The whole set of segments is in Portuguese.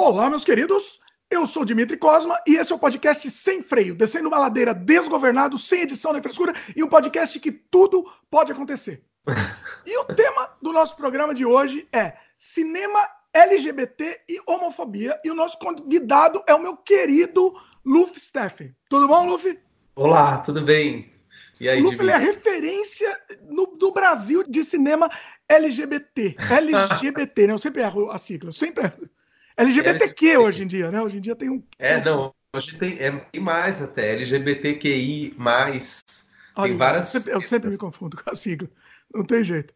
Olá, meus queridos. Eu sou Dimitri Cosma e esse é o podcast Sem Freio, descendo uma ladeira desgovernado, sem edição nem frescura e um podcast que tudo pode acontecer. E o tema do nosso programa de hoje é cinema LGBT e homofobia e o nosso convidado é o meu querido Luffy Steffen. Tudo bom, Luffy? Olá, tudo bem? E aí, o Luffy é a referência no, do Brasil de cinema LGBT. LGBT, né? Eu sempre erro a sigla, eu sempre erro. LGBTQ é, hoje em dia, né? Hoje em dia tem um. É, não. Hoje tem, é, tem mais até. LGBTQI. Olha, tem várias. Eu sempre, eu sempre, me confundo com a sigla. Não tem jeito.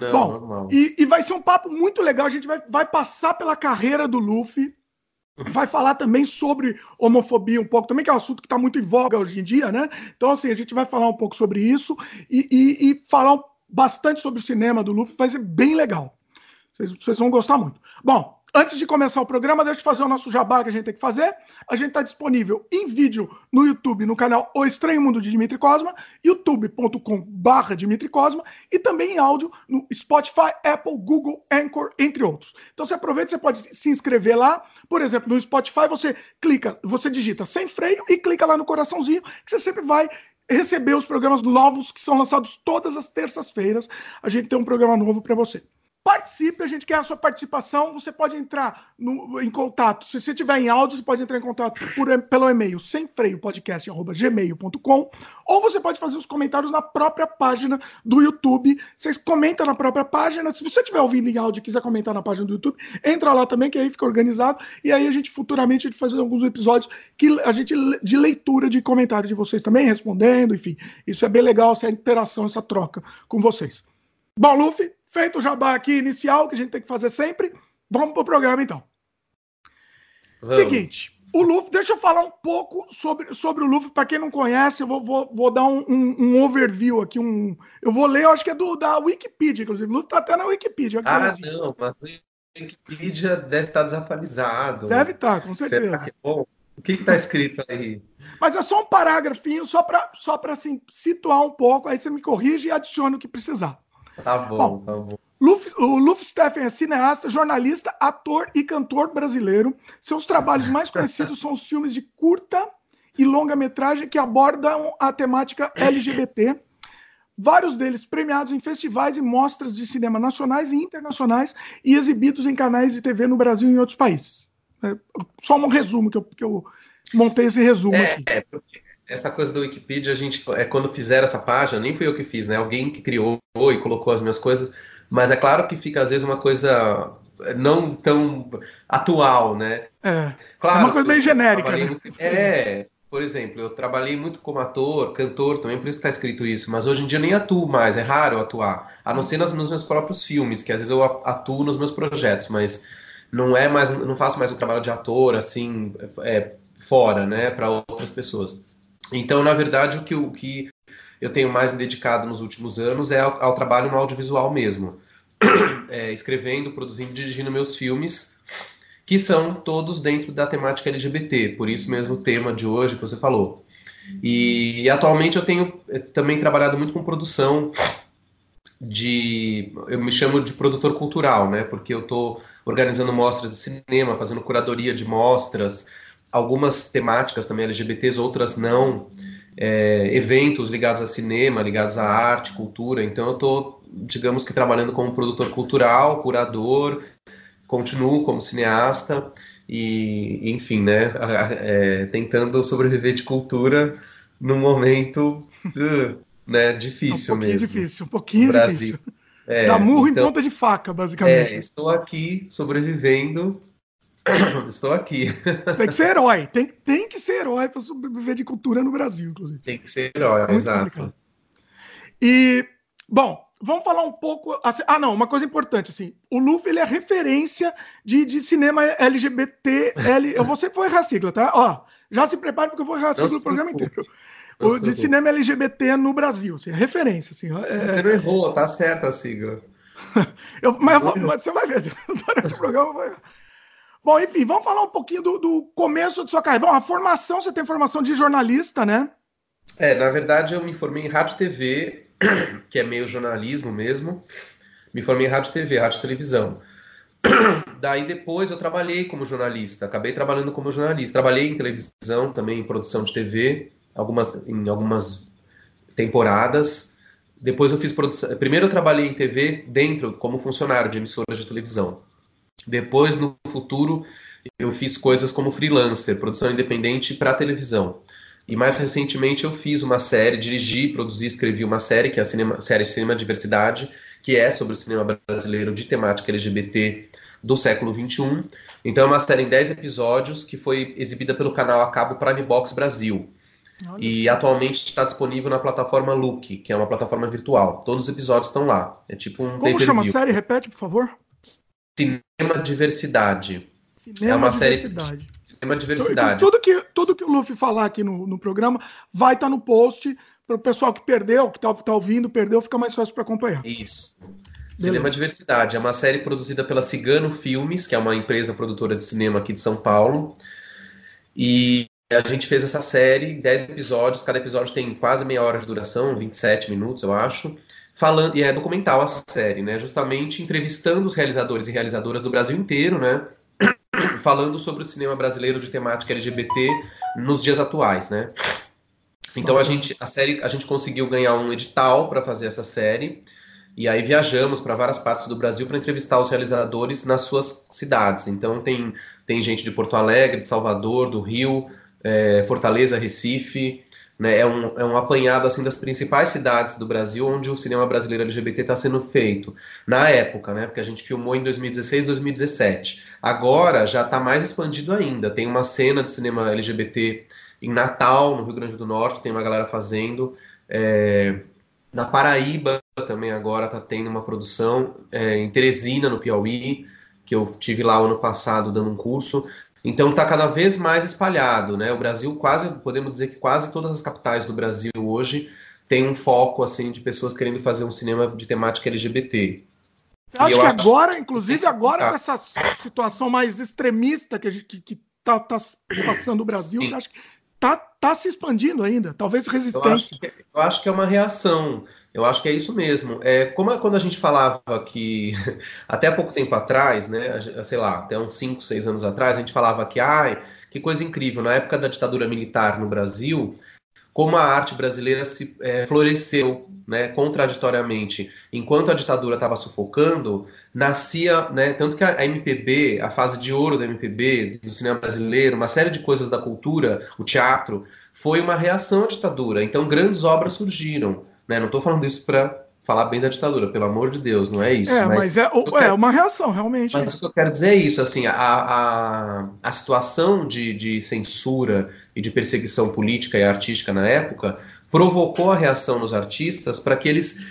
Não, Bom. E, e vai ser um papo muito legal. A gente vai, vai passar pela carreira do Luffy. Vai falar também sobre homofobia um pouco, também que é um assunto que está muito em voga hoje em dia, né? Então, assim, a gente vai falar um pouco sobre isso e, e, e falar bastante sobre o cinema do Luffy, vai ser bem legal. Vocês, vocês vão gostar muito. Bom, Antes de começar o programa, deixa eu fazer o nosso jabá que a gente tem que fazer. A gente está disponível em vídeo no YouTube, no canal O Estranho Mundo de Dimitri Cosma, youtube.com.br Dimitri Cosma, e também em áudio no Spotify, Apple, Google, Anchor, entre outros. Então você aproveita, você pode se inscrever lá. Por exemplo, no Spotify você clica, você digita sem freio e clica lá no coraçãozinho, que você sempre vai receber os programas novos que são lançados todas as terças-feiras. A gente tem um programa novo para você. Participe, a gente quer a sua participação. Você pode entrar no, em contato. Se você tiver em áudio, você pode entrar em contato por, pelo e-mail sem freio podcast@gmail.com ou você pode fazer os comentários na própria página do YouTube. Você comenta na própria página. Se você estiver ouvindo em áudio e quiser comentar na página do YouTube, entra lá também, que aí fica organizado. E aí a gente futuramente a gente faz alguns episódios que a gente de leitura de comentários de vocês também, respondendo, enfim. Isso é bem legal, essa interação, essa troca com vocês. Bom, Luffy, feito o jabá aqui inicial, que a gente tem que fazer sempre, vamos pro programa então. Vamos. Seguinte, o Luffy, deixa eu falar um pouco sobre, sobre o Luffy, para quem não conhece, eu vou, vou, vou dar um, um, um, overview aqui, um, eu vou ler, eu acho que é do, da Wikipedia, inclusive, o Luffy tá até na Wikipedia. Ah, não, mas a Wikipedia deve estar tá desatualizado. Deve estar, tá, com certeza. Que, bom, o que está escrito aí? Mas é só um parágrafinho, só para só assim, situar um pouco, aí você me corrige e adiciona o que precisar. Tá bom, bom tá bom. Luffy, o Luffy Steffen é cineasta, jornalista, ator e cantor brasileiro. Seus trabalhos mais conhecidos são os filmes de curta e longa-metragem que abordam a temática LGBT. Vários deles premiados em festivais e mostras de cinema nacionais e internacionais e exibidos em canais de TV no Brasil e em outros países. É, só um resumo que eu, que eu montei esse resumo é, aqui. É, porque essa coisa do Wikipedia, a gente, é, quando fizeram essa página, nem fui eu que fiz, né? Alguém que criou e colocou as minhas coisas, mas é claro que fica às vezes uma coisa não tão atual, né? É, claro, é uma coisa meio genérica. Né? Muito, é, por exemplo, eu trabalhei muito como ator, cantor também, por isso que está escrito isso, mas hoje em dia nem atuo mais, é raro atuar, a não ser nos meus próprios filmes, que às vezes eu atuo nos meus projetos, mas não é mais, não faço mais o trabalho de ator, assim, é, fora, né, para outras pessoas. Então, na verdade, o que, o que eu tenho mais me dedicado nos últimos anos é ao, ao trabalho no audiovisual mesmo. É, escrevendo, produzindo, dirigindo meus filmes, que são todos dentro da temática LGBT, por isso mesmo o tema de hoje que você falou. E, e atualmente eu tenho eh, também trabalhado muito com produção de. Eu me chamo de produtor cultural, né? Porque eu estou organizando mostras de cinema, fazendo curadoria de mostras, algumas temáticas também LGBTs, outras não, é, eventos ligados a cinema, ligados à arte, cultura. Então eu estou, digamos que, trabalhando como produtor cultural, curador, continuo como cineasta e, enfim, né, é, tentando sobreviver de cultura num momento né, difícil um mesmo. difícil, um pouquinho Brasil. difícil. É, Dá murro então, em ponta de faca, basicamente. É, estou aqui sobrevivendo Estou aqui. Tem que ser herói. Tem, tem que ser herói para sobreviver de cultura no Brasil, inclusive. Tem que ser herói, Muito exato. Complicado. E, bom, vamos falar um pouco. Assim, ah, não, uma coisa importante, assim. O Luffy ele é referência de, de cinema LGBT. L, eu vou sempre vou errar a sigla, tá? Ó, já se prepare porque eu vou errar a sigla no programa inteiro. O, de cinema LGBT no Brasil, assim, referência. Assim, é... Você não errou, tá certa a sigla. eu, mas, mas, você vai ver, durante o programa eu vou errar. Bom, enfim, vamos falar um pouquinho do, do começo de sua carreira. Bom, a formação, você tem formação de jornalista, né? É, na verdade eu me formei em rádio e TV, que é meio jornalismo mesmo. Me formei em rádio e TV, rádio e televisão. Daí depois eu trabalhei como jornalista, acabei trabalhando como jornalista. Trabalhei em televisão também, em produção de TV, algumas, em algumas temporadas. Depois eu fiz produção. Primeiro eu trabalhei em TV dentro, como funcionário de emissoras de televisão. Depois, no futuro, eu fiz coisas como freelancer, produção independente para televisão. E mais recentemente eu fiz uma série, dirigi, produzi, escrevi uma série, que é a cinema, série Cinema Diversidade, que é sobre o cinema brasileiro de temática LGBT do século XXI. Então é uma série em 10 episódios que foi exibida pelo canal a cabo Prime Box Brasil. Olha. E atualmente está disponível na plataforma Look, que é uma plataforma virtual. Todos os episódios estão lá. É tipo um Como chama a série? Repete, por favor. Cinema Diversidade. Cinema é uma diversidade. série Cinema Diversidade. Então, tudo que tudo que o Luffy falar aqui no, no programa vai estar tá no post para o pessoal que perdeu, que está tá ouvindo, perdeu, fica mais fácil para acompanhar. Isso. Beleza. Cinema Diversidade é uma série produzida pela Cigano Filmes, que é uma empresa produtora de cinema aqui de São Paulo. E a gente fez essa série, 10 episódios, cada episódio tem quase meia hora de duração, 27 minutos, eu acho. Falando, e é documental a série, né? Justamente entrevistando os realizadores e realizadoras do Brasil inteiro, né? Falando sobre o cinema brasileiro de temática LGBT nos dias atuais, né? Então a gente, a série, a gente conseguiu ganhar um edital para fazer essa série. E aí viajamos para várias partes do Brasil para entrevistar os realizadores nas suas cidades. Então tem, tem gente de Porto Alegre, de Salvador, do Rio, é, Fortaleza, Recife. Né? É, um, é um apanhado assim das principais cidades do Brasil onde o cinema brasileiro LGBT está sendo feito. Na época, né? Porque a gente filmou em 2016, 2017. Agora já está mais expandido ainda. Tem uma cena de cinema LGBT em Natal, no Rio Grande do Norte, tem uma galera fazendo. É, na Paraíba também agora está tendo uma produção. É, em Teresina, no Piauí, que eu tive lá ano passado dando um curso. Então está cada vez mais espalhado, né? O Brasil quase, podemos dizer que quase todas as capitais do Brasil hoje tem um foco assim de pessoas querendo fazer um cinema de temática LGBT. Você acha que acho agora, inclusive agora, com essa situação mais extremista que a gente que, que tá, tá passando o Brasil, Sim. você acha que tá, tá se expandindo ainda, talvez resistência. Eu acho, que, eu acho que é uma reação. Eu acho que é isso mesmo. É como é quando a gente falava que até pouco tempo atrás, né, sei lá, até uns 5, 6 anos atrás, a gente falava que ai, que coisa incrível, na época da ditadura militar no Brasil, como a arte brasileira se é, floresceu, né, contraditoriamente. Enquanto a ditadura estava sufocando, nascia, né, tanto que a, MPB, a fase de ouro da MPB, do cinema brasileiro, uma série de coisas da cultura, o teatro, foi uma reação à ditadura. Então grandes obras surgiram. Né? Não estou falando isso para falar bem da ditadura, pelo amor de Deus, não é isso. É, mas, mas é, é quero... uma reação, realmente. Mas o que eu quero dizer é isso, assim, a, a, a situação de, de censura e de perseguição política e artística na época provocou a reação nos artistas para que eles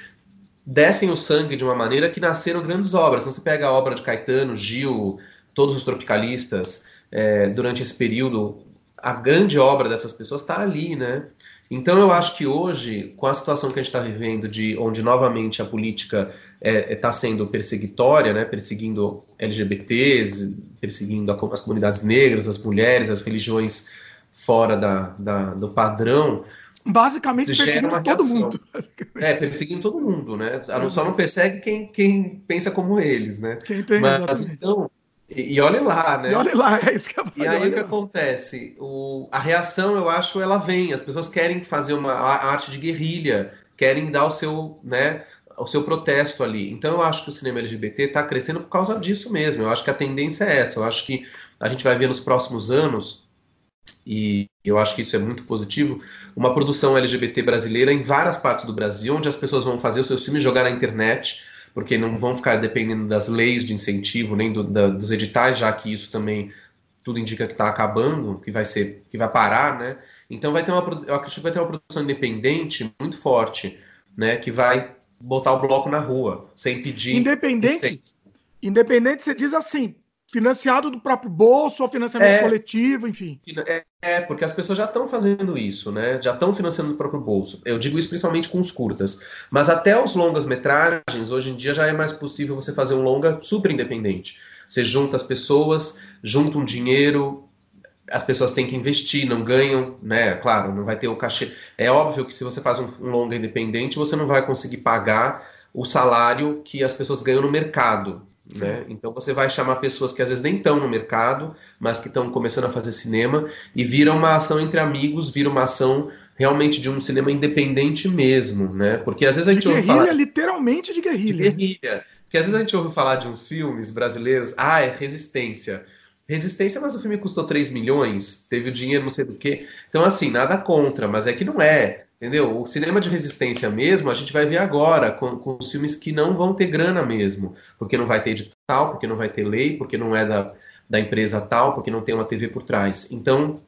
dessem o sangue de uma maneira que nasceram grandes obras. Então, você pega a obra de Caetano, Gil, todos os tropicalistas, é, durante esse período, a grande obra dessas pessoas está ali, né? Então eu acho que hoje, com a situação que a gente está vivendo, de onde novamente a política está é, é tá sendo perseguitória, né, perseguindo LGBTs, perseguindo a, as comunidades negras, as mulheres, as religiões fora da, da do padrão. Basicamente perseguindo todo mundo. É, perseguindo todo mundo, né? Só não persegue quem, quem pensa como eles, né? Quem tem, Mas exatamente. então e, e olhe lá, né? E olhe lá, é isso que eu E aí o que acontece? O, a reação, eu acho, ela vem. As pessoas querem fazer uma arte de guerrilha, querem dar o seu, né, o seu protesto ali. Então eu acho que o cinema LGBT está crescendo por causa disso mesmo. Eu acho que a tendência é essa. Eu acho que a gente vai ver nos próximos anos, e eu acho que isso é muito positivo, uma produção LGBT brasileira em várias partes do Brasil, onde as pessoas vão fazer os seus filmes jogar na internet porque não vão ficar dependendo das leis de incentivo, nem do, da, dos editais, já que isso também tudo indica que está acabando, que vai ser, que vai parar, né? Então vai ter uma, eu acredito que vai ter uma produção independente muito forte, né? Que vai botar o bloco na rua, sem pedir. Independente. Independente, você diz assim, financiado do próprio bolso ou financiamento é, coletivo, enfim. É, é, porque as pessoas já estão fazendo isso, né? Já estão financiando do próprio bolso. Eu digo isso principalmente com os curtas. Mas até os longas-metragens, hoje em dia já é mais possível você fazer um longa super independente. Você junta as pessoas, junta um dinheiro, as pessoas têm que investir, não ganham, né? Claro, não vai ter o cachê. É óbvio que se você faz um, um longa independente, você não vai conseguir pagar o salário que as pessoas ganham no mercado Né? Então você vai chamar pessoas que às vezes nem estão no mercado, mas que estão começando a fazer cinema e vira uma ação entre amigos, vira uma ação realmente de um cinema independente mesmo, né? Porque às vezes a gente de guerrilha, ouve falar literalmente de guerrilha. De guerrilha. Porque às vezes a gente ouve falar de uns filmes brasileiros, ah, é Resistência. Resistência, mas o filme custou 3 milhões, teve o dinheiro não sei do que. Então, assim, nada contra, mas é que não é. Entendeu? O cinema de resistência mesmo, a gente vai ver agora, com, com os filmes que não vão ter grana mesmo. Porque não vai ter edital, porque não vai ter lei, porque não é da, da empresa tal, porque não tem uma TV por trás. Então,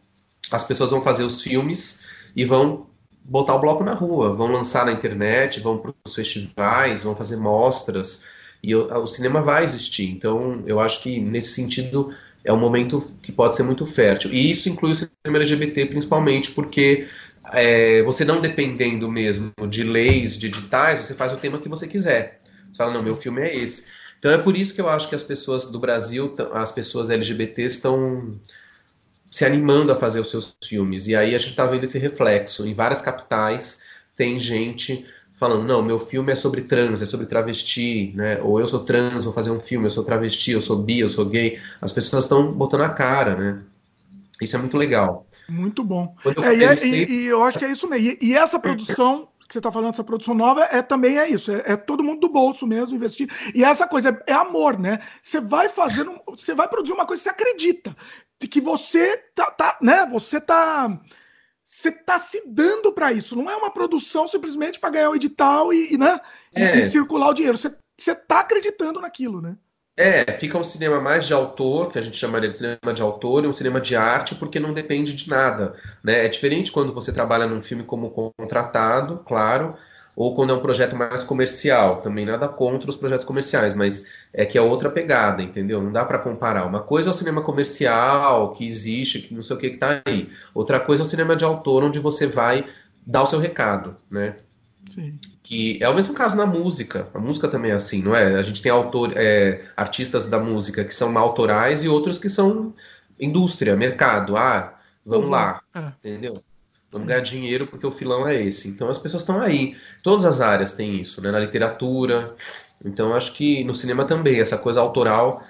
as pessoas vão fazer os filmes e vão botar o bloco na rua, vão lançar na internet, vão para os festivais, vão fazer mostras, e o cinema vai existir. Então, eu acho que nesse sentido é um momento que pode ser muito fértil. E isso inclui o cinema LGBT principalmente, porque é, você não dependendo mesmo de leis, de editais, você faz o tema que você quiser. Você fala, não, meu filme é esse. Então é por isso que eu acho que as pessoas do Brasil, as pessoas LGBT estão se animando a fazer os seus filmes. E aí a gente está vendo esse reflexo. Em várias capitais tem gente falando, não, meu filme é sobre trans, é sobre travesti, né? Ou eu sou trans, vou fazer um filme, eu sou travesti, eu sou bi, eu sou gay. As pessoas estão botando a cara, né? Isso é muito legal. Muito bom. Eu é, pensei... e, e, eu acho que é isso mesmo. E, e essa produção que você está falando, essa produção nova, é também é isso. É, é, todo mundo do bolso mesmo investir. E essa coisa é, é amor, né? Você vai fazendo, você vai produzir uma coisa que você acredita. Que você tá, tá né? Você tá você tá se dando para isso. Não é uma produção simplesmente para ganhar o edital e, e né? É. E, circular o dinheiro. Você, você tá acreditando naquilo, né? É, fica um cinema mais de autor, que a gente chamaria de cinema de autor, e um cinema de arte, porque não depende de nada. Né? É diferente quando você trabalha num filme como contratado, claro, ou quando é um projeto mais comercial. Também nada contra os projetos comerciais, mas é que é outra pegada, entendeu? Não dá para comparar. Uma coisa é o cinema comercial, que existe, que não sei o que, que tá aí. Outra coisa é o cinema de autor, onde você vai dar o seu recado, né? Sim. Que é o mesmo caso na música. A música também é assim, não é? A gente tem autor, é, artistas da música que são autorais e outros que são indústria, mercado. Ah, vamos uhum. lá, é. entendeu? Vamos ganhar dinheiro porque o filão é esse. Então as pessoas estão aí. Todas as áreas têm isso, né? Na literatura. Então acho que no cinema também essa coisa autoral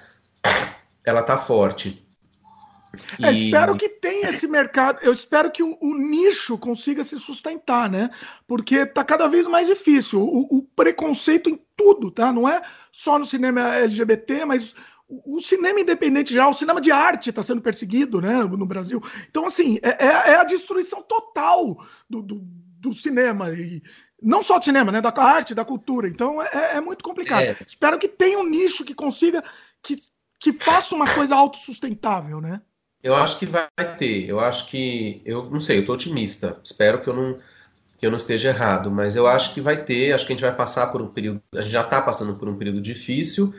ela tá forte. É, espero que tenha esse mercado. Eu espero que o, o, nicho consiga se sustentar, né? Porque tá cada vez mais difícil. O, o, preconceito em tudo, tá? Não é só no cinema LGBT, mas o, cinema independente já, o cinema de arte está sendo perseguido, né? No Brasil. Então, assim, é, é, é a destruição total do, do, do, cinema. E não só do cinema, né? Da arte, da cultura. Então, é, é muito complicado. É. Espero que tenha um nicho que consiga. Que, que faça uma coisa autossustentável, né? Eu acho que vai ter. Eu acho que. Eu não sei, eu tô otimista. Espero que eu não, que eu não esteja errado. Mas eu acho que vai ter. Acho que a gente vai passar por um período. A gente já está passando por um período difícil.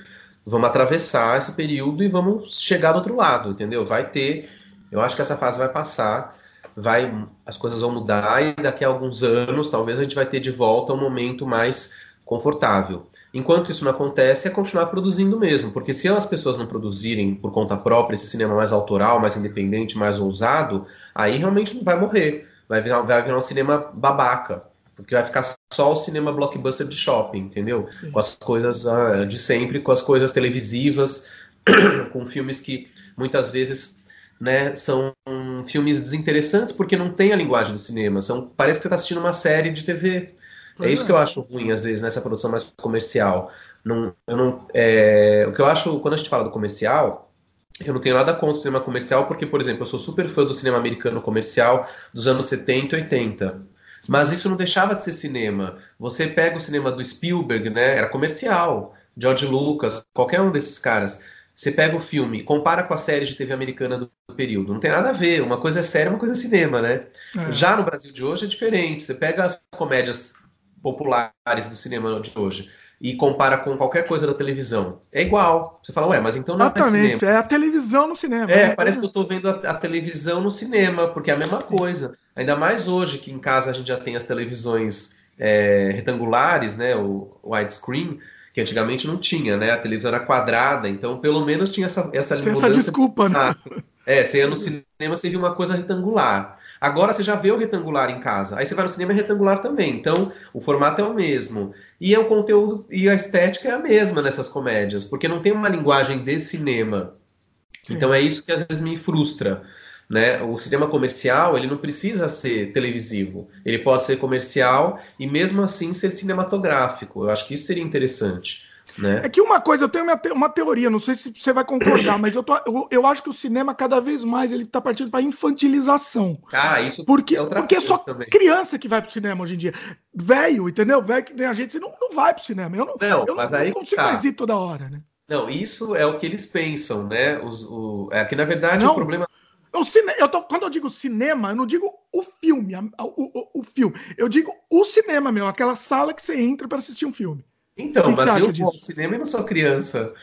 Vamos atravessar esse período e vamos chegar do outro lado, entendeu? Vai ter. Eu acho que essa fase vai passar. Vai, as coisas vão mudar e daqui a alguns anos, talvez a gente vai ter de volta um momento mais confortável. Enquanto isso não acontece, é continuar produzindo mesmo, porque se as pessoas não produzirem por conta própria esse cinema mais autoral, mais independente, mais ousado, aí realmente vai morrer. Vai virar, vai virar um cinema babaca, porque vai ficar só o cinema blockbuster de shopping, entendeu? Sim. Com as coisas uh, de sempre, com as coisas televisivas, com filmes que muitas vezes né, são filmes desinteressantes porque não tem a linguagem do cinema. São, parece que você está assistindo uma série de TV. É isso que eu acho ruim, às vezes, nessa produção mais comercial. Não, eu não, é, o que eu acho, quando a gente fala do comercial, eu não tenho nada contra o cinema comercial, porque, por exemplo, eu sou super fã do cinema americano comercial dos anos 70 e 80. Mas isso não deixava de ser cinema. Você pega o cinema do Spielberg, né? Era comercial. George Lucas, qualquer um desses caras. Você pega o filme, compara com a série de TV americana do período. Não tem nada a ver. Uma coisa é série, uma coisa é cinema, né? É. Já no Brasil de hoje é diferente. Você pega as comédias populares do cinema de hoje e compara com qualquer coisa da televisão, é igual. Você fala, ué, mas então não Exatamente, é cinema. é a televisão no cinema. É, né? parece que eu estou vendo a, a, televisão no cinema, porque é a mesma coisa. Ainda mais hoje, que em casa a gente já tem as televisões é, retangulares, né, o widescreen, que antigamente não tinha, né? A televisão era quadrada, então pelo menos tinha essa, essa tem Essa desculpa, né? É, você ia no cinema, você via uma coisa retangular. Agora você já vê o retangular em casa. Aí você vai no cinema é retangular também. Então, o formato é o mesmo. E é o conteúdo e a estética é a mesma nessas comédias, porque não tem uma linguagem de cinema. Sim. Então é isso que às vezes me frustra. Né? O cinema comercial ele não precisa ser televisivo, ele pode ser comercial e mesmo assim ser cinematográfico. Eu acho que isso seria interessante. Né? É que uma coisa, eu tenho uma teoria, não sei se você vai concordar, mas eu, tô, eu, eu, acho que o cinema cada vez mais ele está partindo para infantilização. Ah, isso porque, é porque é só também. criança que vai para o cinema hoje em dia. Velho, entendeu? Velho que nem a gente não, não vai para o cinema. Eu não, não, eu mas não, aí não consigo tá. mais ir toda hora, né? Não, isso é o que eles pensam, né? Os, o, é que na verdade não, o problema. O cine... eu tô... Quando eu digo cinema, eu não digo o filme, o, o, o filme. Eu digo o cinema, meu, aquela sala que você entra para assistir um filme. Então, mas eu vou ao cinema e não sou criança.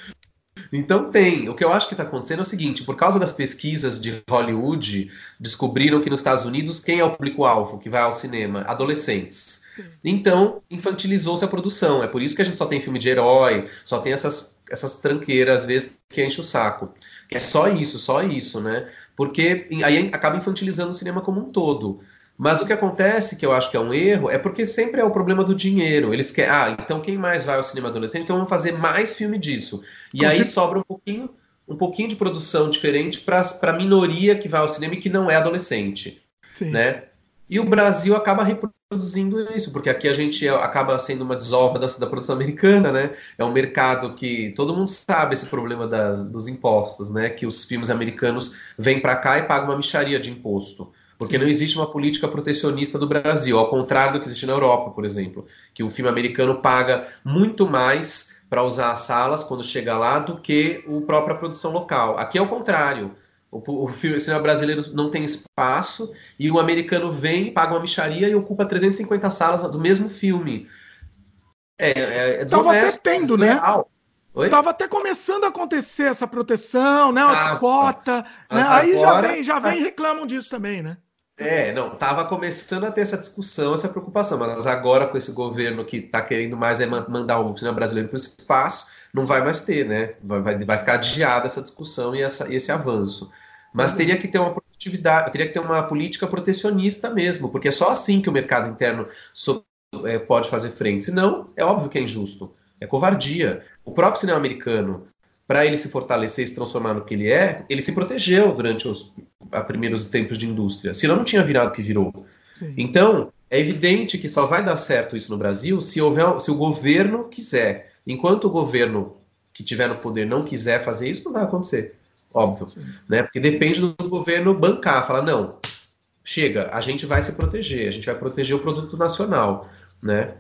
Então tem. O que eu acho que está acontecendo é o seguinte: por causa das pesquisas de Hollywood, descobriram que nos Estados Unidos quem é o público-alvo que vai ao cinema? Adolescentes. Sim. Então, infantilizou-se a produção. É por isso que a gente só tem filme de herói, só tem essas, essas tranqueiras, às vezes, que enche o saco. É só isso, só isso, né? Porque aí acaba infantilizando o cinema como um todo. Mas o que acontece, que eu acho que é um erro, é porque sempre é o problema do dinheiro. Eles querem, ah, então quem mais vai ao cinema adolescente? Então vamos fazer mais filme disso. E aí sobra um pouquinho, um pouquinho de produção diferente para a minoria que vai ao cinema e que não é adolescente. Sim. Né? E o Brasil acaba reproduzindo isso, porque aqui a gente é, acaba sendo uma desova da, da produção americana, né? É um mercado que todo mundo sabe esse problema das, dos impostos, né? Que os filmes americanos vêm para cá e pagam uma micharia de imposto. Porque não existe uma política protecionista do Brasil, ao contrário do que existe na Europa, por exemplo, que o filme americano paga muito mais para usar as salas quando chega lá do que a própria produção local. Aqui é o contrário. O, o, filme, o cinema brasileiro não tem espaço e o americano vem, paga uma micharia e ocupa 350 salas do mesmo filme. É, é, é Tava até tendo, né? Oi? Tava até começando a acontecer essa proteção, né? Uma ah, cota. Né? Aí agora... já vem, já vem e reclamam disso também, né? É, não, estava começando a ter essa discussão, essa preocupação, mas agora com esse governo que está querendo mais é mandar o cinema brasileiro para o espaço, não vai mais ter, né? Vai, vai, vai ficar adiada essa discussão e essa, esse avanço. Mas uhum. teria que ter uma produtividade, teria que ter uma política protecionista mesmo, porque é só assim que o mercado interno so, é, pode fazer frente. Senão, é óbvio que é injusto. É covardia. O próprio cinema americano, para ele se fortalecer e se transformar no que ele é, ele se protegeu durante os primeiros tempos de indústria. Senão não tinha virado o que virou. Sim. Então, é evidente que só vai dar certo isso no Brasil se, houver, se o governo quiser. Enquanto o governo que tiver no poder não quiser fazer isso, não vai acontecer. Óbvio. Né? Porque depende do governo bancar, falar, não, chega, a gente vai se proteger, a gente vai proteger o produto nacional. Né?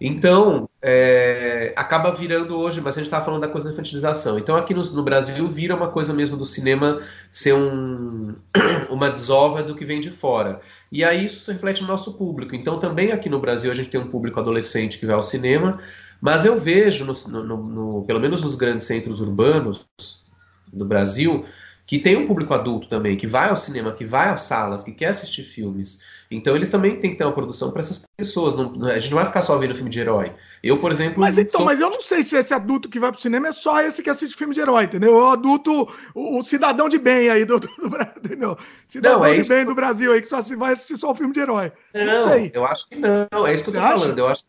Então, é, acaba virando hoje, mas a gente estava falando da coisa da infantilização. Então, aqui no, no, Brasil, vira uma coisa mesmo do cinema ser um, uma desova do que vem de fora. E aí isso se reflete no nosso público. Então, também aqui no Brasil, a gente tem um público adolescente que vai ao cinema, mas eu vejo, no, no, pelo menos nos grandes centros urbanos do Brasil, que tem um público adulto também, que vai ao cinema, que vai às salas, que quer assistir filmes. Então eles também têm que ter uma produção para essas pessoas. Não, a gente não vai ficar só vendo filme de herói. Eu, por exemplo. Mas então, sou... mas eu não sei se esse adulto que vai pro cinema é só esse que assiste filme de herói, entendeu? O adulto, o, o cidadão de bem aí do, do, do entendeu? Cidadão não, é de bem do Brasil aí que só se vai assistir só o filme de herói. Não, não sei. eu acho que não. É isso que Você eu tô falando. Eu acho,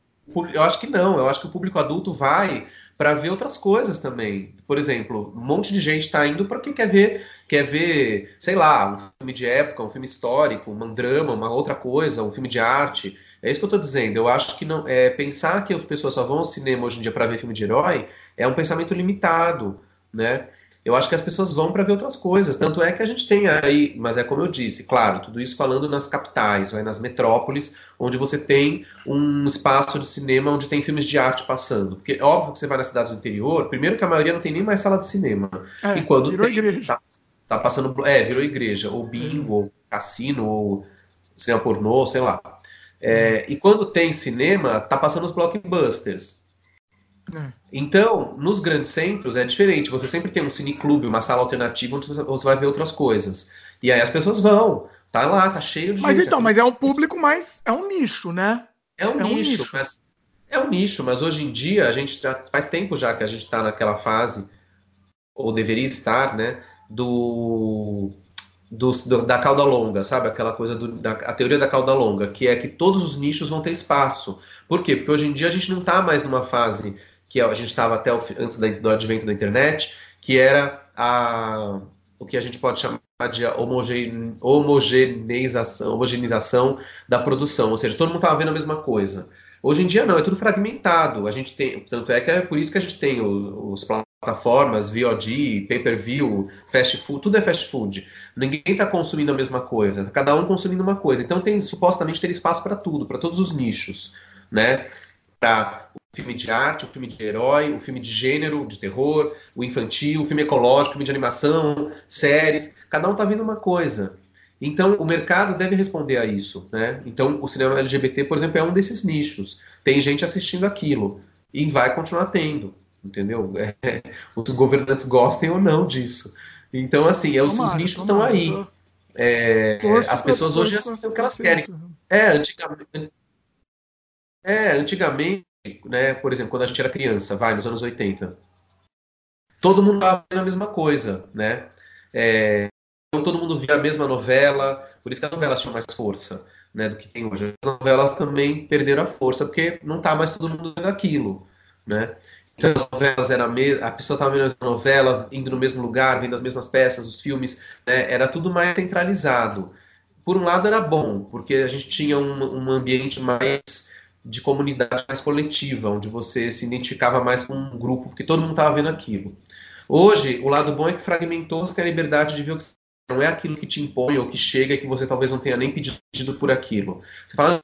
eu acho que não. Eu acho que o público adulto vai para ver outras coisas também. Por exemplo, um monte de gente está indo porque quer ver, quer ver, sei lá, um filme de época, um filme histórico, um drama, uma outra coisa, um filme de arte. É isso que eu estou dizendo. Eu acho que não é pensar que as pessoas só vão ao cinema hoje em dia para ver filme de herói é um pensamento limitado, né? Eu acho que as pessoas vão para ver outras coisas. Tanto é que a gente tem aí, mas é como eu disse, claro, tudo isso falando nas capitais, vai nas metrópoles, onde você tem um espaço de cinema onde tem filmes de arte passando. Porque é óbvio que você vai nas cidades do interior, primeiro que a maioria não tem nem mais sala de cinema. É, e quando virou tem, igreja. Tá, tá, passando. É, virou igreja, ou bingo, ou cassino, ou cinema pornô, sei lá. É, e quando tem cinema, tá passando os blockbusters. É. Então, nos grandes centros é diferente. Você sempre tem um cineclube, uma sala alternativa onde você vai ver outras coisas. E aí as pessoas vão. Tá lá, tá cheio de mas gente. Mas então, mas é um público mais. É um nicho, né? É um, é nicho, um nicho, mas. É um nicho, mas hoje em dia a gente já faz tempo já que a gente está naquela fase, ou deveria estar, né? Do do, do, da cauda longa, sabe? Aquela coisa do, da a teoria da cauda longa, que é que todos os nichos vão ter espaço. Por quê? Porque hoje em dia a gente não está mais numa fase que a gente estava até o, antes do advento da internet, que era a, o que a gente pode chamar de homogen, homogeneização, homogenização da produção, ou seja, todo mundo estava vendo a mesma coisa. Hoje em dia não, é tudo fragmentado. A gente tem, tanto é que é por isso que a gente tem os plataformas, VOD, pay-per-view, fast food, tudo é fast food. Ninguém está consumindo a mesma coisa, cada um consumindo uma coisa. Então tem supostamente ter espaço para tudo, para todos os nichos, né? Para o filme de arte, o filme de herói, o filme de gênero, de terror, o infantil, o filme ecológico, o filme de animação, séries. Cada um está vendo uma coisa. Então, o mercado deve responder a isso. Né? Então, o cinema LGBT, por exemplo, é um desses nichos. Tem gente assistindo aquilo. E vai continuar tendo. Entendeu? É, os governantes gostem ou não disso. Então, assim, é, os, tomara, os nichos estão aí. É, as pessoas hoje assistem o que elas querem. É, antigamente. É, antigamente, né, por exemplo, quando a gente era criança, vai, nos anos 80, todo mundo estava vendo a mesma coisa, né? É, então todo mundo via a mesma novela, por isso que as novelas tinham mais força né, do que tem hoje. As novelas também perderam a força, porque não está mais todo mundo vendo aquilo. Né? Então as novelas era a, a pessoa estava vendo a novela, indo no mesmo lugar, vendo as mesmas peças, os filmes, né, era tudo mais centralizado. Por um lado era bom, porque a gente tinha um, um ambiente mais de comunidade mais coletiva, onde você se identificava mais com um grupo, porque todo mundo estava vendo aquilo. Hoje, o lado bom é que fragmentou, você tem a liberdade de ver o que não é aquilo que te impõe ou que chega e que você talvez não tenha nem pedido por aquilo. Você fala,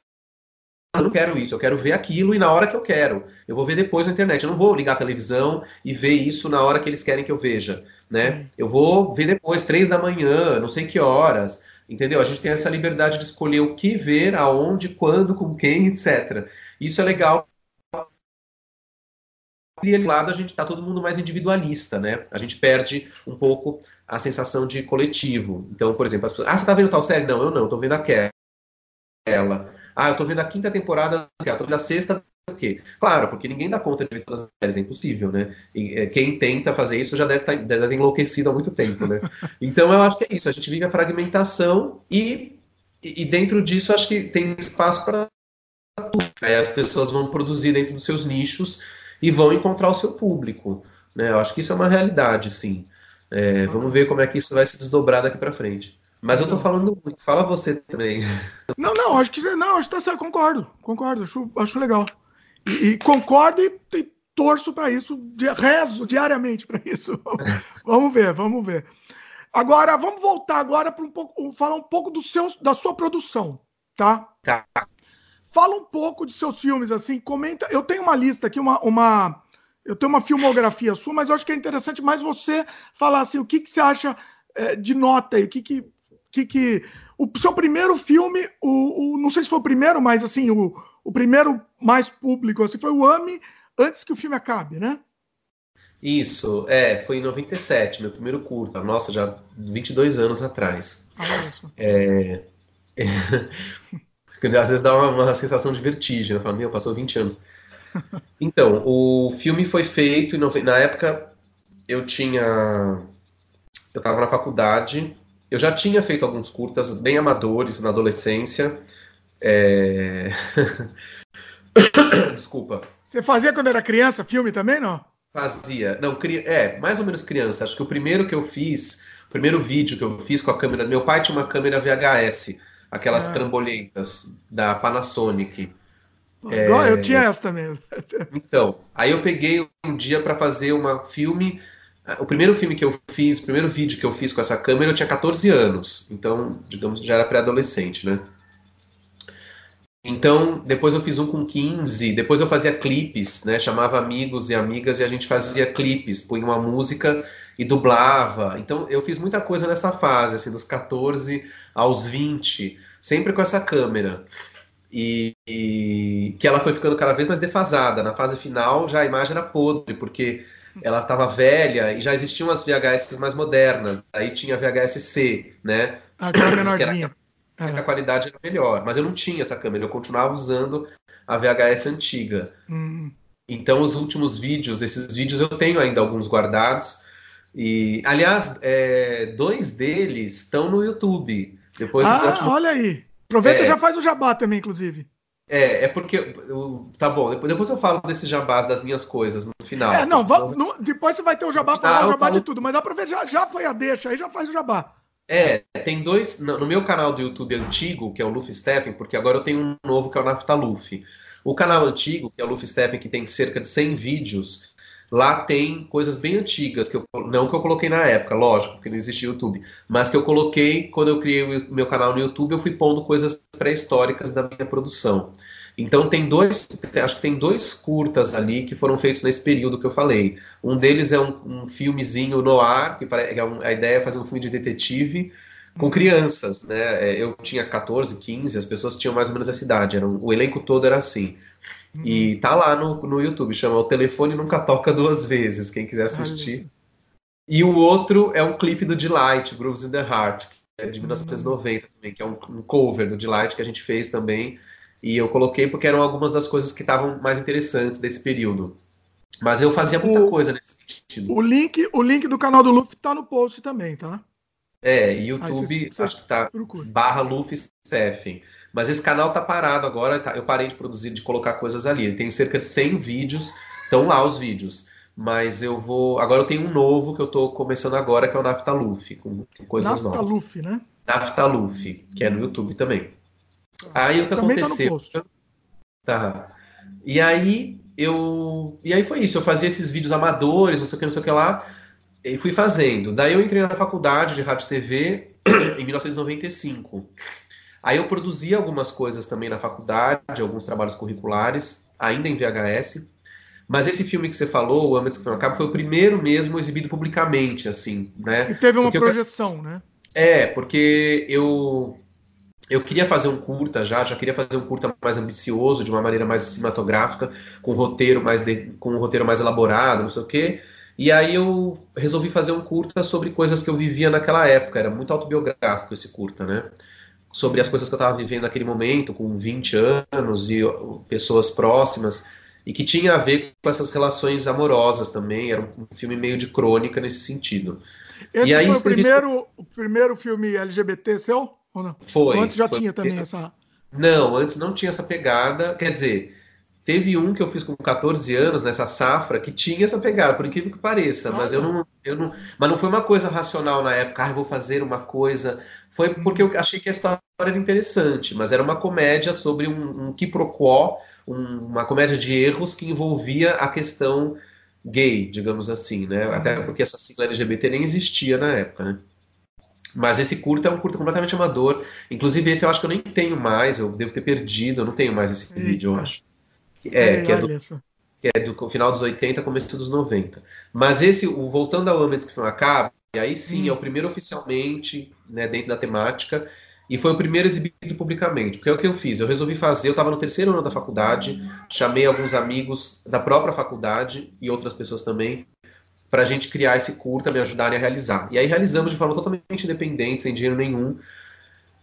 eu não quero isso, eu quero ver aquilo e na hora que eu quero. Eu vou ver depois na internet. Eu não vou ligar a televisão e ver isso na hora que eles querem que eu veja, né? Eu vou ver depois, três da manhã, não sei que horas, entendeu? A gente tem essa liberdade de escolher o que ver, aonde, quando, com quem, etc. Isso é legal lado a gente está todo mundo mais individualista, né? A gente perde um pouco a sensação de coletivo. Então, por exemplo, as pessoas, ah, você está vendo tal série? Não, eu não, estou vendo aquela. Ah, eu estou vendo a quinta temporada, estou vendo a sexta, quê? Claro, porque ninguém dá conta de ver todas as séries, é impossível, né? E é, quem tenta fazer isso já deve, estar, tá, deve ter enlouquecido há muito tempo, né? Então eu acho que é isso, a gente vive a fragmentação e, e dentro disso acho que tem espaço para tudo. Aí as pessoas vão produzir dentro dos seus nichos e vão encontrar o seu público. Né? Eu acho que isso é uma realidade, sim. É, vamos ver como é que isso vai se desdobrar daqui para frente. Mas eu tô falando muito, fala você também. Não, não, acho que não, acho que tá certo, concordo, concordo, acho, acho legal. E, e concordo e, e torço para isso, rezo diariamente para isso. vamos ver, vamos ver. Agora, vamos voltar agora para um pouco, falar um pouco do seu, da sua produção, tá? Tá. Fala um pouco de seus filmes, assim, comenta. Eu tenho uma lista aqui, uma, uma eu tenho uma filmografia sua, mas eu acho que é interessante mais você falar assim, o que, que você acha é, de nota aí, o que que, que, que o seu primeiro filme, o, o, não sei se foi o primeiro, mas assim, o, o primeiro mais público, assim, foi o AME antes que o filme acabe, né? Isso, é, foi em 97, meu primeiro curta, nossa, já 22 anos atrás. Ah. É, é, às vezes dá uma, uma sensação de vertigem, eu falo, meu, passou 20 anos. Então, o filme foi feito, e na época eu tinha. Eu estava na faculdade, eu já tinha feito alguns curtas bem amadores na adolescência. É... Desculpa. Você fazia quando era criança filme também, não? Fazia. Não, cri... é, mais ou menos criança. Acho que o primeiro que eu fiz, o primeiro vídeo que eu fiz com a câmera. Meu pai tinha uma câmera VHS, aquelas ah. trambolentas da Panasonic. É... Eu tinha essa mesmo. Então, aí eu peguei um dia para fazer uma filme. O primeiro filme que eu fiz, o primeiro vídeo que eu fiz com essa câmera, eu tinha 14 anos. Então, digamos, já era pré-adolescente, né? Então, depois eu fiz um com 15, depois eu fazia clipes, né? Chamava amigos e amigas e a gente fazia clipes, punha uma música e dublava. Então, eu fiz muita coisa nessa fase, assim, dos 14 aos 20, sempre com essa câmera e, e, que ela foi ficando cada vez mais defasada. Na fase final já a imagem era podre, porque ela estava velha e já existiam as VHS mais modernas. Aí tinha VHS-C, né? Ah, que era a qualidade era melhor. Mas eu não tinha essa câmera, eu continuava usando a VHS antiga. Hum. Então os últimos vídeos, esses vídeos eu tenho ainda alguns guardados. E, aliás, é, dois deles estão no YouTube. Depois, ah, olha aí. Aproveita e é. já faz o jabá também, inclusive. É, é porque. Tá bom, depois, depois eu falo desse jabás das minhas coisas no final. É, não, vamos, no, depois você vai ter o jabá para o jabá de tudo, mas dá pra ver, já, já foi a deixa, aí já faz o jabá. É, tem dois. No meu canal do YouTube antigo, que é o Luffy Steffen, porque agora eu tenho um novo que é o Nafta Luffy. O canal antigo, que é o Luffy Steffen, que tem cerca de 100 vídeos, lá tem coisas bem antigas, que eu, não que eu coloquei na época, lógico, porque não existia YouTube, mas que eu coloquei quando eu criei o meu canal no YouTube, eu fui pondo coisas pré-históricas da minha produção. Então tem dois, acho que tem dois curtas ali que foram feitos nesse período que eu falei. Um deles é um, um filmezinho no ar, que, é um, a ideia é fazer um filme de detetive com crianças, né? É, eu tinha 14, 15, as pessoas tinham mais ou menos essa idade, era o elenco todo era assim. E tá lá no, no YouTube, chama O Telefone Nunca Toca Duas Vezes, quem quiser assistir. E o outro é um clipe do Delight, Grooves in the Heart, que é de 1990 também, que é um, um cover do Delight que a gente fez também. E eu coloquei porque eram algumas das coisas que estavam mais interessantes desse período. Mas eu fazia muita o, coisa nesse sentido. O link, o link do canal do Luffy tá no post também, tá? É, YouTube, acho que tá barra Luffy Steffen. Mas esse canal tá parado agora, tá, eu parei de produzir, de colocar coisas ali. Ele tem cerca de 100 vídeos, estão lá os vídeos. Mas eu vou. Agora eu tenho um novo que eu tô começando agora, que é o Naftaluf, com, com coisas Naftaluf, novas. Naftaluf, né? Naftaluf, que é no YouTube também. Aí o que também tá aconteceu? Tá, tá. E aí eu. E aí foi isso. Eu fazia esses vídeos amadores, não sei o que, não sei o que lá. E fui fazendo. Daí eu entrei na faculdade de rádio e TV em 1995. Aí eu produzia algumas coisas também na faculdade, alguns trabalhos curriculares, ainda em VHS. Mas esse filme que você falou, O Antes que Não Acaba, foi o primeiro mesmo exibido publicamente, assim, né? E teve uma porque projeção, eu... né? É, porque eu eu queria fazer um curta já, já queria fazer um curta mais ambicioso, de uma maneira mais cinematográfica, com um roteiro mais de, com um roteiro mais elaborado, não sei o quê. E aí eu resolvi fazer um curta sobre coisas que eu vivia naquela época. Era muito autobiográfico esse curta, né? sobre as coisas que eu estava vivendo naquele momento, com 20 anos e pessoas próximas, e que tinha a ver com essas relações amorosas também. Era um filme meio de crônica nesse sentido. Esse e aí, foi o primeiro, o primeiro filme LGBT seu? Ou não? Foi. Ou antes já foi, tinha também essa. Não, antes não tinha essa pegada. Quer dizer, Teve um que eu fiz com 14 anos nessa safra que tinha essa pegada, por incrível que pareça, mas eu não, eu não, mas não foi uma coisa racional na época, ah, vou fazer uma coisa. Foi porque eu achei que a história era interessante, mas era uma comédia sobre um, um quiproquó, um, uma comédia de erros que envolvia a questão gay, digamos assim, né? Até porque essa sigla LGBT nem existia na época, né? Mas esse curto é um curto completamente amador. Inclusive, esse eu acho que eu nem tenho mais, eu devo ter perdido, eu não tenho mais esse vídeo, eu acho. É, que é, do, que é do final dos 80, começo dos 90. Mas esse, o Voltando ao Antes que foi acaba, aí sim hum. é o primeiro oficialmente, né, dentro da temática, e foi o primeiro exibido publicamente. Porque é o que eu fiz, eu resolvi fazer, eu estava no terceiro ano da faculdade, chamei alguns amigos da própria faculdade e outras pessoas também, para a gente criar esse curta, me ajudarem a realizar. E aí realizamos de forma totalmente independente, sem dinheiro nenhum.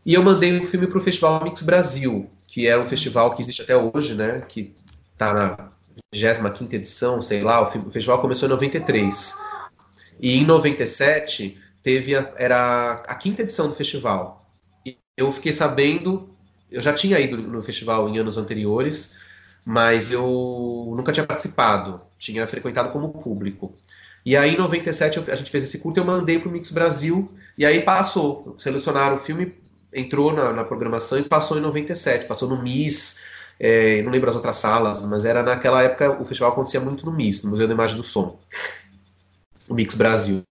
E eu mandei o filme para o Festival Mix Brasil, que é um festival que existe até hoje, né? Que tá na 25 edição, sei lá, o festival começou em 93. E em 97 teve a, era a quinta edição do festival. E eu fiquei sabendo, eu já tinha ido no festival em anos anteriores, mas eu nunca tinha participado, tinha frequentado como público. E aí em 97 a gente fez esse curto, eu mandei pro Mix Brasil. E aí passou, selecionaram o filme, entrou na, na programação e passou em 97, passou no MIS, é, não lembro as outras salas, mas era naquela época o festival acontecia muito no MIS, no Museu da Imagem do Som, o Mix Brasil.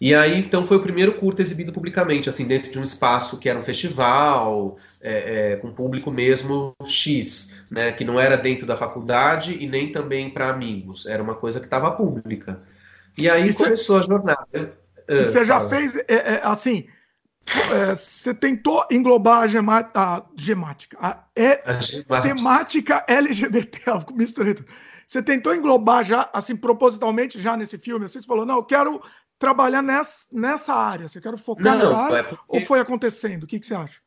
E aí, então, foi o primeiro curto exibido publicamente, assim, dentro de um espaço que era um festival, é, é, com público mesmo X, né, que não era dentro da faculdade e nem também para amigos, era uma coisa que estava pública. E aí começou a jornada. Você já fez, é, é, assim, é, você tentou englobar a, gema, a gemática, a, é, a temática LGBT, misturei tudo. Você tentou englobar já, assim, propositalmente já nesse filme? Você falou, não, eu quero trabalhar nessa, nessa área, você quer focar não, nessa área? É porque... Ou foi acontecendo? O que, que você acha?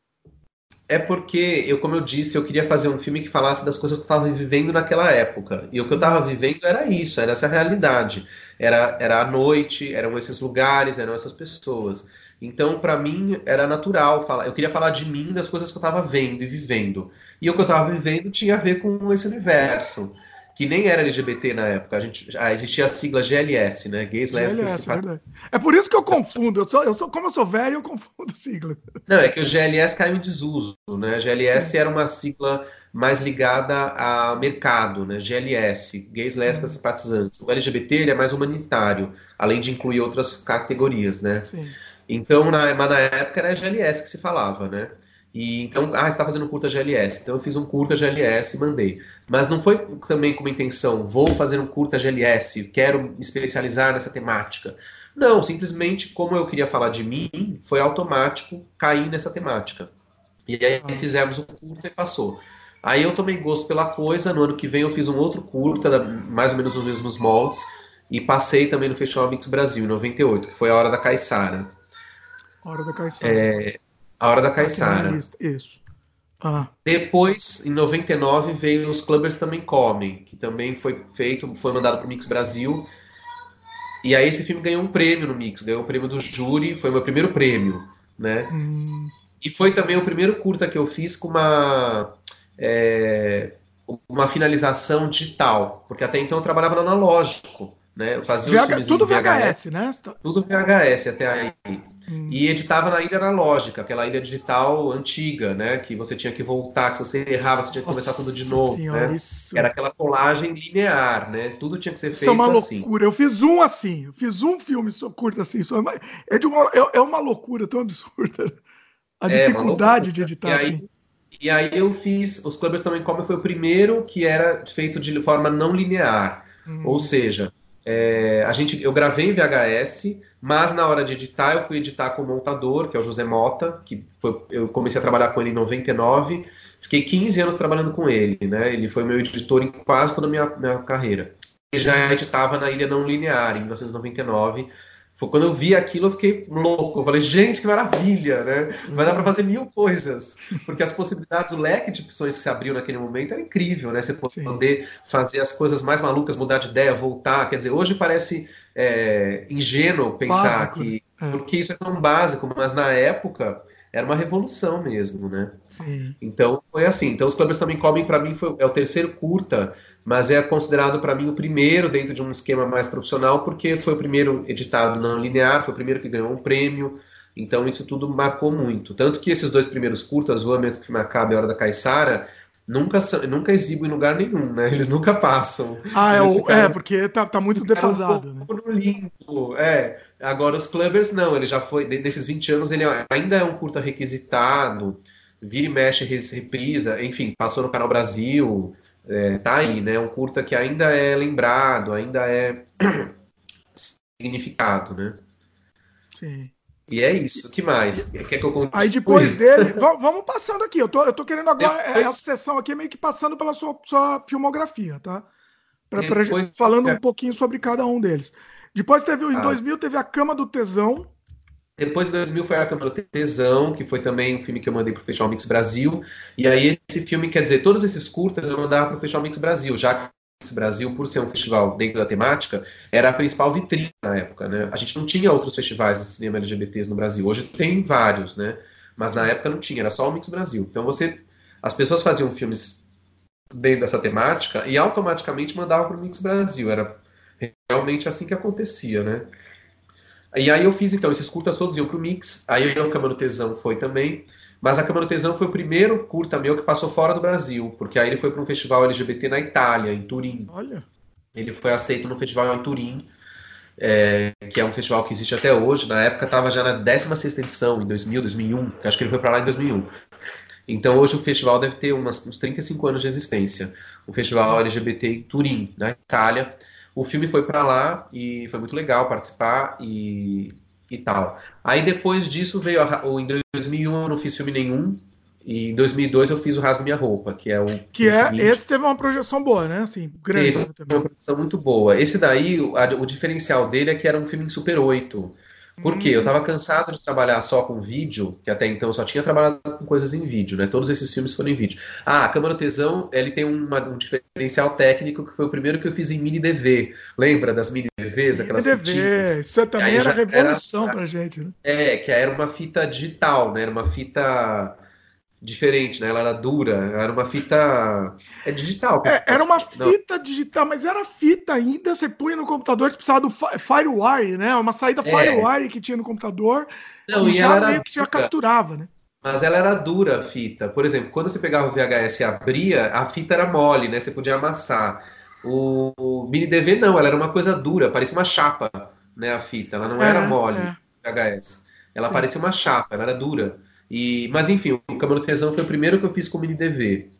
É porque, eu, como eu disse, eu queria fazer um filme que falasse das coisas que eu estava vivendo naquela época. E o que eu estava vivendo era isso, era essa realidade. Era, era a noite, eram esses lugares, eram essas pessoas. Então, para mim, era natural falar. Eu queria falar de mim, das coisas que eu estava vendo e vivendo. E o que eu estava vivendo tinha a ver com esse universo que nem era LGBT na época. A gente, ah, existia a sigla GLS, né? Gays, lésbicas... GLS, é, é por isso que eu confundo. Eu sou, eu sou, como eu sou velho, eu confundo sigla. Não, é que o GLS caiu em desuso, né? GLS Sim. era uma sigla mais ligada a mercado, né? GLS, gays, lésbicas, uhum. simpatizantes. O LGBT ele é mais humanitário, além de incluir outras categorias, né? Sim. Então, na, mas na época era GLS que se falava, né? E então, ah, está fazendo um curta GLS. Então eu fiz um curta GLS e mandei. Mas não foi também com uma intenção, vou fazer um curta GLS, quero me especializar nessa temática. Não, simplesmente como eu queria falar de mim, foi automático cair nessa temática. E aí ah. fizemos o curta e passou. Aí eu tomei gosto pela coisa, no ano que vem eu fiz um outro curta, mais ou menos nos mesmos moldes, e passei também no Festival Mix Brasil, em 98, que foi a Hora da Caiçara. Hora da Caiçara. É, a Hora da Caiçara. Isso. Ah. Depois, em 99, veio Os Clubbers Também Comem, que também foi feito, foi mandado para o Mix Brasil. E aí esse filme ganhou um prêmio no Mix, ganhou o um prêmio do júri, foi o meu primeiro prêmio, né? Hum. E foi também o primeiro curta que eu fiz com uma é, uma finalização digital, porque até então eu trabalhava no analógico, né? Eu fazia VH, os tudo VHS, VHS, né? Tudo VHS até aí. Hum. E editava na ilha analógica, aquela ilha digital antiga, né? Que você tinha que voltar, que se você errava, você tinha que começar tudo de novo. Senhora, né? Isso... Era aquela colagem linear, né? Tudo tinha que ser feito assim. Isso é uma assim. loucura. Eu fiz um assim, eu fiz um filme curto assim. É, de uma, é, é uma loucura tão absurda. A é, dificuldade de editar e aí, assim. E aí eu fiz. Os Clubbers também Comem foi o primeiro que era feito de forma não linear. Hum. Ou seja, é, a gente, eu gravei em VHS, mas na hora de editar eu fui editar com o montador, que é o José Mota, que foi, eu comecei a trabalhar com ele em 99, fiquei 15 anos trabalhando com ele, né? Ele foi meu editor em quase toda a minha, minha carreira. E já editava na Ilha Não Linear, em 1999, foi quando eu vi aquilo, eu fiquei louco. Eu falei, gente, que maravilha, né? Vai dar para fazer mil coisas. Porque as possibilidades, o leque de opções que se abriu naquele momento era incrível, né? Você poder Sim. fazer as coisas mais malucas, mudar de ideia, voltar. Quer dizer, hoje parece é, ingênuo pensar Básico. que. É. Porque isso é tão básico, mas na época era uma revolução mesmo, né? Sim. Então foi assim. Então os clubes também comem para mim foi é o terceiro curta mas é considerado para mim o primeiro dentro de um esquema mais profissional, porque foi o primeiro editado não linear, foi o primeiro que ganhou um prêmio, então isso tudo marcou muito. Tanto que esses dois primeiros curtas, O Ambiente que me acaba e A Hora da Caiçara, nunca, nunca exibo em lugar nenhum, né? Eles nunca passam. Ah, é, ficaram, é, porque tá, tá muito defasado. Um né? no limpo, é. Agora os clubbers não, ele já foi, nesses 20 anos ele ainda é um curta requisitado, vira e mexe, reprisa, enfim, passou no Canal Brasil, é, tá aí, né? Um curta que ainda é lembrado, ainda é significado, né? Sim. E é isso. O que mais? Quer que eu conte? Aí depois dele, vamos passando aqui. Eu tô, eu tô querendo agora é, depois... essa sessão aqui meio que passando pela sua, sua filmografia, tá? Pra, depois... pra, falando um pouquinho sobre cada um deles. Depois teve, em ah. 2000, teve A Cama do Tesão, depois de 2000 foi A Câmara do Tesão, que foi também um filme que eu mandei para o Festival Mix Brasil. E aí esse filme, quer dizer, todos esses curtas eu mandava para o Festival Mix Brasil, já que o Mix Brasil, por ser um festival dentro da temática, era a principal vitrine na época, né? A gente não tinha outros festivais de cinema LGBTs no Brasil. Hoje tem vários, né? Mas na época não tinha, era só o Mix Brasil. Então você, as pessoas faziam filmes dentro dessa temática e automaticamente mandavam para o Mix Brasil. Era realmente assim que acontecia, né? E aí eu fiz, então, esses curtas todos iam pro Mix, aí o Câmara do Tesão foi também, mas a Câmara do Tesão foi o primeiro curta meu que passou fora do Brasil, porque aí ele foi para um festival LGBT na Itália, em Turim. Olha. Ele foi aceito no festival em Turim, é, que é um festival que existe até hoje. Na época estava já na 16 edição, em 2000, 2001, que acho que ele foi para lá em 2001. Então hoje o festival deve ter umas, uns 35 anos de existência. O festival LGBT em Turim, na Itália. O filme foi para lá e foi muito legal participar e, e tal. Aí depois disso veio a, o, em 2001 eu não fiz filme nenhum e em 2002 eu fiz o Rasgo Minha Roupa, que é o que é seguinte. esse teve uma projeção boa, né? Assim, grande. Teve uma projeção muito boa. Esse daí, o, a, o diferencial dele é que era um filme em Super 8. Por quê? Eu estava cansado de trabalhar só com vídeo, que até então eu só tinha trabalhado com coisas em vídeo, né? Todos esses filmes foram em vídeo. Ah, a Câmara Tesão, ele tem uma, um diferencial técnico que foi o primeiro que eu fiz em mini DV. Lembra das mini DVs, aquelas mini DV, isso também era revolução era, pra gente, né? É, que era uma fita digital, né? Era uma fita diferente, né? Ela era dura, era uma fita é digital. É, era uma fita não. digital, mas era fita ainda. Você punha no computador, você precisava do FireWire, né? Uma saída é. FireWire que tinha no computador. Não, e, e já meio que já capturava, né? Mas ela era dura a fita. Por exemplo, quando você pegava o VHS e abria, a fita era mole, né? Você podia amassar. O, o mini DV não, ela era uma coisa dura, parecia uma chapa, né? A fita, ela não é, era mole, é. VHS. Ela Sim. parecia uma chapa, ela era dura. E, mas enfim, o Câmara do Tesão foi o primeiro que eu fiz com mini DV.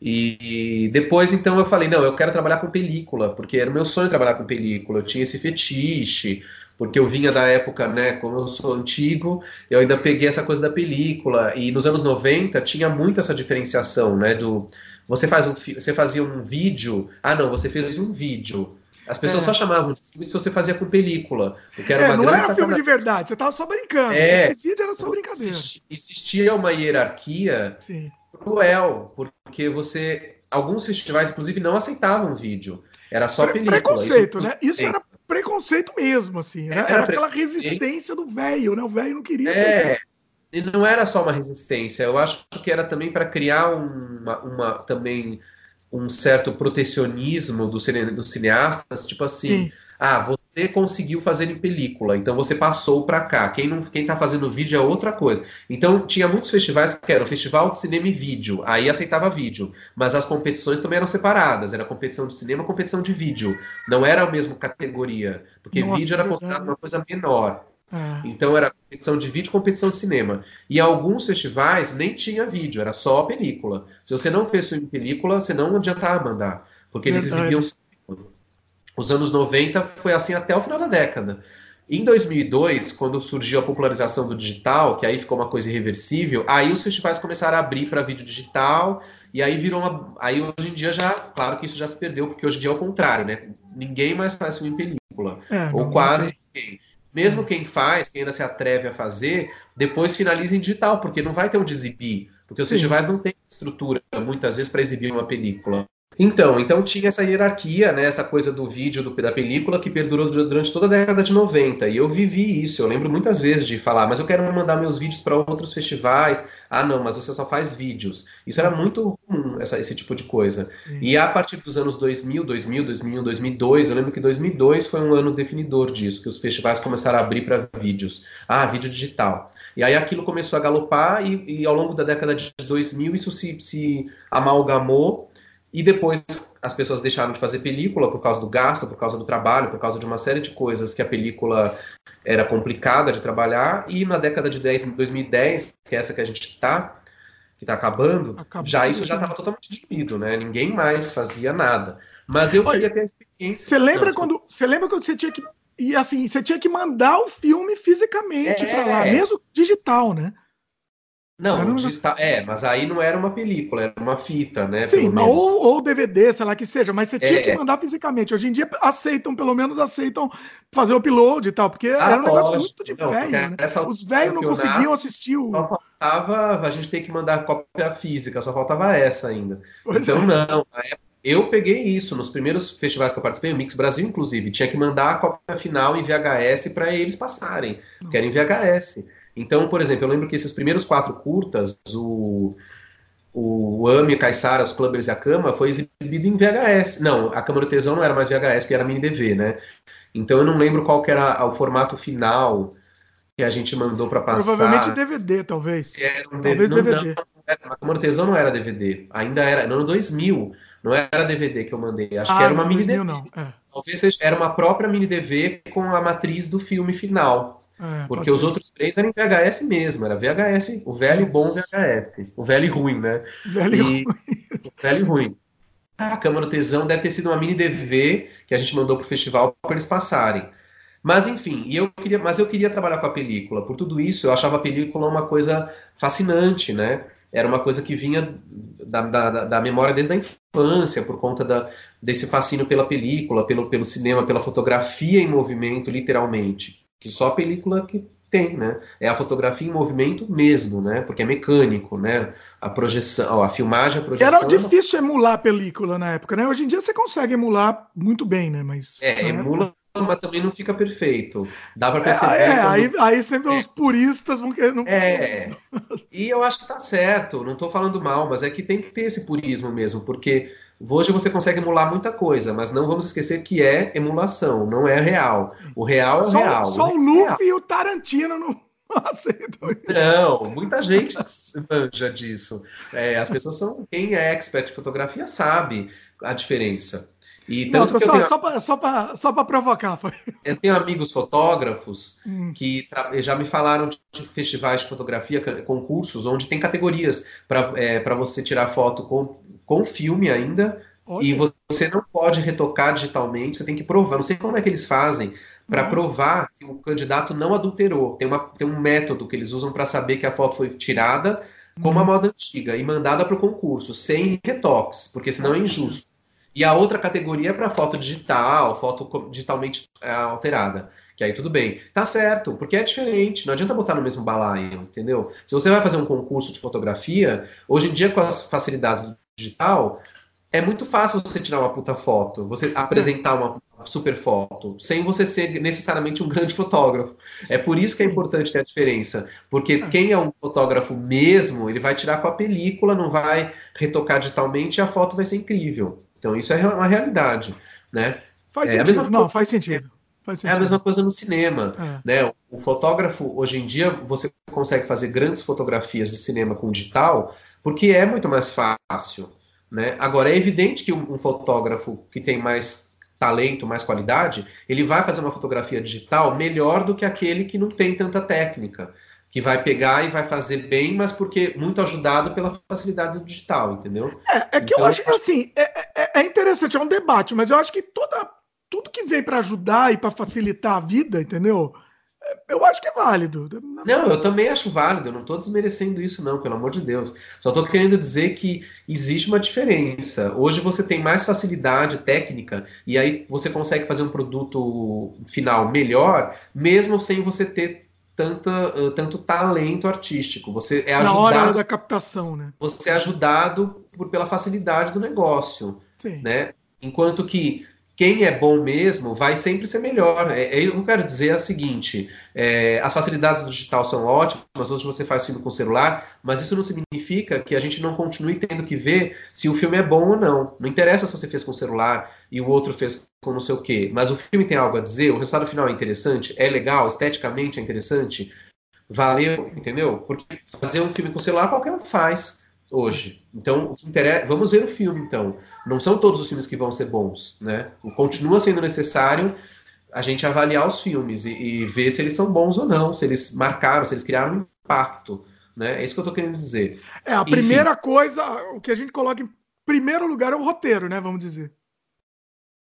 E depois, então, eu falei, não, eu quero trabalhar com película, porque era o meu sonho trabalhar com película. Eu tinha esse fetiche, porque eu vinha da época, né, como eu sou antigo, eu ainda peguei essa coisa da película. E nos anos 90 tinha muito essa diferenciação, né, do... Você, faz um, você fazia um vídeo, ah não, você fez um vídeo, as pessoas é. só chamavam de filme se você fazia com película. Porque era é, uma não era filme de verdade, você tava só brincando. É, vídeo era só brincadeira. Existia uma hierarquia Sim. cruel, porque você. Alguns festivais, inclusive, não aceitavam vídeo. Era só Pre película. Preconceito, Isso, né? Isso era preconceito mesmo, assim. Era, era, era aquela resistência do velho, né? O velho não queria. É. E não era só uma resistência, eu acho que era também para criar uma, uma também um certo protecionismo dos do cineastas, tipo assim, Sim. ah, você conseguiu fazer em película, então você passou para cá. Quem não, quem tá fazendo vídeo é outra coisa. Então tinha muitos festivais que eram festival de cinema e vídeo, aí aceitava vídeo, mas as competições também eram separadas, era competição de cinema, competição de vídeo. Não era a mesma categoria, porque Nossa, vídeo era considerado uma coisa menor. É. Então era competição de vídeo, competição de cinema. E alguns festivais nem tinha vídeo, era só película. Se você não fez filme película, você não adiantava mandar, porque eles exibiam os anos 90 foi assim até o final da década. Em 2002, quando surgiu a popularização do digital, que aí ficou uma coisa irreversível, aí os festivais começaram a abrir para vídeo digital, e aí virou uma. Aí hoje em dia já, claro que isso já se perdeu, porque hoje em dia é o contrário, né? Ninguém mais faz filme em película. É, ou quase ninguém. Mesmo quem faz, quem ainda se atreve a fazer, depois finaliza em digital, porque não vai ter onde exibir. Porque os Sim. festivais não têm estrutura, muitas vezes, para exibir uma película. Então, então tinha essa hierarquia, né, essa coisa do vídeo do, da película que perdurou durante toda a década de 90. E eu vivi isso. Eu lembro muitas vezes de falar, mas eu quero mandar meus vídeos para outros festivais. Ah, não, mas você só faz vídeos. Isso era muito comum, essa, esse tipo de coisa. E a partir dos anos 2000, 2000, 2001, 2002, eu lembro que 2002 foi um ano definidor disso, que os festivais começaram a abrir para vídeos. Ah, vídeo digital. E aí aquilo começou a galopar e, e ao longo da década de 2000 isso se, se amalgamou e depois as pessoas deixaram de fazer película por causa do gasto, por causa do trabalho, por causa de uma série de coisas que a película era complicada de trabalhar. E na década de 10, 2010, que é essa que a gente está, que está acabando, Acabou já isso já estava totalmente diluído, né? Ninguém mais fazia nada. Mas eu queria ter a experiência. Você lembra Não, quando você lembra quando você tinha que e assim você tinha que mandar o filme fisicamente é... para lá, mesmo digital, né? Não, digital, é, mas aí não era uma película, era uma fita, né? Sim, ou, ou DVD, sei lá que seja, mas você tinha é. que mandar fisicamente. Hoje em dia aceitam, pelo menos aceitam fazer o upload e tal, porque ah, era um negócio muito de velho, né? Os velhos não conseguiam assistir o. Só faltava a gente ter que mandar cópia física, só faltava essa ainda. Pois então, é. não, eu peguei isso nos primeiros festivais que eu participei, o Mix Brasil, inclusive, tinha que mandar a cópia final em VHS para eles passarem, que era em VHS. Então, por exemplo, eu lembro que esses primeiros quatro curtas, o, o Ami, Caissara, os Clubbers e a Cama, foi exibido em VHS. Não, a Cama do Tesão não era mais VHS, porque era mini DV, né? Então eu não lembro qual que era o formato final que a gente mandou para passar. Provavelmente DVD, talvez. Era um talvez não, DVD. Não, a Cama do Tesão não era DVD. Ainda era, no ano 2000, não era DVD que eu mandei. Acho ah, que era uma mini 2000, DV. Não. É. Talvez era uma própria mini DV com a matriz do filme final. É, porque os ser. outros três eram em VHS mesmo, era VHS, o velho bom VHS, o velho ruim, né? Velho e... ruim. O velho ruim. A Câmara do Tesão deve ter sido uma mini DV que a gente mandou pro festival para eles passarem. Mas enfim, e eu queria, mas eu queria trabalhar com a película. Por tudo isso, eu achava a película uma coisa fascinante, né? Era uma coisa que vinha da, da, da memória desde a infância, por conta da, desse fascínio pela película, pelo, pelo cinema, pela fotografia em movimento, literalmente. Que só a película que tem, né? É a fotografia em movimento mesmo, né? Porque é mecânico, né? A projeção, a filmagem, a projeção. Era difícil emular a película na época, né? Hoje em dia você consegue emular muito bem, né? Mas é, emula. Mas também não fica perfeito. Dá para perceber. É, é aí, aí sempre é. os puristas vão querer. Não... É. E eu acho que tá certo. Não estou falando mal, mas é que tem que ter esse purismo mesmo, porque Hoje você consegue emular muita coisa, mas não vamos esquecer que é emulação, não é real. O real é o só, real. Só o Luffy e o Tarantino não Não, muita gente manja disso. É, as pessoas são. Quem é expert em fotografia sabe a diferença. E tanto não, só, tenho... só para só só provocar. Foi. Eu tenho amigos fotógrafos hum. que já me falaram de festivais de fotografia, concursos, onde tem categorias para é, você tirar foto com com filme ainda, Olha. e você não pode retocar digitalmente, você tem que provar. Não sei como é que eles fazem para provar que o candidato não adulterou. Tem, uma, tem um método que eles usam para saber que a foto foi tirada como a uhum. moda antiga e mandada para o concurso, sem retoques, porque senão é injusto. E a outra categoria é para foto digital, foto digitalmente é, alterada. Que aí tudo bem. Tá certo, porque é diferente. Não adianta botar no mesmo balaio, entendeu? Se você vai fazer um concurso de fotografia, hoje em dia com as facilidades do digital, é muito fácil você tirar uma puta foto, você apresentar uma super foto, sem você ser necessariamente um grande fotógrafo. É por isso que é importante ter a diferença, porque é. quem é um fotógrafo mesmo, ele vai tirar com a película, não vai retocar digitalmente e a foto vai ser incrível. Então isso é uma realidade, né? Faz é sentido. Não, faz sentido. Faz sentido. É a mesma coisa no cinema, é. né? O fotógrafo hoje em dia você consegue fazer grandes fotografias de cinema com digital porque é muito mais fácil. Né? Agora, é evidente que um, um fotógrafo que tem mais talento, mais qualidade, ele vai fazer uma fotografia digital melhor do que aquele que não tem tanta técnica, que vai pegar e vai fazer bem, mas porque muito ajudado pela facilidade do digital, entendeu? É, é que então, eu acho que assim, é, é, é, interessante, é um debate, mas eu acho que toda, tudo que vem para ajudar e para facilitar a vida, entendeu? eu acho que é válido. Não, eu também acho válido, eu não estou desmerecendo isso, não, pelo amor de Deus. Só estou querendo dizer que existe uma diferença. Hoje você tem mais facilidade técnica e aí você consegue fazer um produto final melhor, mesmo sem você ter tanta, uh, tanto talento artístico. Você é ajudado. Na hora da captação, né? Você é ajudado por, pela facilidade do negócio. Sim. Né? Enquanto que quem é bom mesmo vai sempre ser melhor. É, é, eu quero dizer o seguinte: é, as facilidades do digital são ótimas, hoje você faz filme com celular, mas isso não significa que a gente não continue tendo que ver se o filme é bom ou não. Não interessa se você fez com celular e o outro fez com não sei o quê, mas o filme tem algo a dizer, o resultado final é interessante, é legal, esteticamente é interessante, valeu, entendeu? Porque fazer um filme com celular qualquer um faz hoje. Então, o que interessa, vamos ver o filme então. Não são todos os filmes que vão ser bons, né? Continua sendo necessário a gente avaliar os filmes e, e ver se eles são bons ou não, se eles marcaram, se eles criaram um impacto, né? É isso que eu tô querendo dizer. É, a Enfim. primeira coisa, o que a gente coloca em primeiro lugar é o roteiro, né? Vamos dizer.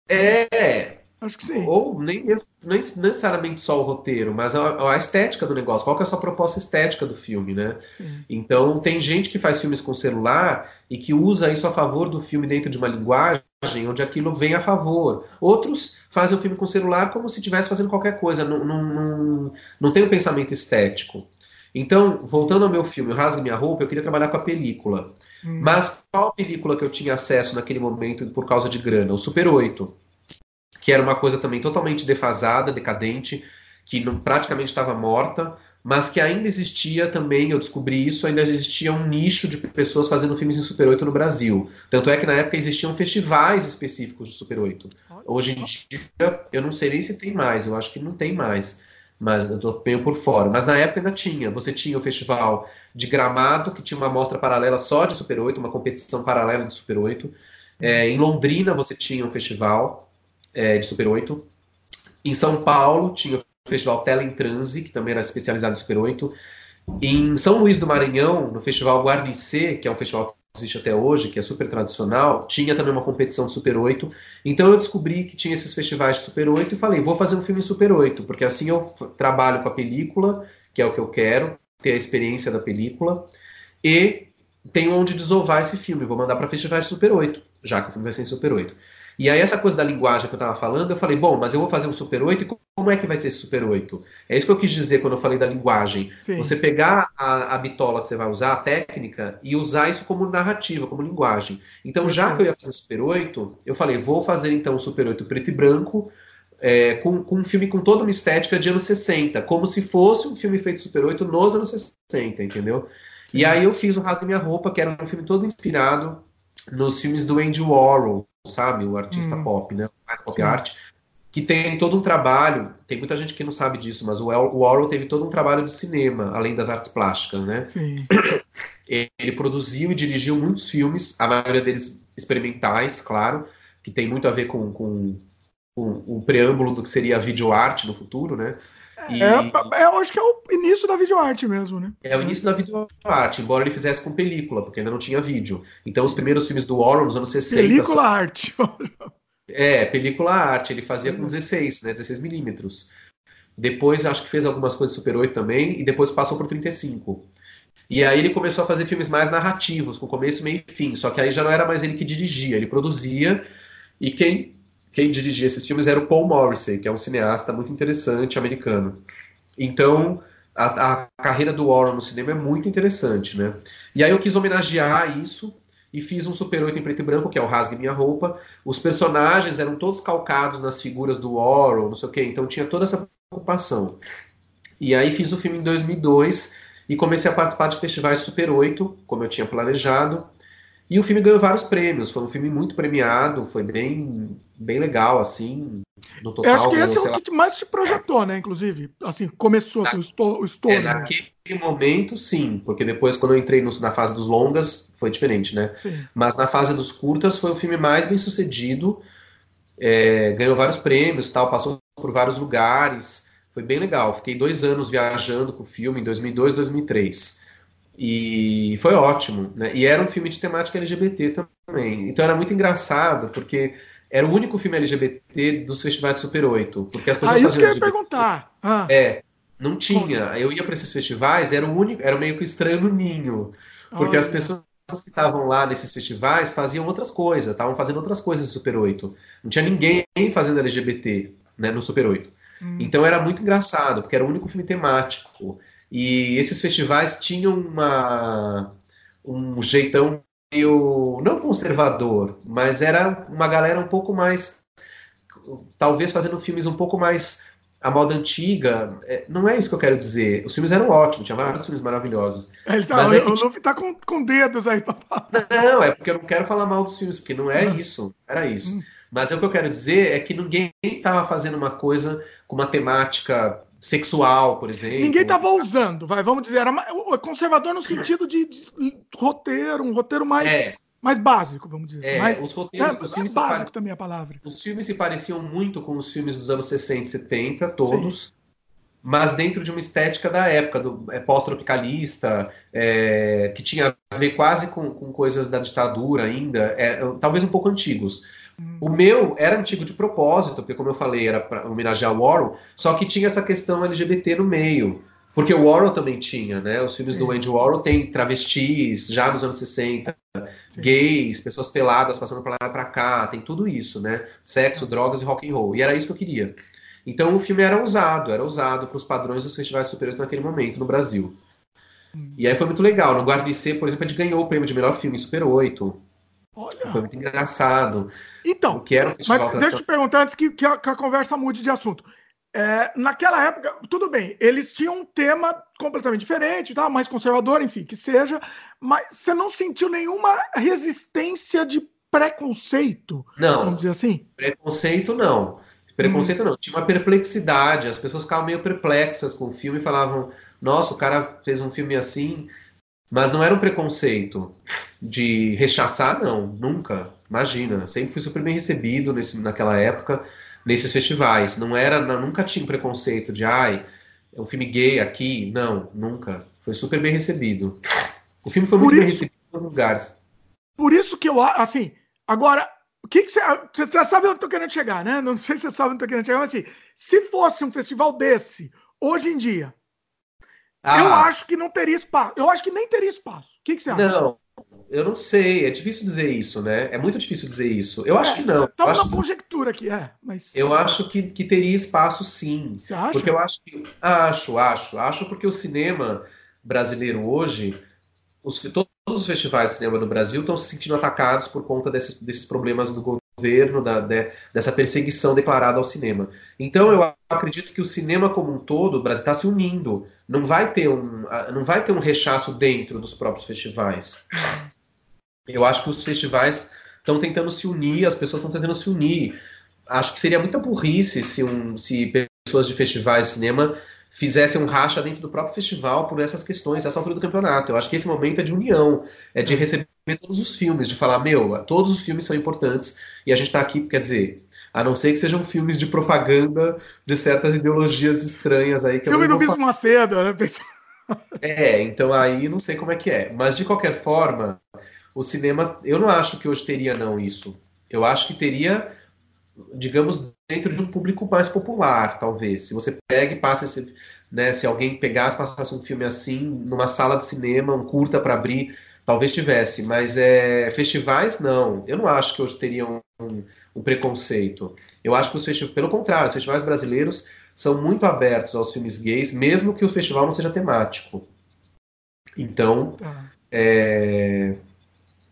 É, Acho que sim. Ou nem, nem necessariamente só o roteiro, mas a, a, estética do negócio. Qual que é a sua proposta estética do filme, né? Sim. Então, tem gente que faz filmes com celular e que usa isso a favor do filme dentro de uma linguagem onde aquilo vem a favor. Outros fazem o filme com celular como se estivesse fazendo qualquer coisa. Não, não, não, não tem um pensamento estético. Então, voltando ao meu filme, o Rasgue Minha Roupa, eu queria trabalhar com a película. Hum. Mas qual película que eu tinha acesso naquele momento por causa de grana? O Super 8 que era uma coisa também totalmente defasada, decadente, que não, praticamente estava morta, mas que ainda existia também, eu descobri isso, ainda existia um nicho de pessoas fazendo filmes em Super 8 no Brasil. Tanto é que na época existiam festivais específicos de Super 8. Hoje em dia, eu não sei nem se tem mais, eu acho que não tem mais, mas eu estou meio por fora. Mas na época ainda tinha. Você tinha o festival de Gramado, que tinha uma mostra paralela só de Super 8, uma competição paralela de Super 8. É, em Londrina você tinha um festival é, de Super 8. Em São Paulo tinha o Festival Tela em Transe, que também era especializado em Super 8. Em São Luís do Maranhão, no Festival Guarnicê, que é um festival existe até hoje, que é super tradicional, tinha também uma competição de Super 8. Então eu descobri que tinha esses festivais de Super 8 e falei, vou fazer um filme Super 8, porque assim eu trabalho com a película, que é o que eu quero, ter a experiência da película, e tenho onde desovar esse filme. Vou mandar para festivais de Super 8, já que o filme vai ser em Super 8. E aí, essa coisa da linguagem que eu estava falando, eu falei, bom, mas eu vou fazer um Super 8 e como é que vai ser esse Super 8? É isso que eu quis dizer quando eu falei da linguagem. Sim. Você pegar a, a bitola que você vai usar, a técnica, e usar isso como narrativa, como linguagem. Então, já que eu ia fazer Super 8, eu falei, vou fazer então o Super 8 preto e branco, é, com, com, um filme com toda uma estética de anos 60, como se fosse um filme feito Super 8 nos anos 60, entendeu? Sim. E aí eu fiz o Rasga Minha Roupa, que era um filme todo inspirado nos filmes do Andy Warhol, sabe? O artista hum. pop, né? O pop Sim. art. Que tem todo um trabalho, tem muita gente que não sabe disso, mas o Warhol teve todo um trabalho de cinema, além das artes plásticas, né? Sim. Ele produziu e dirigiu muitos filmes, a maioria deles experimentais, claro, que tem muito a ver com, com, com o preâmbulo do que seria a videoarte no futuro, né? E... É, é, eu acho que é o início da videoarte mesmo, né? É o início da videoarte, embora ele fizesse com película, porque ainda não tinha vídeo. Então, os primeiros filmes do Warren nos anos 60. Película arte. é, película arte. Ele fazia com 16, né? 16 milímetros. Depois, acho que fez algumas coisas Super 8 também, e depois passou por 35. E aí ele começou a fazer filmes mais narrativos, com começo, meio e fim. Só que aí já não era mais ele que dirigia, ele produzia, e quem quem dirigia esses filmes era o Paul Morrissey, que é um cineasta muito interessante americano. Então, a, a, carreira do Warren no cinema é muito interessante, né? E aí eu quis homenagear isso e fiz um Super 8 em preto e branco, que é o Rasgue Minha Roupa. Os personagens eram todos calcados nas figuras do Warren, não sei o quê, então tinha toda essa preocupação. E aí fiz o filme em 2002 e comecei a participar de festivais Super 8, como eu tinha planejado. E o filme ganhou vários prêmios, foi um filme muito premiado, foi bem, bem legal, assim. No total, Eu acho que esse é o lá... que mais se projetou, né, inclusive. Assim, começou assim, o estouro. É, né? naquele momento, sim, porque depois, quando eu entrei no, na fase dos longas, foi diferente, né? Sim. Mas na fase dos curtas foi o filme mais bem sucedido, é, ganhou vários prêmios, tal, passou por vários lugares, foi bem legal. Fiquei dois anos viajando com o filme, em 2002 2003. E foi ótimo, né? E era um filme de temática LGBT também. Então era muito engraçado, porque era o único filme LGBT dos festivais Super 8. Porque as pessoas ah, isso que eu ia LGBT. perguntar. Ah. É, não tinha. Eu ia para esses festivais, era o único, era meio que estranho no ninho. Porque as pessoas que estavam lá nesses festivais faziam outras coisas, estavam fazendo outras coisas no Super 8. Não tinha ninguém fazendo LGBT né, no Super 8. Hum. Então era muito engraçado, porque era o único filme temático. E esses festivais tinham uma, um jeitão meio, não conservador, mas era uma galera um pouco mais, talvez fazendo filmes um pouco mais a moda antiga. É, não é isso que eu quero dizer. Os filmes eram ótimos, tinha vários filmes maravilhosos. Ele tá, mas é o Luffy tá com, com dedos aí pra falar. Não, é porque eu não quero falar mal dos filmes, porque não é ah. isso. Era isso. Hum. Mas é o que eu quero dizer é que ninguém estava fazendo uma coisa com uma temática sexual, por exemplo. Ninguém estava usando, vai, vamos dizer, era conservador no sentido de, de roteiro, um roteiro mais, é. mais básico, vamos dizer. É, mais, os roteiros, é, os filmes básico pare... também a palavra. Os filmes se pareciam muito com os filmes dos anos 60 e 70, todos. Sim. Mas dentro de uma estética da época, do é, pós-tropicalista, é, que tinha a ver quase com, com coisas da ditadura ainda, é, talvez um pouco antigos. O meu era antigo de propósito, porque, como eu falei, era para homenagear o Warhol, só que tinha essa questão LGBT no meio. Porque o Warhol também tinha, né? Os filmes Sim. do Andy Warhol tem travestis, já nos anos 60, Sim. gays, pessoas peladas passando para lá para cá, tem tudo isso, né? Sexo, drogas e rock and roll. E era isso que eu queria. Então o filme era usado, era usado para os padrões dos festivais superiores naquele momento no Brasil. Hum. E aí foi muito legal. No Guardice, por exemplo, a gente ganhou o prêmio de melhor filme Super 8. Olha. Foi muito engraçado. Então, que era mas deixa eu te perguntar antes que, que, a, que a conversa mude de assunto. É, naquela época, tudo bem, eles tinham um tema completamente diferente, tá? mais conservador, enfim, que seja, mas você não sentiu nenhuma resistência de preconceito? Não. Vamos dizer assim? Preconceito não. Preconceito hum. não. Tinha uma perplexidade, as pessoas ficavam meio perplexas com o filme e falavam: nossa, o cara fez um filme assim. Mas não era um preconceito de rechaçar, não, nunca. Imagina, sempre fui super bem recebido nesse, naquela época, nesses festivais. Não era, nunca tinha preconceito de, ai, é um filme gay aqui. Não, nunca. Foi super bem recebido. O filme foi muito isso, bem recebido em lugares. Por isso que eu, assim, agora, o que, você, você já sabe onde eu tô querendo chegar, né? Não sei se você sabe onde eu tô querendo chegar, mas assim, se fosse um festival desse, hoje em dia, ah. Eu acho que não teria espaço. Eu acho que nem teria espaço. O que, que você acha? Não, eu não sei, é difícil dizer isso, né? É muito difícil dizer isso. Eu acho que não. Estamos na conjectura aqui, é. Mas... Eu acho que, que teria espaço sim. Você acha? Porque eu acho que. Acho, acho. Acho porque o cinema brasileiro hoje, os, todos os festivais de cinema no Brasil estão se sentindo atacados por conta desses, desses problemas do governo, da, de, dessa perseguição declarada ao cinema. Então eu acredito que o cinema como um todo, o Brasil está se unindo. Não vai ter um, não vai ter um rechaço dentro dos próprios festivais. Eu acho que os festivais estão tentando se unir, as pessoas estão tentando se unir. Acho que seria muita burrice se, um, se pessoas de festivais de cinema fizessem um racha dentro do próprio festival por essas questões, essa altura do campeonato. Eu acho que esse momento é de união, é de receber todos os filmes, de falar, meu, todos os filmes são importantes e a gente está aqui, quer dizer, a não ser que sejam filmes de propaganda de certas ideologias estranhas aí. Que Filme do Bispo Macedo, né? É, então aí não sei como é que é. Mas de qualquer forma, o cinema, eu não acho que hoje teria não isso. Eu acho que teria, digamos, dentro de um público mais popular, talvez. Se você pega e passa esse, né, se alguém pegasse, passasse um filme assim numa sala de cinema, um curta para abrir, talvez tivesse. Mas é, festivais não. Eu não acho que hoje teriam um, um preconceito. Eu acho que os festivais, pelo contrário, os festivais brasileiros são muito abertos aos filmes gays, mesmo que o festival não seja temático. Então, tá. é,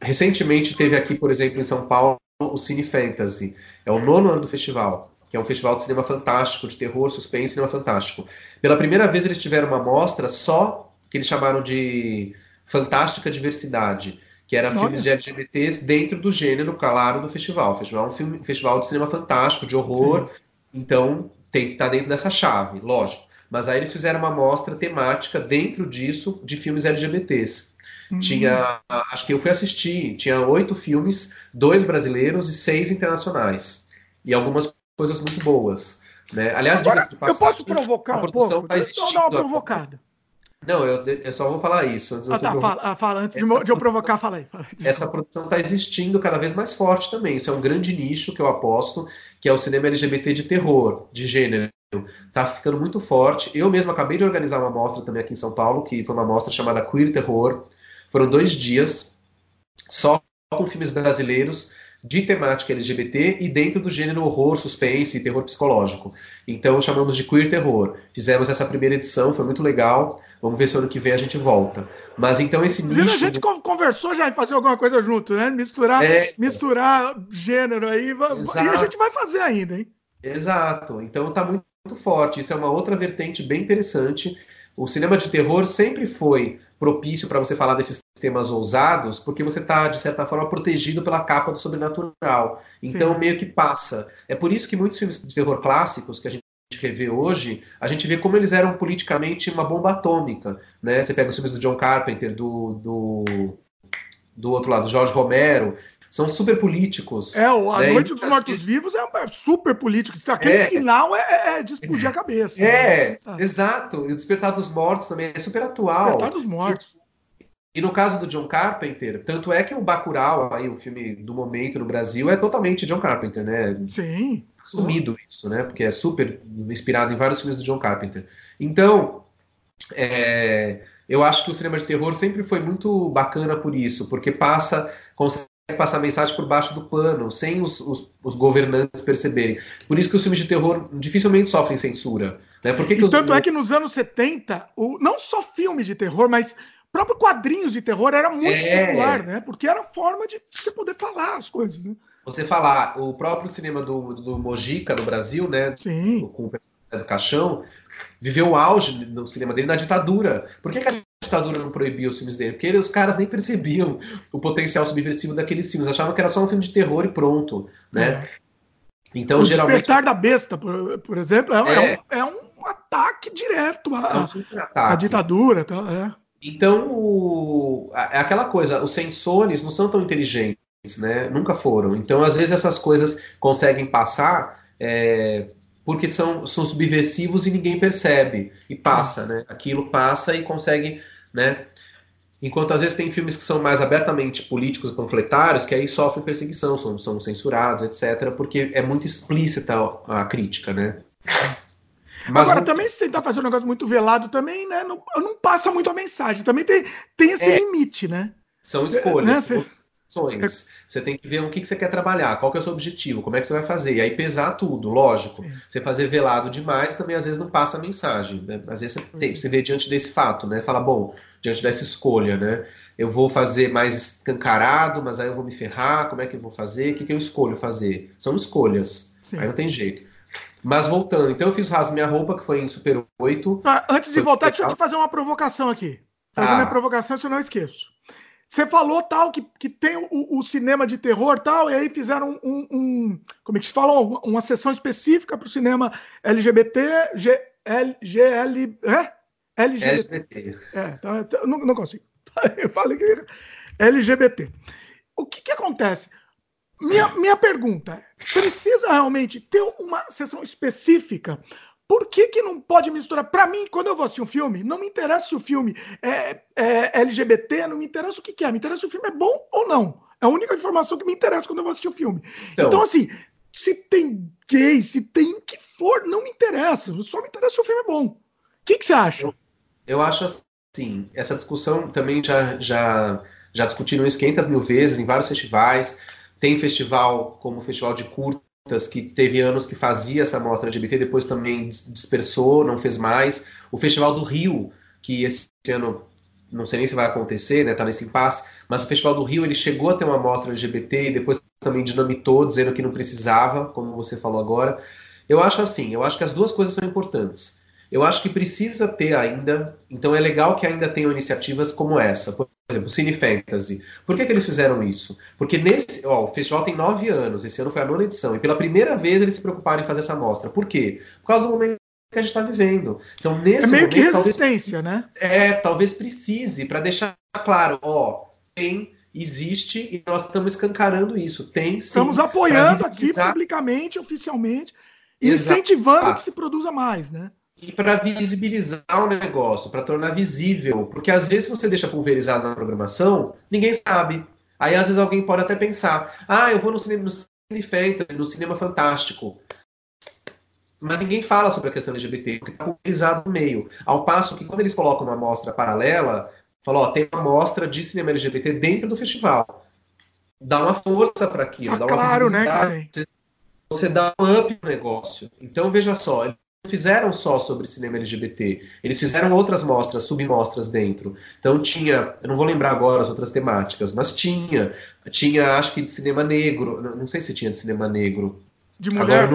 Recentemente teve aqui, por exemplo, em São Paulo, o Cine Fantasy. É o nono ano do festival, que é um festival de cinema fantástico, de terror, suspense e cinema fantástico. Pela primeira vez eles tiveram uma mostra só que eles chamaram de Fantástica Diversidade, que era Olha. filmes de LGBTs dentro do gênero, claro, do festival. O festival é um filme, festival de cinema fantástico, de horror, Sim. então tem que estar dentro dessa chave, lógico. Mas aí eles fizeram uma mostra temática dentro disso de filmes LGBTs. Uhum. Tinha, acho que eu fui assistir, tinha oito filmes, dois brasileiros e seis internacionais. E algumas coisas muito boas. Né? Aliás, Agora, eu posso provocar um pouco? Tá eu dar uma provocada. Não, eu, eu, só vou falar isso. Antes, ah, tá, fala, ah, fala, antes essa, de eu provocar, fala aí. Fala. Essa produção está existindo cada vez mais forte também. Isso é um grande nicho que eu aposto, que é o cinema LGBT de terror, de gênero. Tá ficando muito forte. Eu mesmo acabei de organizar uma mostra também aqui em São Paulo, que foi uma mostra chamada Queer Terror, foram dois dias só com filmes brasileiros de temática LGBT e dentro do gênero horror, suspense e terror psicológico. Então chamamos de queer terror. Fizemos essa primeira edição, foi muito legal. Vamos ver se ano que vem a gente volta. Mas então esse nicho... A gente conversou já em fazer alguma coisa junto, né? Misturar, é... misturar gênero aí. Exato. E a gente vai fazer ainda, hein? Exato. Então tá muito, muito forte. Isso é uma outra vertente bem interessante. O cinema de terror sempre foi propício para você falar desses temas ousados, porque você está, de certa forma, protegido pela capa do sobrenatural. Então, Sim. meio que passa. É por isso que muitos filmes de terror clássicos que a gente revê hoje, a gente vê como eles eram politicamente uma bomba atômica. Né? Você pega os filmes do John Carpenter, do, do, do outro lado, Jorge Romero, são super políticos. É, o A né? Noite dos Mortos-Vivos é super político. Aquele é, final é, é, é de explodir a cabeça. É, né? Exato. E o Despertar dos Mortos também é super atual. Despertar dos Mortos. E, e no caso do John Carpenter, tanto é que o Bacurau, aí, o filme do momento no Brasil, é totalmente John Carpenter, né? Sim. Sumido isso, né? Porque é super inspirado em vários filmes do John Carpenter. Então, é, eu acho que o cinema de terror sempre foi muito bacana por isso, porque passa, consegue passar mensagem por baixo do pano, sem os, os, os, governantes perceberem. Por isso que os filmes de terror dificilmente sofrem censura. Né? Por que que os... Tanto é que nos anos 70, o, não só filmes de terror, mas próprio quadrinhos de terror era muito é... popular, né? Porque era forma de você poder falar as coisas, né? Você falar, o próprio cinema do, do Mojica no Brasil, né? Sim. Com o do Caixão, viveu o auge no cinema dele na ditadura. Por que, que a ditadura não proibia os filmes dele? Porque os caras nem percebiam o potencial subversivo daqueles filmes, achavam que era só um filme de terror e pronto, né? É. Então, o geralmente... Despertar da Besta, por, por exemplo, é, é. é um, é um ataque direto à, é um ataque. à ditadura. Tá? É. Então, o, é aquela coisa, os sensores não são tão inteligentes, né? Nunca foram. Então, às vezes, essas coisas conseguem passar porque são, são subversivos e ninguém percebe. E passa, né? Aquilo passa e consegue, né? Enquanto às vezes tem filmes que são mais abertamente políticos e panfletários, que aí sofrem perseguição, são, são censurados, etc., porque é muito explícita a, a crítica, né? Mas Agora, também se tentar fazer um negócio muito velado também, né? Não, não passa muito a mensagem. Também tem, tem esse é, limite, né? São escolhas. Né? Você tem que ver o que, que você quer trabalhar, qual que é o seu objetivo, como é que você vai fazer. E aí pesar tudo, lógico. Você fazer velado demais também às vezes não passa a mensagem. Né? Às vezes você, tem, você vê diante desse fato, né? Fala, bom, diante dessa escolha, né? Eu vou fazer mais escancarado, mas aí eu vou me ferrar, como é que eu vou fazer? O que, que eu escolho fazer? São escolhas. Sim. Aí não tem jeito. Mas voltando, então eu fiz Rasgo Minha Roupa, que foi em Super 8. Ah, antes de voltar, deixa eu te fazer uma provocação aqui. Fazer ah. minha provocação, se eu não esqueço. Você falou tal que, que tem o, o, cinema de terror tal, e aí fizeram um, um como é que se fala? Uma sessão específica para o cinema LGBT, G, L, GL, é? LGBT. LGBT. É, tá, não, não consigo. Eu falei que LGBT. O que, que acontece? Minha, minha pergunta é: precisa realmente ter uma sessão específica por que, que não pode misturar? Para mim, quando eu vou assistir um filme, não me interessa se o filme é, é LGBT, não me interessa o que, que, é. Me interessa se o filme é bom ou não. É a única informação que me interessa quando eu vou assistir o filme. Então, então assim, se tem gay, se tem o que for, não me interessa. Só me interessa se o filme é bom. O que, que você acha? Eu, eu acho assim, essa discussão também já, já, já discutiram isso 500 mil vezes em vários festivais. Tem festival como o Festival de Curta que teve anos que fazia essa mostra LGBT, depois também dispersou, não fez mais. O Festival do Rio, que esse ano não sei nem se vai acontecer, né, tá nesse impasse, mas o Festival do Rio ele chegou a ter uma mostra LGBT e depois também dinamitou, dizendo que não precisava, como você falou agora. Eu acho assim, eu acho que as duas coisas são importantes. Eu acho que precisa ter ainda, então é legal que ainda tenham iniciativas como essa. Exemplo, Cine Fantasy. Por que, que eles fizeram isso? Porque nesse, ó, o festival tem nove anos, esse ano foi a nona edição, e pela primeira vez eles se preocuparam em fazer essa mostra. Por quê? Por causa do momento que a gente está vivendo. Então, nesse é meio momento, que resistência, talvez, né? É, talvez precise, para deixar claro, ó, tem, existe, e nós estamos escancarando isso. Tem sim. Estamos apoiando aqui publicamente, oficialmente, incentivando Exato. que se produza mais, né? E para visibilizar o negócio, para tornar visível. Porque às vezes, você deixa pulverizado na programação, ninguém sabe. Aí às vezes alguém pode até pensar: ah, eu vou no cinema, no cine fantasy, no cinema fantástico. Mas ninguém fala sobre a questão LGBT, porque está pulverizado no meio. Ao passo que quando eles colocam uma amostra paralela, falou, ó, tem uma amostra de cinema LGBT dentro do festival. Dá uma força para aquilo, tá dá uma claro, né, você, você dá um up no negócio. Então, veja só, fizeram só sobre cinema LGBT. Eles fizeram outras mostras, submostras dentro. Então tinha, eu não vou lembrar agora as outras temáticas, mas tinha. Tinha, acho que de cinema negro. Não sei se tinha de cinema negro. De mulher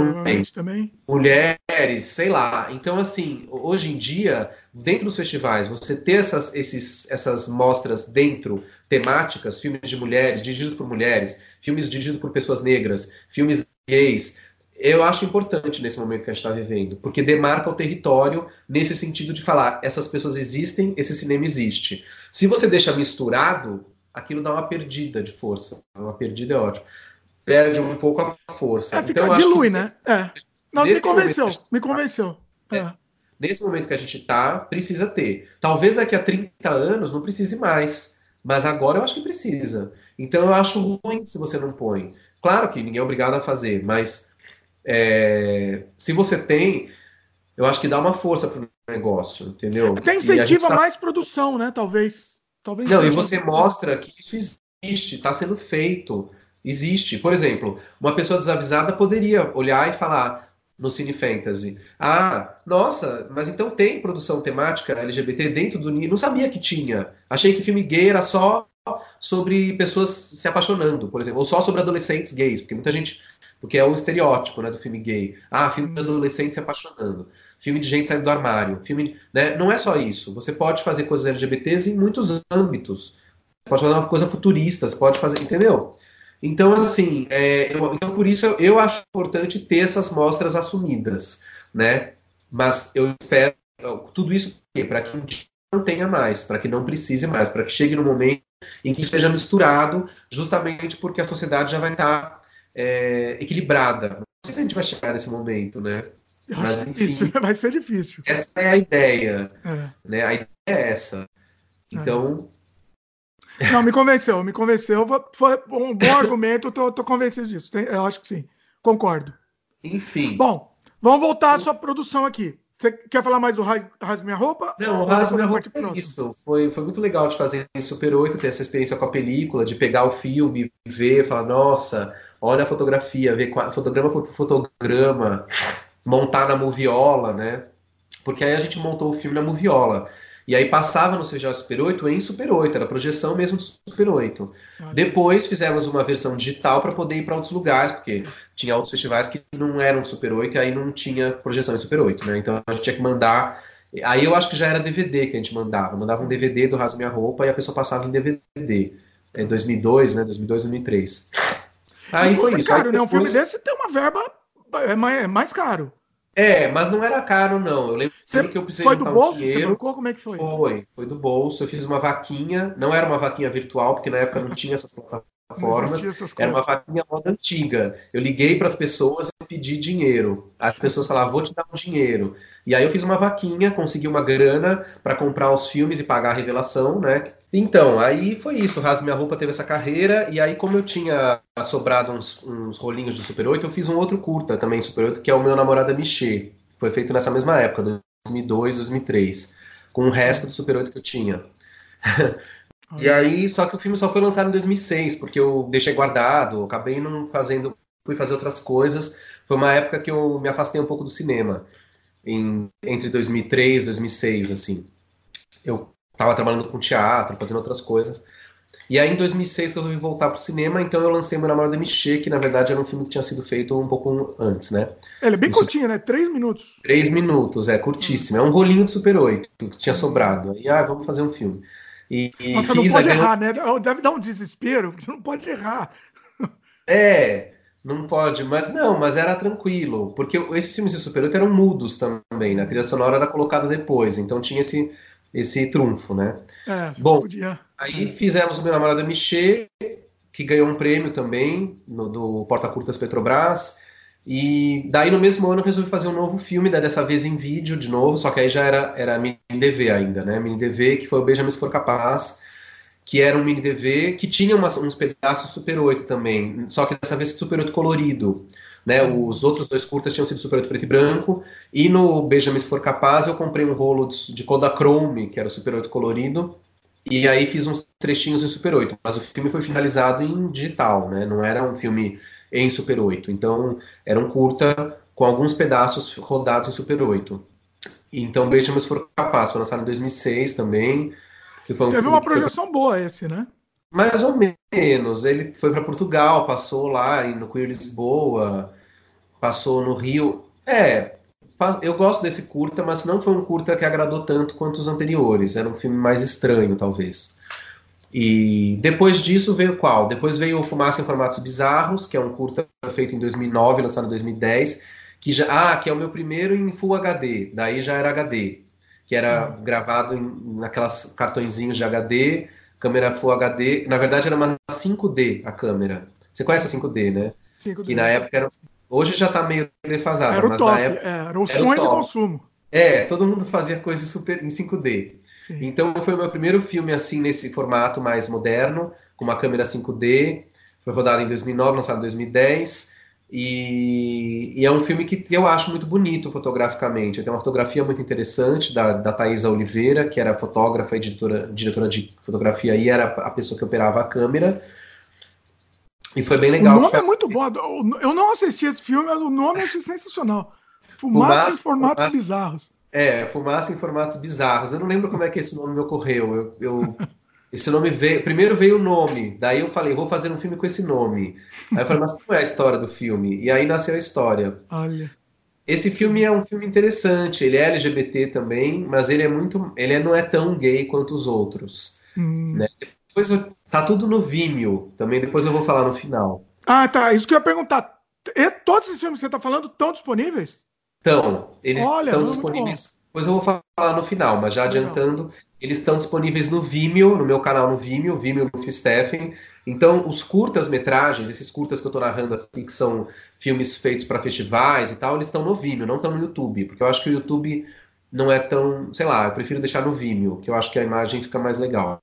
também? Mulheres, sei lá. Então, assim, hoje em dia, dentro dos festivais, você ter essas, esses, essas mostras dentro, temáticas, filmes de mulheres, dirigidos por mulheres, filmes dirigidos por pessoas negras, filmes gays, eu acho importante nesse momento que a gente está vivendo, porque demarca o território nesse sentido de falar essas pessoas existem, esse cinema existe. Se você deixa misturado, aquilo dá uma perdida de força. Uma perdida é ótimo. Perde um pouco a força. É, fica, então, dilui, né? É. Não, me convenceu, me convenceu. É. É. Nesse momento que a gente está, precisa ter. Talvez daqui a 30 anos não precise mais, mas agora eu acho que precisa. Então eu acho ruim se você não põe. Claro que ninguém é obrigado a fazer, mas é, se você tem, eu acho que dá uma força para o negócio, entendeu? Até incentiva tá... mais produção, né? Talvez. Talvez Não, e você mostra que isso existe, está sendo feito, existe. Por exemplo, uma pessoa desavisada poderia olhar e falar no Cine Fantasy: Ah, nossa, mas então tem produção temática LGBT dentro do Não sabia que tinha. Achei que filme gay era só sobre pessoas se apaixonando, por exemplo, ou só sobre adolescentes gays, porque muita gente porque é o estereótipo né, do filme gay. Ah, filme de adolescente se apaixonando. Filme de gente saindo do armário. Filme, né? Não é só isso. Você pode fazer coisas LGBTs em muitos âmbitos. Você pode fazer uma coisa futurista, você pode fazer. Entendeu? Então, assim, é, eu, então por isso eu, eu, acho importante ter essas mostras assumidas, né? Mas eu espero tudo isso para que não tenha mais, para que não precise mais, para que chegue no momento em que esteja misturado, justamente porque a sociedade já vai estar é, equilibrada. Não sei se a gente vai chegar nesse momento, né? Mas, enfim, vai ser difícil. Essa é a ideia. É. Né? A ideia é essa. Então. É. Não, me convenceu, me convenceu. Foi um bom argumento, tô, tô convencido disso. Eu acho que sim. Concordo. Enfim. Bom, vamos voltar à sua produção aqui. Você quer falar mais do Rasgue Minha Roupa? Não, o Rasgue Minha Roupa é isso. Foi, foi muito legal de fazer em Super 8, ter essa experiência com a película, de pegar o filme, ver, falar, nossa, olha a fotografia, ver fotograma por fotograma, montar na moviola, né? Porque aí a gente montou o filme na moviola. E aí passava no CGI Super 8 em Super 8, era projeção mesmo do Super 8. Ah, Depois fizemos uma versão digital para poder ir para outros lugares, porque tinha outros festivais que não eram Super 8 e aí não tinha projeção em Super 8, né? Então a gente tinha que mandar. Aí eu acho que já era DVD que a gente mandava. Mandava um DVD do Rasga Minha Roupa e a pessoa passava em DVD. É 2002, né? 2002, 2003. Aí foi isso. Caro, aí depois... né? Um filme desse tem uma verba é mais, é mais caro. É, mas não era caro, não. Eu lembro você que eu precisei Foi do bolso? Dinheiro. Você bancou? Como é que foi? Foi, foi do bolso. Eu fiz uma vaquinha. Não era uma vaquinha virtual, porque na época não tinha essas plataformas. Era uma vaquinha moda antiga. Eu liguei para as pessoas e pedi dinheiro. As pessoas falavam, vou te dar um dinheiro. E aí eu fiz uma vaquinha, consegui uma grana para comprar os filmes e pagar a revelação, né? Então, aí foi isso. Rasga Minha Roupa teve essa carreira, e aí, como eu tinha sobrado uns, uns rolinhos de Super 8, eu fiz um outro curta também, Super 8, que é o Meu Namorado Michê. Foi feito nessa mesma época, 2002, 2003, com o resto do Super 8 que eu tinha. e aí, só que o filme só foi lançado em 2006, porque eu deixei guardado, acabei não fazendo, fui fazer outras coisas. Foi uma época que eu me afastei um pouco do cinema, em, entre 2003 e 2006, assim. Eu Tava trabalhando com teatro, fazendo outras coisas. E aí, em 2006, eu resolvi voltar pro cinema, então eu lancei Meu Namorado Michê, que na verdade era um filme que tinha sido feito um pouco antes, né? Ele é bem curtinho, né? Três minutos. Três minutos, é, curtíssimo. É um rolinho de Super 8 que tinha sobrado. Aí, ah, vamos fazer um filme. E, e Nossa, não pode errar, né? Deve dar um desespero, porque você não pode errar. É, não pode, mas não, mas era tranquilo, porque esses filmes de Super 8 eram mudos também, né? A trilha sonora era colocada depois, então tinha esse esse trunfo, né? É, Bom, podia. aí fizemos o Meu Namorado Michê, que ganhou um prêmio também no, do Porta Curtas Petrobras. E daí no mesmo ano eu resolvi fazer um novo filme, dessa vez em vídeo de novo, só que aí já era, era mini DV ainda, né? Mini DV, que foi o Benjamin Se For Capaz, que era um mini DV que tinha umas, uns pedaços Super 8 também, só que dessa vez Super 8 colorido. Né? Os outros dois curtas tinham sido Super 8 preto e branco. E no Beija-me Se For Capaz eu comprei um rolo de Kodachrome, que era o Super 8 colorido. E aí fiz uns trechinhos em Super 8. Mas o filme foi finalizado em digital, né? Não era um filme em Super 8. Então era um curta com alguns pedaços rodados em Super 8. Então Beija-me Se For Capaz foi lançado em 2006 também. Que foi um Teve uma projeção foi... boa esse, né? Mais ou menos. Ele foi para Portugal, passou lá no Queer Lisboa, passou no Rio. É, eu gosto desse curta, mas não foi um curta que agradou tanto quanto os anteriores. Era um filme mais estranho, talvez. E depois disso veio qual? Depois veio o Fumaça em Formatos Bizarros, que é um curta feito em 2009, lançado em 2010, que já, ah, que é o meu primeiro em Full HD. Daí já era HD, que era hum. gravado em, naquelas cartõezinhos de HD câmera Full HD. Na verdade, era uma 5D a câmera. Você conhece a 5D, né? 5D. E na época era. Hoje já está meio defasado, era mas top, na época. É, era o sonho de consumo. É, todo mundo fazia coisas super em 5D. Sim. Então foi o meu primeiro filme assim nesse formato mais moderno, com uma câmera 5D. Foi rodado em 2009, lançado em 2010. E, e, é um filme que eu acho muito bonito fotograficamente. Tem uma fotografia muito interessante da, da Thaisa Oliveira, que era fotógrafa e diretora, diretora de fotografia e era a pessoa que operava a câmera. E foi bem legal. O nome é muito bom. Eu não assisti esse filme, mas o nome é sensacional. Fumaça, Fumaça em formatos Fumaça, bizarros. É, Fumaça em formatos bizarros. Eu não lembro como é que esse nome me ocorreu. Eu, eu esse nome veio. Primeiro veio o nome, daí eu falei, vou fazer um filme com esse nome. Aí eu falei, mas como é a história do filme? E aí nasceu a história. Olha. Esse filme é um filme interessante, ele é LGBT também, mas ele é muito. Ele não é tão gay quanto os outros. Hum. Né? Depois tá tudo no Vimeo, também depois eu vou falar no final. Ah, tá. Isso que eu ia perguntar. E todos esses filmes que você está falando estão disponíveis? Estão. Eles estão disponíveis. Depois eu vou falar no final, mas já adiantando, eles estão disponíveis no Vimeo, no meu canal no Vimeo, Vimeo no Stephen. Então, os curtas-metragens, esses curtas que eu estou narrando aqui, que são filmes feitos para festivais e tal, eles estão no Vimeo, não estão no YouTube, porque eu acho que o YouTube não é tão, sei lá, eu prefiro deixar no Vimeo, que eu acho que a imagem fica mais legal.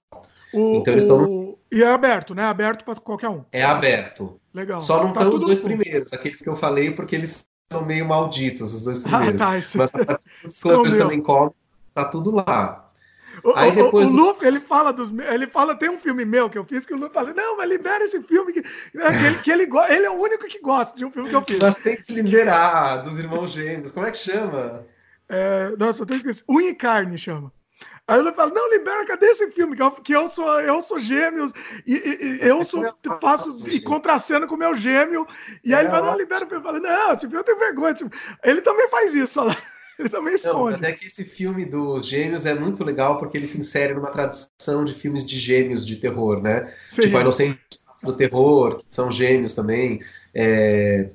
O, então eles estão no... E é aberto, né? Aberto para qualquer um. É aberto. Legal. Só não tá estão os dois primeiros, aqueles que eu falei, porque eles são meio malditos, os dois ah, primeiros. Ah, tá, isso... Mas os Clippers também comem, tá tudo lá. O, Aí depois o, o Lupe, ele fala dos. Ele fala, tem um filme meu que eu fiz que o Lupe fala, não, mas libera esse filme que, né, que, ele, que ele, ele é o único que gosta de um filme que eu fiz. Mas tem que liberar dos irmãos gêmeos. Como é que chama? É, nossa, eu tenho esquecido. Unha e carne chama. Aí ele fala, não, libera, cadê esse filme? Que eu, que eu sou, eu sou gêmeos, e, e, e eu sou, faço e contracena com o meu gêmeo. E aí ele fala, não, libera o filme. Eu falo, não, esse filme eu tenho vergonha. Ele também faz isso, olha lá. Ele também esconde. Não, é que esse filme dos gêmeos é muito legal porque ele se insere numa tradição de filmes de gêmeos de terror, né? Sim. Tipo, a Inocente do Terror, que são gêmeos também. É,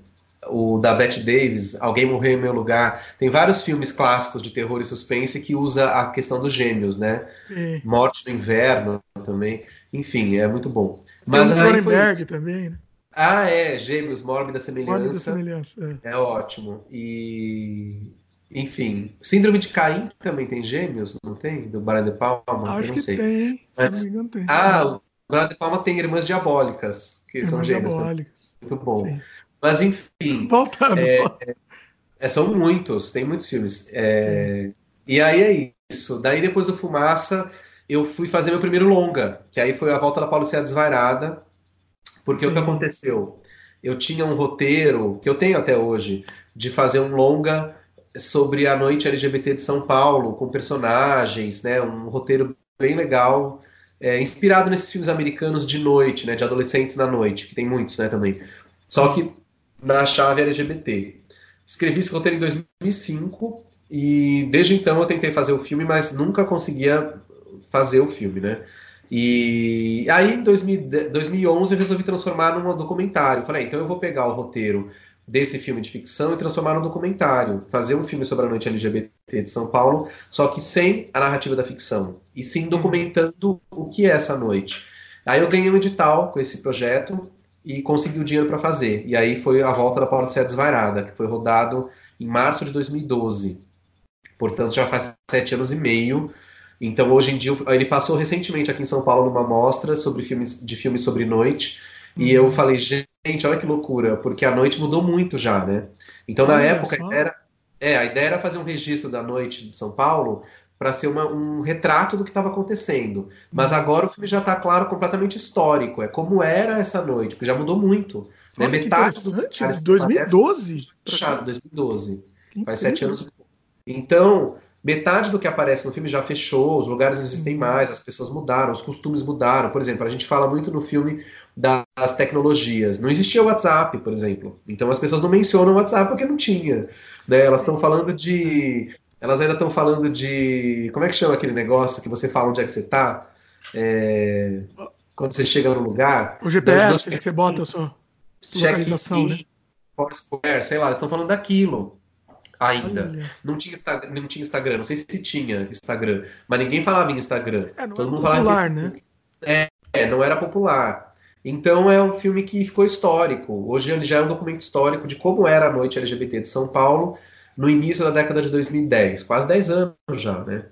o da Bette Davis, Alguém Morreu em Meu Lugar. Tem vários filmes clássicos de terror e suspense que usa a questão dos gêmeos, né? Sim. Morte no Inverno também. Enfim, é muito bom. Mas Tem o Cronenberg também, né? Ah, é, Gêmeos, Mórbida Semelhança. Mórbida Semelhança, é. é ótimo. E enfim, Síndrome de Caim também tem gêmeos, não tem? Do Brian De Palma? Acho eu não sei. tem, Mas, se não me engano, tem. Ah, o Brian De Palma tem Irmãs Diabólicas, que irmãs são gêmeos. Diabólicas. Muito bom. Sim. Mas enfim. Voltando. É, é, são muitos, tem muitos filmes. É, e aí é isso. Daí depois do Fumaça, eu fui fazer meu primeiro longa, que aí foi a volta da Paulicéia Desvairada, porque Sim. o que aconteceu? Eu tinha um roteiro, que eu tenho até hoje, de fazer um longa sobre a noite LGBT de São Paulo, com personagens, né, um roteiro bem legal, é, inspirado nesses filmes americanos de noite, né, de adolescentes na noite, que tem muitos, né, também. Só que na chave LGBT. Escrevi esse roteiro em 2005 e desde então eu tentei fazer o filme, mas nunca conseguia fazer o filme, né? E aí em 2011 eu resolvi transformar num documentário. Falei, ah, então eu vou pegar o roteiro desse filme de ficção e transformar num documentário, fazer um filme sobre a noite LGBT de São Paulo, só que sem a narrativa da ficção, e sim uhum. documentando o que é essa noite. Aí eu ganhei um edital com esse projeto e consegui o dinheiro para fazer. E aí foi a volta da Paula Sé Desvairada, que foi rodado em março de 2012. Portanto, já faz sete anos e meio. Então, hoje em dia, ele passou recentemente aqui em São Paulo numa mostra sobre filmes, de filmes sobre noite. E eu uhum. falei, gente, olha que loucura, porque a noite mudou muito já, né? Então, na época, era, é, a ideia era fazer um registro da noite de São Paulo para ser uma, um retrato do que estava acontecendo. Mas uhum. agora o filme já está, claro, completamente histórico. É como era essa noite, porque já mudou muito. Né? Metade do de 2012? Fechado, 2012. Faz sete anos. Então, metade do que aparece no filme já fechou, os lugares não existem uhum. mais, as pessoas mudaram, os costumes mudaram. Por exemplo, a gente fala muito no filme das tecnologias. Não existia o WhatsApp, por exemplo. Então as pessoas não mencionam o WhatsApp porque não tinha. Né? Elas estão falando de. Elas ainda estão falando de. Como é que chama aquele negócio que você fala onde é que você está? É... Quando você chega no lugar. O GPS que você bota a sua localização, né? Foursquare, sei lá, estão falando daquilo ainda. Não tinha, Instagram, não tinha Instagram, não sei se tinha Instagram, mas ninguém falava em Instagram. É, Todo mundo popular, falava né? É, não era popular. Então é um filme que ficou histórico. Hoje ele já é um documento histórico de como era a noite LGBT de São Paulo no início da década de 2010, quase 10 anos já, né?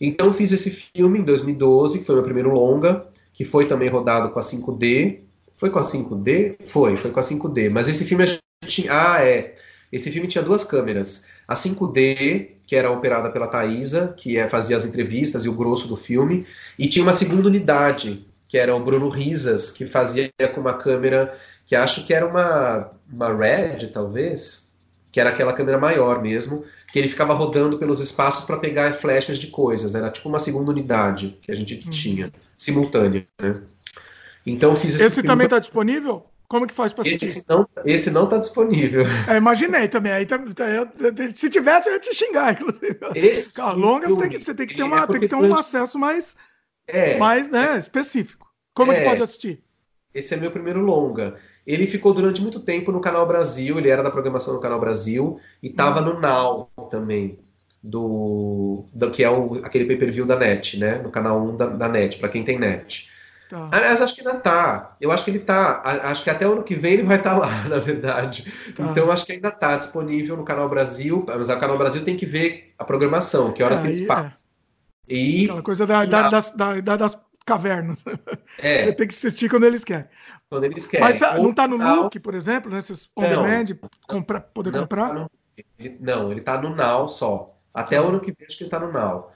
Então fiz esse filme em 2012, que foi meu primeiro longa, que foi também rodado com a 5D. Foi com a 5D? Foi, foi com a 5D. Mas esse filme a gente. Ah, é. Esse filme tinha duas câmeras. A 5D, que era operada pela Thaisa, que é, fazia as entrevistas e o grosso do filme, e tinha uma segunda unidade, que era o Bruno Risas, que fazia com uma câmera que acho que era uma, uma Red, talvez, que era aquela câmera maior mesmo, que ele ficava rodando pelos espaços para pegar flechas de coisas. Era tipo uma segunda unidade que a gente uhum. tinha, simultânea. Né? Então fiz esse. Esse também está disponível? Como que faz para assistir? Esse não, esse não tá disponível. É, imaginei também. Aí, tá, tá, se tivesse, eu ia te xingar, inclusive. Esse longa, você tem que, você tem que ter, uma, é tem que ter um acesso mais, é, mais né, é, específico. Como é, que pode assistir? Esse é meu primeiro longa. Ele ficou durante muito tempo no Canal Brasil, ele era da programação do Canal Brasil e estava no Now também, do, do que é o, aquele pay-per-view da NET, né? No canal 1 da, da NET, para quem tem NET. Tá. Aliás, acho que ainda tá. Eu acho que ele tá. Acho que até o ano que vem ele vai estar tá lá, na verdade. Tá. Então acho que ainda tá disponível no Canal Brasil. Mas o Canal Brasil tem que ver a programação, que horas que eles é. passam. E Aquela coisa da, da, das, da, das cavernas. É. Você tem que assistir quando eles querem. Quando eles querem. Mas ah, não está no Look, por exemplo, né? on demand, compra, poder não comprar? Tá no, ele, não, ele está no Now só. Até o ano que vem acho que ele está no Now.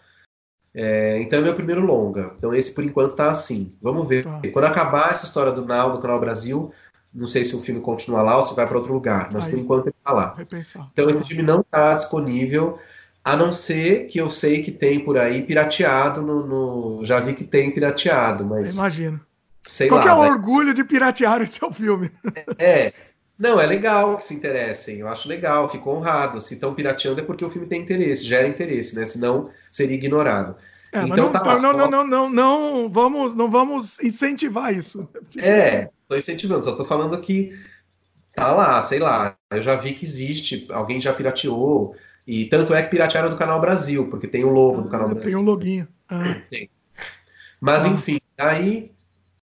É, então é meu primeiro longa. Então esse por enquanto tá assim. Vamos ver. Tá. Quando acabar essa história do Now, do Canal Brasil, não sei se o filme continua lá ou se vai para outro lugar, mas Aí, por enquanto ele tá lá. Então esse filme não tá disponível, a não ser que eu sei que tem por aí pirateado no, no... já vi que tem pirateado, mas imagino. Sei Qual lá, é o orgulho de piratear esse seu filme? É, não, é legal que se interessem, eu acho legal, fico honrado. Se estão pirateando é porque o filme tem interesse, gera interesse, né? Senão seria ignorado. É, então, não, tá lá, não, não, não, não, não, vamos, não vamos incentivar isso. É, estou incentivando, só estou falando que tá lá, sei lá. Eu já vi que existe, alguém já pirateou, e tanto é que piratearam do Canal Brasil, porque tem o logo do Canal ah, Brasil. Tem um loginho. Ah. Tem. Mas ah. enfim, aí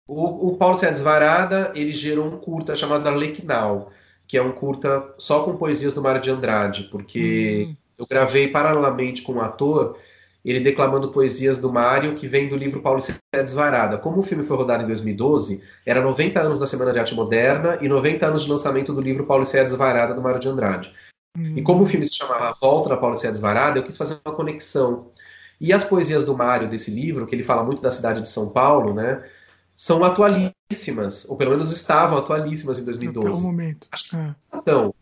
o, o Paulo Cedes Varada, ele gerou um curta chamado Arlequinal, que é um curta só com poesias do Mário de Andrade, porque hum. eu gravei paralelamente com um ator ele declamando poesias do Mário, que vem do livro Paulo Cedes Varada. Como o filme foi rodado em 2012, era 90 anos da Semana de Arte Moderna e 90 anos de lançamento do livro Paulo Cedes Varada, do Mário de Andrade. Hum. E como o filme se chamava Volta da Paulo Cedes Varada, eu quis fazer uma conexão. E as poesias do Mário desse livro, que ele fala muito da cidade de São Paulo, né, são atualíssimas, ou pelo menos estavam atualíssimas em 2012. Até o momento. Acho que é. Então,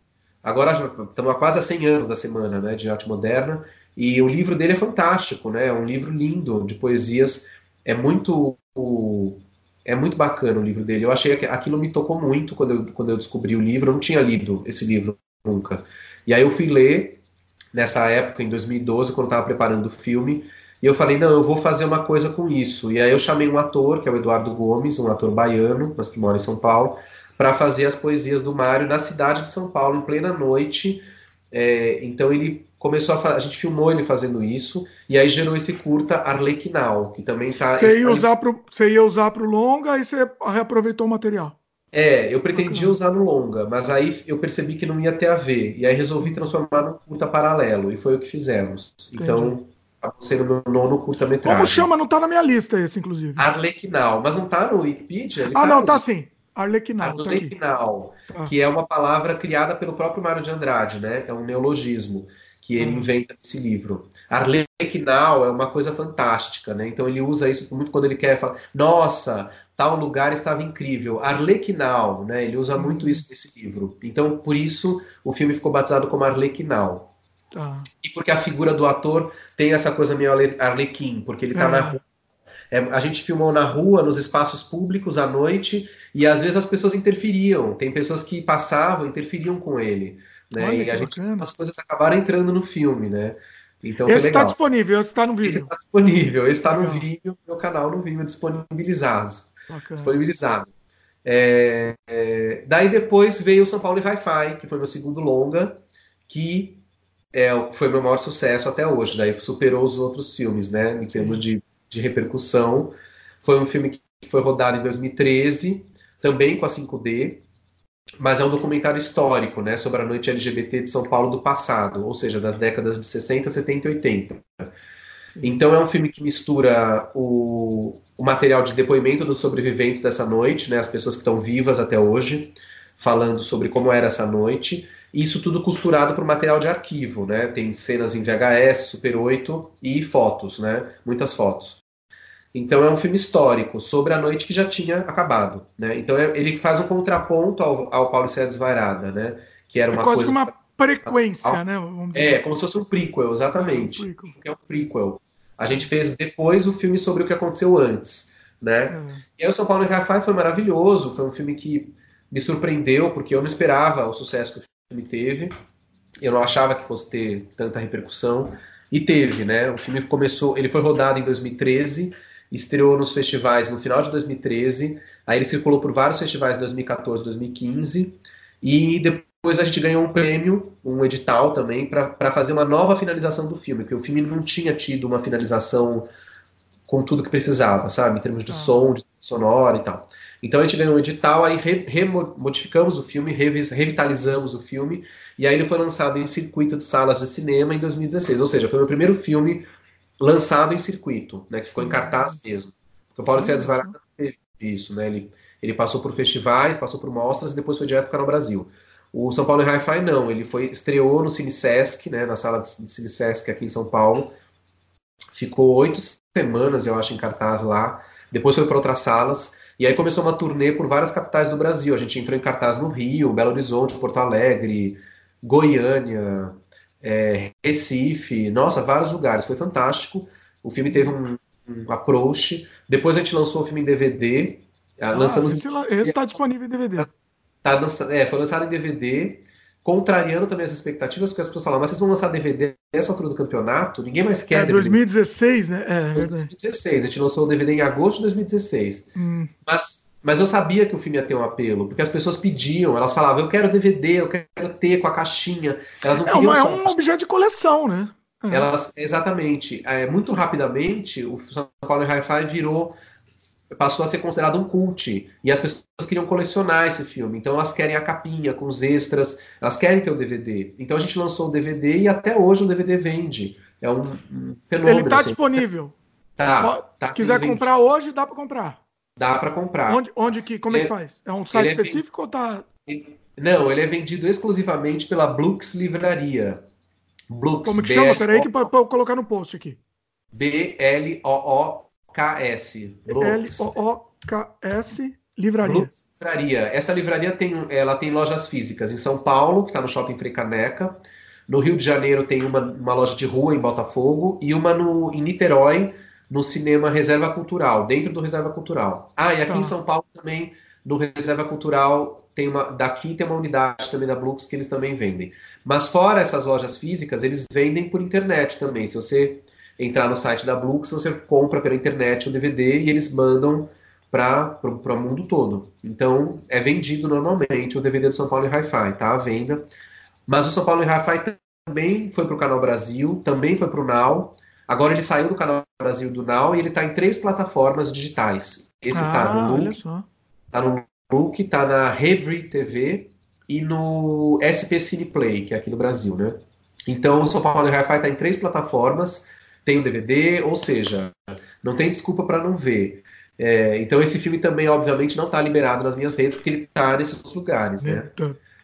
agora estamos há quase 100 anos da Semana né, de Arte Moderna, e o livro dele é fantástico, né? É um livro lindo de poesias. É muito é muito bacana o livro dele. Eu achei que aquilo me tocou muito quando eu, quando eu descobri o livro. Eu não tinha lido esse livro nunca. E aí eu fui ler nessa época, em 2012, quando estava preparando o filme. E eu falei, não, eu vou fazer uma coisa com isso. E aí eu chamei um ator, que é o Eduardo Gomes, um ator baiano, mas que mora em São Paulo, para fazer as poesias do Mário na cidade de São Paulo, em plena noite. É, então ele começou a a gente filmou ele fazendo isso e aí gerou esse curta Arlequinal que também tá você ia usar pro você ia usar pro longa e você reaproveitou o material é eu pretendia usar no longa mas aí eu percebi que não ia ter a ver. E aí resolvi transformar no curta paralelo e foi o que fizemos. Entendi. então acabou sendo meu nono curta-metragem. Como chama? Não tá na minha lista esse inclusive. Arlequinal mas não tá no Wikipedia? Ah tá não no... tá sim. Arlequinal, Arlequinal tá que é uma palavra criada pelo próprio Mário de Andrade né? É um neologismo que ele uhum. inventa nesse livro. Arlequinal é uma coisa fantástica, né? Então ele usa isso muito quando ele quer falar, nossa, tal lugar estava incrível. Arlequinal, né? Ele usa muito uhum. isso nesse livro. Então, por isso, o filme ficou batizado como Arlequinal. Tá. E porque a figura do ator tem essa coisa meio arlequim, porque ele está é. na rua. É, a gente filmou na rua, nos espaços públicos à noite, e às vezes as pessoas interferiam. Tem pessoas que passavam, interferiam com ele. Né? Olha, e a gente, as coisas acabaram entrando no filme, né? Então esse está disponível, esse está no vídeo. Esse está disponível, esse está no vídeo, meu canal no Vimeo disponibilizado. Bacana. Disponibilizado. É, é, daí depois veio o São Paulo e Hi-Fi, que foi meu segundo longa, que é, foi meu maior sucesso até hoje. Daí superou os outros filmes, né? Em termos de, de repercussão. Foi um filme que foi rodado em 2013, também com a 5D mas é um documentário histórico, né, sobre a noite LGBT de São Paulo do passado, ou seja, das décadas de 60, 70 e 80. Então é um filme que mistura o, o material de depoimento dos sobreviventes dessa noite, né, as pessoas que estão vivas até hoje, falando sobre como era essa noite, e isso tudo costurado por material de arquivo, né? Tem cenas em VHS, Super 8 e fotos, né? Muitas fotos. Então é um filme histórico sobre a noite que já tinha acabado, né? Então é, ele faz um contraponto ao, ao Paulo César Desvairada, né? Que era é uma é quase coisa... uma frequência, né? É, como se fosse um prequel, exatamente. É um prequel. É um prequel. A gente fez depois o filme sobre o que aconteceu antes, né? É. E aí o São Paulo em Rafael foi maravilhoso, foi um filme que me surpreendeu, porque eu não esperava o sucesso que o filme teve. Eu não achava que fosse ter tanta repercussão. E teve, né? O filme começou, ele foi rodado em 2013 estreou nos festivais no final de 2013, aí ele circulou por vários festivais em 2014, 2015, e depois a gente ganhou um prêmio, um edital também, para fazer uma nova finalização do filme, porque o filme não tinha tido uma finalização com tudo que precisava, sabe? Em termos de ah. som, de sonora e tal. Então a gente ganhou um edital, aí remodificamos o filme, revitalizamos o filme, e aí ele foi lançado em circuito de salas de cinema em 2016. Ou seja, foi o meu primeiro filme lançado em circuito, né, que ficou em cartaz mesmo. O Paulo César Desvairado teve isso, né? Ele, ele passou por festivais, passou por mostras e depois foi direto para o Brasil. O São Paulo Hi-Fi não, ele foi estreou no Cine Sesc, né, na sala de Cine Sesc aqui em São Paulo. Ficou oito semanas, eu acho, em cartaz lá. Depois foi para outras salas. E aí começou uma turnê por várias capitais do Brasil. A gente entrou em cartaz no Rio, Belo Horizonte, Porto Alegre, Goiânia, é, Recife, nossa, vários lugares. Foi fantástico. O filme teve um, um approach. Depois a gente lançou o filme em DVD. Ah, lançamos esse está disponível em DVD. Tá, é, foi lançado em DVD, contrariando também as expectativas, porque as pessoas falam, mas vocês vão lançar DVD nessa altura do campeonato? Ninguém mais quer. É, DVD. 2016, né? É, 2016. A gente lançou o DVD em agosto de 2016. Hum. Mas mas eu sabia que o filme ia ter um apelo, porque as pessoas pediam, elas falavam, eu quero DVD, eu quero ter com a caixinha. Elas não é, uma, é um objeto de coleção, né? É. Elas, exatamente. É, muito rapidamente, o São Paulo Hi-Fi virou passou a ser considerado um cult. E as pessoas queriam colecionar esse filme. Então elas querem a capinha com os extras, elas querem ter o DVD. Então a gente lançou o DVD e até hoje o DVD vende. É um, um fenômeno. Ele está assim. disponível. Tá. tá Se quiser comprar hoje, dá para comprar. Dá para comprar. Onde, onde que, como ele, é que faz? É um site é específico é, ou tá. Não, ele é vendido exclusivamente pela Blux Livraria. Blux, como que chama? Peraí que para eu colocar no post aqui. B-L-O-O-K-S. L-O-O-K-S Livraria. livraria. Essa livraria tem, ela tem lojas físicas em São Paulo, que está no Shopping Frecaneca. No Rio de Janeiro tem uma, uma loja de rua em Botafogo e uma no, em Niterói, no cinema Reserva Cultural, dentro do Reserva Cultural. Ah, e aqui tá. em São Paulo também, no Reserva Cultural, tem uma, daqui tem uma unidade também da Blux que eles também vendem. Mas fora essas lojas físicas, eles vendem por internet também. Se você entrar no site da Blux, você compra pela internet o DVD e eles mandam para o mundo todo. Então, é vendido normalmente o DVD do São Paulo e Hi-Fi, tá à venda. Mas o São Paulo e Hi-Fi também foi para o Canal Brasil, também foi para o Now, Agora ele saiu do canal Brasil do Now e ele está em três plataformas digitais. Esse está ah, no Look, tá no Look, tá na Revry TV e no SP Cineplay, que é aqui no Brasil, né? Então o São Paulo Hi-Fi está em três plataformas, tem o DVD, ou seja, não tem desculpa para não ver. É, então esse filme também, obviamente, não está liberado nas minhas redes, porque ele está nesses lugares, né?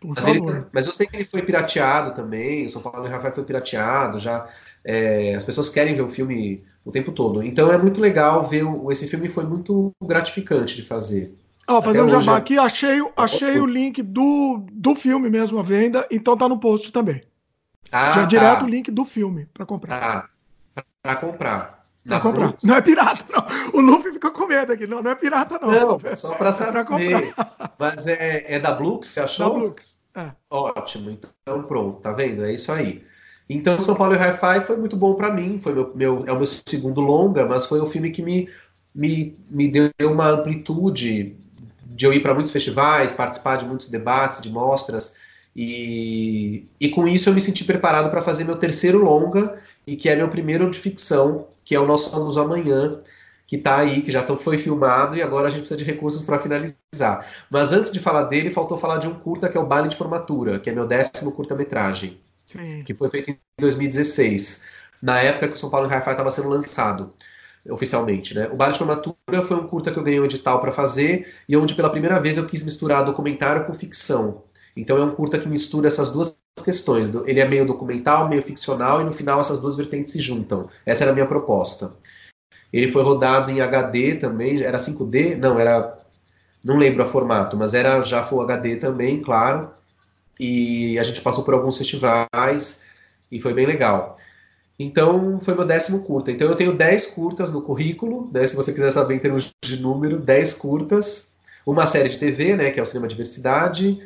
Mas, ele, mas, eu sei que ele foi pirateado também, o São Paulo Hi-Fi foi pirateado, já é, as pessoas querem ver o filme o tempo todo. Então é muito legal ver o, esse filme foi muito gratificante de fazer. Ó, fazendo um jabá aqui, achei, achei o link do, do filme mesmo à venda, então tá no post também. Ah, Já é direto tá. o link do filme para comprar. Tá. Para comprar. Pra comprar. Não é pirata, não. O Luffy ficou com medo aqui. Não, não é pirata, não. Não, só para saber. Pra Mas é, é da Blux, você achou? Da Blux. É. Ótimo. Então, pronto, tá vendo? É isso aí. Então, São Paulo e Hi-Fi foi muito bom para mim. Foi meu, meu, é o meu segundo longa, mas foi um filme que me, me, me deu uma amplitude de eu ir para muitos festivais, participar de muitos debates, de mostras. E, e com isso eu me senti preparado para fazer meu terceiro longa, e que é meu primeiro de ficção, que é o Nós Somos Amanhã, que está aí, que já foi filmado e agora a gente precisa de recursos para finalizar. Mas antes de falar dele, faltou falar de um curta que é o Baile de Formatura, que é meu décimo curta-metragem que foi feito em 2016, na época que o São Paulo Hi-Fi estava sendo lançado oficialmente, né? O Bar de Formatura foi um curta que eu ganhei um edital para fazer e onde pela primeira vez eu quis misturar documentário com ficção. Então é um curta que mistura essas duas questões. Ele é meio documental, meio ficcional e no final essas duas vertentes se juntam. Essa era a minha proposta. Ele foi rodado em HD também, era 5D? Não, era não lembro a formato, mas era já Full HD também, claro e a gente passou por alguns festivais e foi bem legal. Então, foi meu décimo curta. Então, eu tenho 10 curtas no currículo, né, se você quiser saber em termos de número, 10 curtas, uma série de TV, né, que é o Cinema Diversidade,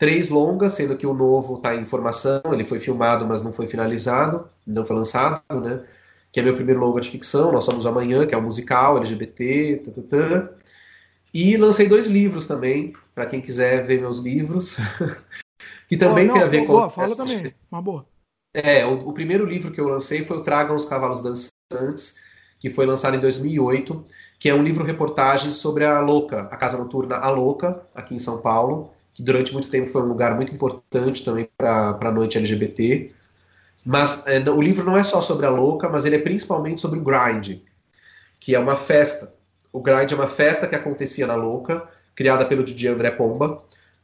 três longas, sendo que o novo está em formação, ele foi filmado, mas não foi finalizado, não foi lançado, né, que é meu primeiro longa de ficção, Nós Somos Amanhã, que é um musical, LGBT, tata, e lancei dois livros também, para quem quiser ver meus livros. que também oh, não, tem a ver boa, com. Fala também, uma boa. É, o, o, primeiro livro que eu lancei foi o Tragam os Cavalos Dançantes, que foi lançado em 2008, que é um livro-reportagem sobre a Louca, a Casa Noturna A Louca, aqui em São Paulo, que durante muito tempo foi um lugar muito importante também para a noite LGBT. Mas é, o livro não é só sobre a Louca, mas ele é principalmente sobre o Grind, que é uma festa o Grind é uma festa que acontecia na Louca, criada pelo DJ André Pomba.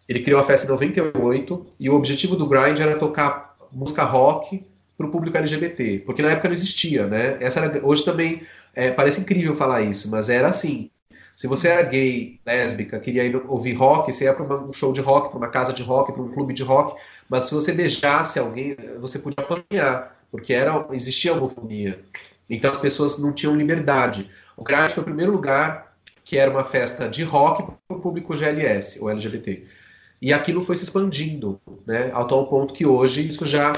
Ele criou a festa em 98 e o objetivo do Grind era tocar música rock para o público LGBT, porque na época não existia, né? Essa era, hoje também é, parece incrível falar isso, mas era assim. Se você era gay, lésbica, queria ir ouvir rock, você ia para um show de rock, para uma casa de rock, para um clube de rock, mas se você beijasse alguém, você podia apanhar, porque era, existia homofobia. Então as pessoas não tinham liberdade. O Crash foi o primeiro lugar que era uma festa de rock para o público GLS, ou LGBT. E aquilo foi se expandindo, né, ao tal ponto que hoje isso já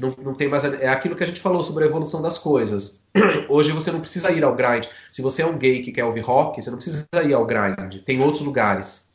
não, não tem mais. É aquilo que a gente falou sobre a evolução das coisas. Hoje você não precisa ir ao grind. Se você é um gay que quer ouvir rock, você não precisa ir ao grind. Tem outros lugares.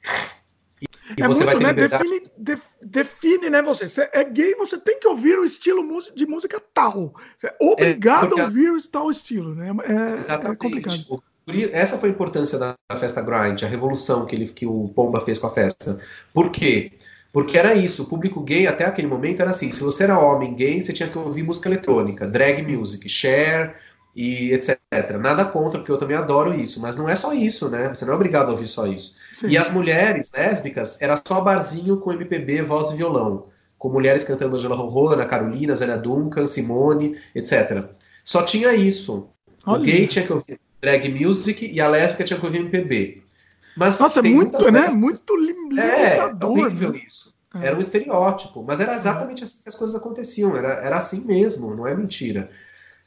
E é você muito, vai ter né? liberdade... define, de, define, né, você? Você é gay, você tem que ouvir o estilo de música tal. Você é obrigado é, a ouvir o tal estilo, né? É, Exatamente. É complicado. Essa foi a importância da festa grind, a revolução que, ele, que o Pomba fez com a festa. Por quê? Porque era isso, o público gay até aquele momento era assim: se você era homem gay, você tinha que ouvir música eletrônica, drag music, share e etc. Nada contra, porque eu também adoro isso, mas não é só isso, né? Você não é obrigado a ouvir só isso. Sim. E as mulheres lésbicas era só barzinho com MPB, voz e violão, com mulheres cantando Angela Rorô, Ana Carolina, Zélia Duncan, Simone, etc. Só tinha isso. Olha. O gay tinha que ouvir drag music e a lésbica tinha que ouvir MPB. Mas Nossa, é muito, né? Muito limitador. É, horrível né? isso. É. Era um estereótipo, mas era exatamente assim que as coisas aconteciam, era, era assim mesmo, não é mentira.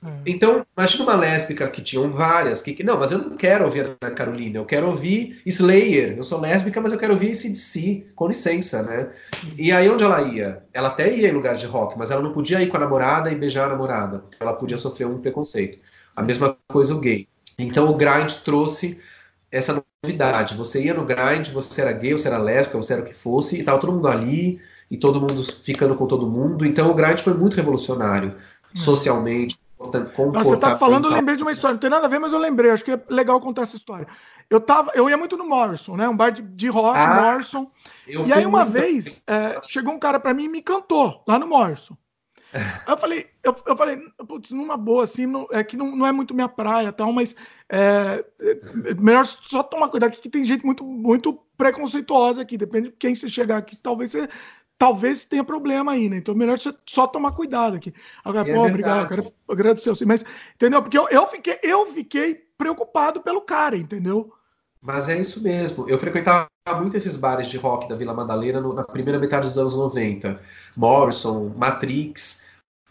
É. Então, imagina uma lésbica que tinham várias, que, que não, mas eu não quero ouvir a Carolina, eu quero ouvir Slayer, eu sou lésbica, mas eu quero ouvir ACDC, com licença, né? E aí onde ela ia? Ela até ia em lugares de rock, mas ela não podia ir com a namorada e beijar a namorada, ela podia sofrer um preconceito. A mesma coisa o gay. Então o grind trouxe essa novidade. Você ia no grind, você era gay, você era lésbica, você era o que fosse, e tava todo mundo ali, e todo mundo ficando com todo mundo. Então o grind foi muito revolucionário, hum. socialmente. Você tá falando, eu lembrei de uma história, não tem nada a ver, mas eu lembrei, acho que é legal contar essa história. Eu tava, eu ia muito no Morrison, né? Um bar de, de rock, ah, Morrison. E aí uma vez é, chegou um cara para mim e me cantou lá no Morrison. Eu falei, eu, eu falei, putz, numa boa, assim, não, é que não, não é muito minha praia tal, mas é, é, melhor só tomar cuidado, que tem gente muito, muito preconceituosa aqui, depende de quem você chegar aqui, talvez você talvez tenha problema aí, né? Então melhor você só tomar cuidado aqui. Agora, é pô, obrigado, quero agradecer você, mas entendeu? Porque eu, eu fiquei, eu fiquei preocupado pelo cara, entendeu? Mas é isso mesmo. Eu frequentava muito esses bares de rock da Vila Madalena no, na primeira metade dos anos 90. Morrison, Matrix,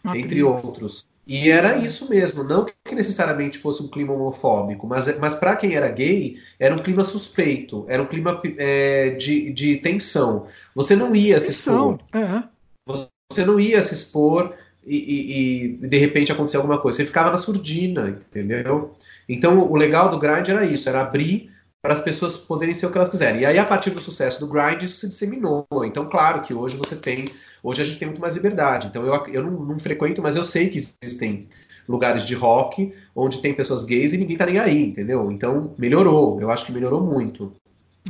Matrix. entre outros. E era isso mesmo, não que necessariamente fosse um clima homofóbico, mas, mas para quem era gay, era um clima suspeito, era um clima é, de, de tensão. Você não ia se expor. É. Você não ia se expor e, e, e, de repente acontecer alguma coisa. Você ficava na surdina, entendeu? Então o legal do grind era isso, era abrir para as pessoas poderem ser o que elas quiserem. E aí, a partir do sucesso do grind, isso se disseminou. Então, claro que hoje você tem. Hoje a gente tem muito mais liberdade. Então, eu, eu não, não frequento, mas eu sei que existem lugares de rock onde tem pessoas gays e ninguém tá nem aí, entendeu? Então, melhorou. Eu acho que melhorou muito.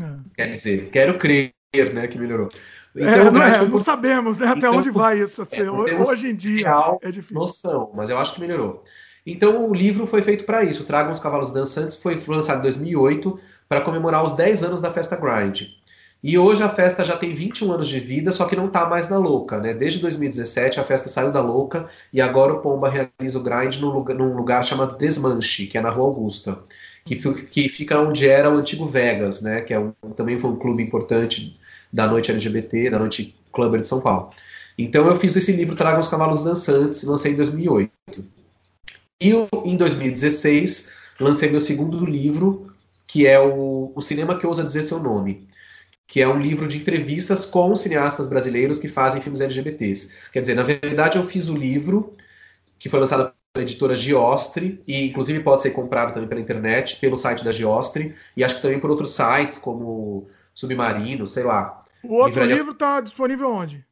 É. Quer dizer, quero crer, né, que melhorou. É, então, é, não, é, não sabemos né, até então, onde vai isso. Assim, é, hoje em dia é difícil. Noção, mas eu acho que melhorou. Então o livro foi feito para isso. Tragam os Cavalos Dançantes foi lançado em 2008 para comemorar os 10 anos da festa Grind. E hoje a festa já tem 21 anos de vida, só que não está mais na Louca, né? Desde 2017 a festa saiu da Louca e agora o Pomba realiza o grind num lugar, num lugar chamado Desmanche, que é na Rua Augusta, que, que fica onde era o antigo Vegas, né? Que é um, também foi um clube importante da noite LGBT, da noite clubber de São Paulo. Então eu fiz esse livro Traga os Cavalos Dançantes, lancei em 2008. E em 2016 lancei meu segundo livro, que é o, o Cinema que Ousa Dizer Seu Nome, que é um livro de entrevistas com cineastas brasileiros que fazem filmes LGBTs. Quer dizer, na verdade eu fiz o livro, que foi lançado pela editora Giostre, e inclusive pode ser comprado também pela internet, pelo site da Giostre, e acho que também por outros sites, como Submarino, sei lá. O outro Livraria... livro está disponível onde?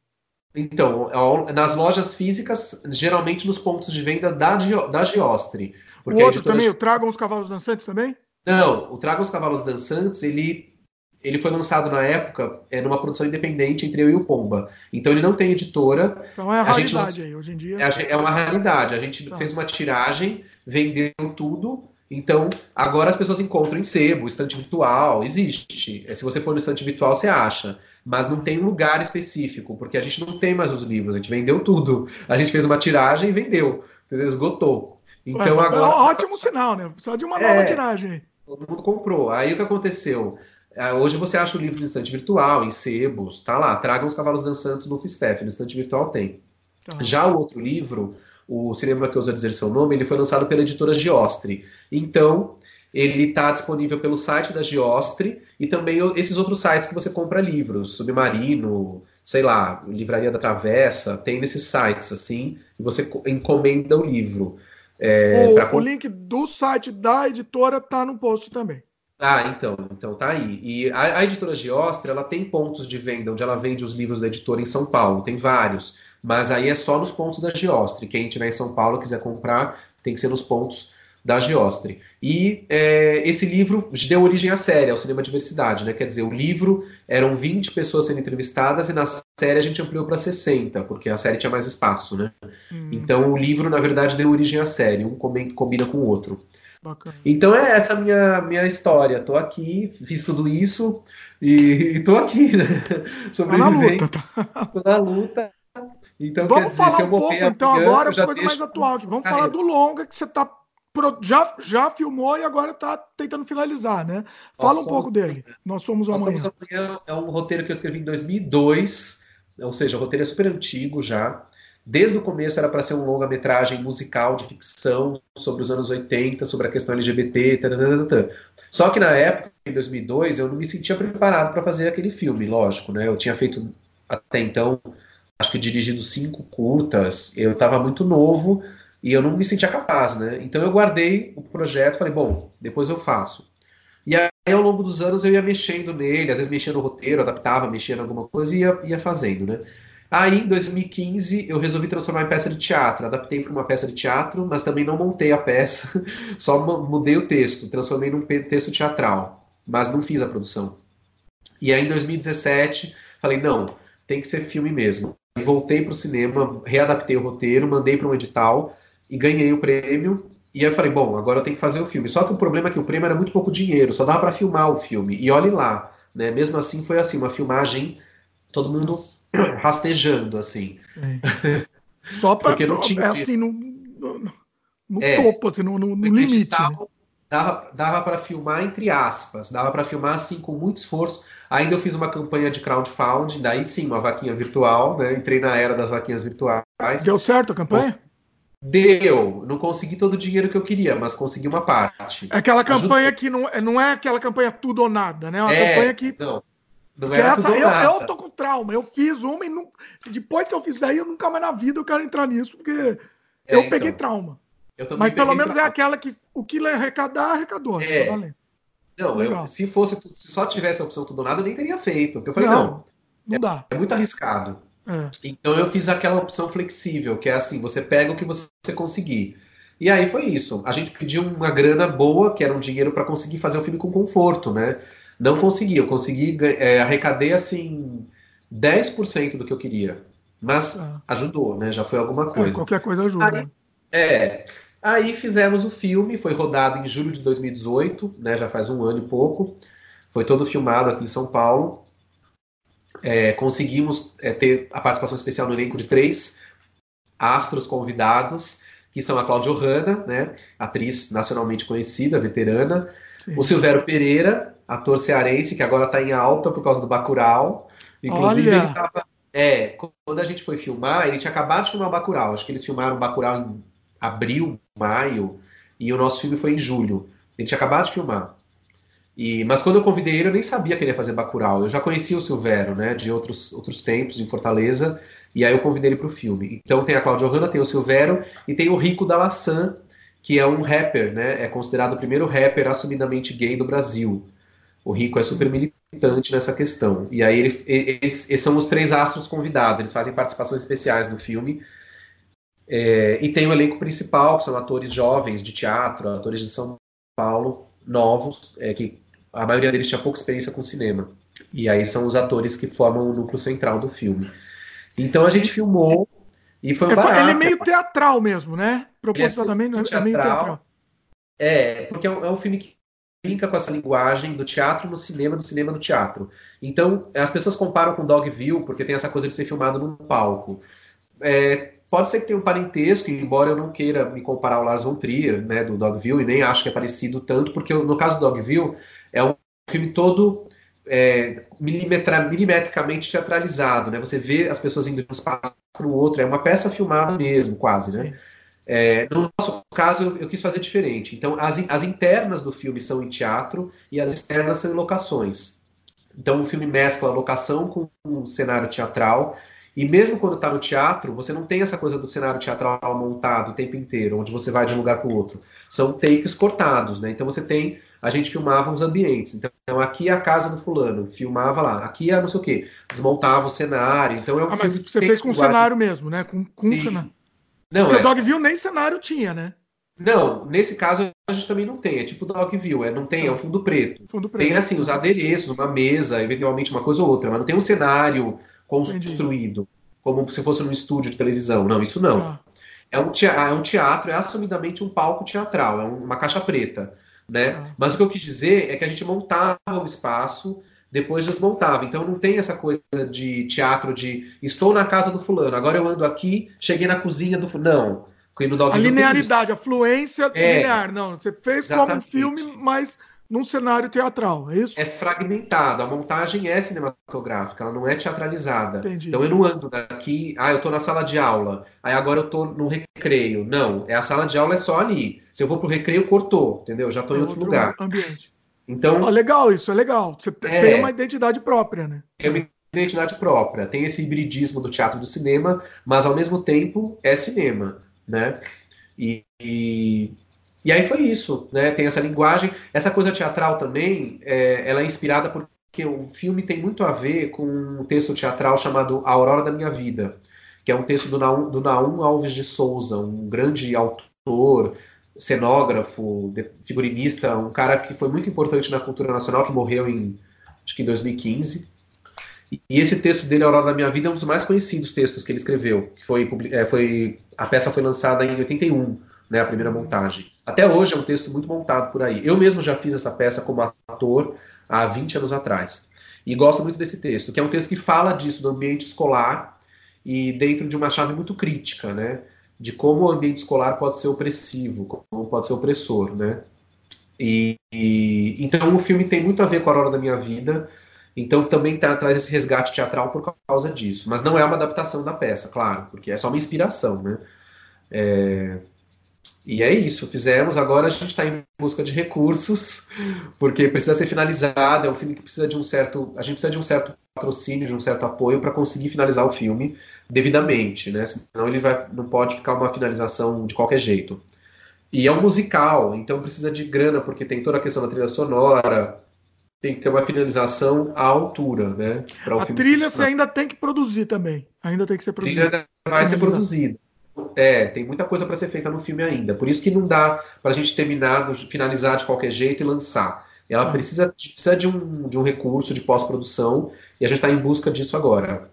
Então, nas lojas físicas, geralmente nos pontos de venda da, Giostre. o outro também, o Tragam os Cavalos Dançantes também? Não, o Traga os Cavalos Dançantes, ele, ele foi lançado na época é, numa produção independente entre eu e o Pomba. Então ele não tem editora. Então é a, raridade aí, hoje em dia. É, é uma raridade. A gente tá. fez uma tiragem, vendeu tudo Então, agora as pessoas encontram em sebo, estante virtual, existe. É, se você for no estante virtual, você acha. Mas não tem um lugar específico, porque a gente não tem mais os livros, a gente vendeu tudo. A gente fez uma tiragem e vendeu, entendeu? esgotou. Então Ué, agora. É um ótimo sinal, né? Só de uma nova é, tiragem. Todo mundo comprou. Aí o que aconteceu? É, hoje você acha o livro no estante virtual, em sebos, tá lá. Tragam os Cavalos Dançantes no Fistef, no estante virtual tem. Tá. Já o outro livro, o Cinema que ousa dizer seu nome, ele foi lançado pela editora Giostre. Então, ele está disponível pelo site da Giostre e também esses outros sites que você compra livros, Submarino, sei lá, Livraria da Travessa, tem nesses sites assim, e você encomenda o livro. É, o, pra... o link do site da editora tá no post também. Ah, então, então tá aí. E a, a editora Giostre, ela tem pontos de venda onde ela vende os livros da editora em São Paulo, tem vários. Mas aí é só nos pontos da Giostre. Quem estiver em São Paulo quiser comprar, tem que ser nos pontos da Giostre. E é, esse livro deu origem à série, ao Cinema Diversidade, né? Quer dizer, o livro eram 20 pessoas sendo entrevistadas e na série a gente ampliou para 60, porque a série tinha mais espaço, né? Hum. Então o livro, na verdade, deu origem à série, um combina com o outro. Bacana. Então é essa a minha, minha história. Tô aqui, fiz tudo isso e, e tô aqui, né? Sobrevivendo. Tá na luta. Tá? Tô na luta. Então, Vamos dizer, falar um pouco, então, agora, uma coisa mais atual aqui. Vamos falar do longa que você tá já, já filmou e agora está tentando finalizar, né? Fala Nós um pouco dele. Nós somos Nós amanhã. Somos amanhã. É um roteiro que eu escrevi em 2002, ou seja, o roteiro é super antigo já. Desde o começo era para ser um longa-metragem musical de ficção sobre os anos 80, sobre a questão LGBT. Só que na época, em 2002, eu não me sentia preparado para fazer aquele filme, lógico, né? Eu tinha feito até então, acho que dirigido cinco curtas, eu estava muito novo e eu não me sentia capaz, né? Então eu guardei o projeto, falei, bom, depois eu faço. E aí, ao longo dos anos, eu ia mexendo nele, às vezes mexia no roteiro, adaptava, mexia em alguma coisa e ia, ia fazendo, né? Aí, em 2015, eu resolvi transformar em peça de teatro. Adaptei para uma peça de teatro, mas também não montei a peça, só mudei o texto, transformei num texto teatral, mas não fiz a produção. E aí, em 2017, falei: não, tem que ser filme mesmo. Voltei para o cinema, readaptei o roteiro, mandei para um edital e ganhei o prêmio. E aí eu falei: bom, agora eu tenho que fazer o filme. Só que o problema é que o prêmio era muito pouco dinheiro, só dava para filmar o filme. E olhe lá, né? mesmo assim, foi assim: uma filmagem, todo mundo rastejando, assim. É. Só para Porque não tinha. É assim, no, no, no é, topo, assim, no, no, no limite. né? Dava, dava para filmar entre aspas, dava para filmar assim com muito esforço. Ainda eu fiz uma campanha de crowdfunding, daí sim, uma vaquinha virtual, né? Entrei na era das vaquinhas virtuais. Deu certo a campanha? Deu. Não consegui todo o dinheiro que eu queria, mas consegui uma parte. É aquela campanha Ajudou. que não, é, não é aquela campanha tudo ou nada, né? É uma é, campanha que. Não. Não era essa, eu, eu tô com trauma. Eu fiz uma e não, depois que eu fiz daí, eu nunca mais na vida eu quero entrar nisso, porque é, eu então, peguei trauma. Eu Mas pelo menos é trauma. é aquela que o que arrecadar, arrecadou. É. Tá não, eu, se fosse se só tivesse a opção tudo ou nada, eu nem teria feito. Porque eu falei, não, não, não dá. É muito arriscado. É. Então eu fiz aquela opção flexível, que é assim, você pega o que você conseguir. E aí foi isso. A gente pediu uma grana boa, que era um dinheiro para conseguir fazer o filme com conforto, né? Não consegui, eu consegui, é, arrecadei assim 10% do que eu queria. Mas ah. ajudou, né? Já foi alguma é, coisa. É, qualquer coisa ajuda. Aí, né? é. Aí fizemos o filme, foi rodado em julho de 2018, né? Já faz um ano e pouco. Foi todo filmado aqui em São Paulo. É, conseguimos é, ter a participação especial no elenco de três astros convidados, que são a Cláudia Hanna, né? Atriz nacionalmente conhecida, veterana. Sim. O Silvério Pereira, ator cearense, que agora está em alta por causa do Bacurau. Inclusive, Olha. ele tava. É, quando a gente foi filmar, ele tinha acabado de filmar o Bacurau. Acho que eles filmaram o Bacurau em abril, maio, e o nosso filme foi em julho. Ele tinha acabado de filmar. E, mas quando eu convidei ele, eu nem sabia que ele ia fazer Bacurau. Eu já conhecia o Silvério, né, de outros, outros tempos, em Fortaleza, e aí eu convidei ele para o filme. Então tem a Cláudia Hanna, tem o Silvério, e tem o Rico da Laçã, que é um rapper, né, é considerado o primeiro rapper assumidamente gay do Brasil. O Rico é super militante nessa questão. E aí ele, eles, eles são os três astros convidados, eles fazem participações especiais no filme. É, e tem o elenco principal, que são atores jovens de teatro, atores de São Paulo, novos, é, que a maioria deles tinha pouca experiência com cinema. E aí são os atores que formam o núcleo central do filme. Então a gente filmou e foi um barato. Ele é meio teatral mesmo, né? Propositalmente, é, é meio teatral. É, porque é um, é um filme que brinca com essa linguagem do teatro no cinema, do cinema no teatro. Então, as pessoas comparam com Dogville, porque tem essa coisa de ser filmado num palco. É, pode ser que tenha um parentesco, embora eu não queira me comparar ao Lars von Trier, né, do Dogville, e nem acho que é parecido tanto, porque no caso do Dogville, é um filme todo é, milimetricamente teatralizado, né? Você vê as pessoas indo de um espaço para o outro, é uma peça filmada mesmo, quase, né? É, no nosso caso, eu, eu, quis fazer diferente. Então, as, as internas do filme são em teatro e as externas são em locações. Então, o filme mescla a locação com um cenário teatral. E mesmo quando está no teatro, você não tem essa coisa do cenário teatral montado o tempo inteiro, onde você vai de um lugar para o outro. São takes cortados, né? Então você tem a gente filmava os ambientes. Então, aqui é a casa do fulano, filmava lá. Aqui é não sei o quê. Desmontava o cenário. Então, é um ah, mas você fez com o cenário mesmo, né? Com, com cenário. Não, Porque é... o Dogville nem cenário tinha, né? Não, nesse caso a gente também não tem. É tipo Dogville, é, não tem, é o fundo preto. Fundo preto. Tem, assim, os adereços, uma mesa, eventualmente uma coisa ou outra, mas não tem um cenário construído, Entendi. como se fosse num estúdio de televisão. Não, isso não. Ah. Um é um teatro, é assumidamente um palco teatral, é uma caixa preta. Né? Ah. Mas o que eu quis dizer é que a gente montava o espaço, depois desmontava. Então não tem essa coisa de teatro de estou na casa do fulano, agora eu ando aqui, cheguei na cozinha do fulano. Não. a linearidade, a fluência é, linear. Não, você fez exatamente. como um filme, mas num cenário teatral, é isso? É fragmentado. A montagem é cinematográfica, ela não é teatralizada. Entendi. Então eu não ando daqui, ah, eu tô na sala de aula, aí agora eu tô no recreio. Não, é a sala de aula é só ali. Se eu vou pro recreio, cortou, entendeu? Já tô em outro, outro lugar. Ambiente. Então, oh, legal, isso é legal. Você é, tem uma identidade própria, né? Tem uma identidade própria. Tem esse hibridismo do teatro e do cinema, mas ao mesmo tempo é cinema, né? E, e e aí foi isso, né? Tem essa linguagem, essa coisa teatral também, é, ela é inspirada porque o filme tem muito a ver com um texto teatral chamado A Aurora da Minha Vida, que é um texto do Naum, do Naum Alves de Souza, um grande autor, cenógrafo, figurinista, um cara que foi muito importante na cultura nacional, que morreu em acho que em 2015. E esse texto dele, A Aurora da Minha Vida, é um dos mais conhecidos textos que ele escreveu. Que foi, é, foi, a peça foi lançada em 81 né, a primeira montagem. Até hoje é um texto muito montado por aí. Eu mesmo já fiz essa peça como ator há 20 anos atrás. E gosto muito desse texto, que é um texto que fala disso, do ambiente escolar, e dentro de uma chave muito crítica, né? De como o ambiente escolar pode ser opressivo, como pode ser opressor, né? E, e então o filme tem muito a ver com a hora da minha vida, então também tá, traz esse resgate teatral por causa disso. Mas não é uma adaptação da peça, claro, porque é só uma inspiração, né? É, e é isso, fizemos. Agora a gente está em busca de recursos, porque precisa ser finalizado. É um filme que precisa de um certo. A gente precisa de um certo patrocínio, de um certo apoio para conseguir finalizar o filme devidamente, né? Senão ele vai, não pode ficar uma finalização de qualquer jeito. E é um musical, então precisa de grana, porque tem toda a questão da trilha sonora, tem que ter uma finalização à altura, né? a trilha você ainda tem que produzir também. Ainda tem que ser produzida. A trilha vai ser produzida. É, tem muita coisa para ser feita no filme ainda. Por isso que não dá para a gente terminar, finalizar de qualquer jeito e lançar. Ela precisa, precisa de, um, de um recurso de pós-produção e a gente está em busca disso agora.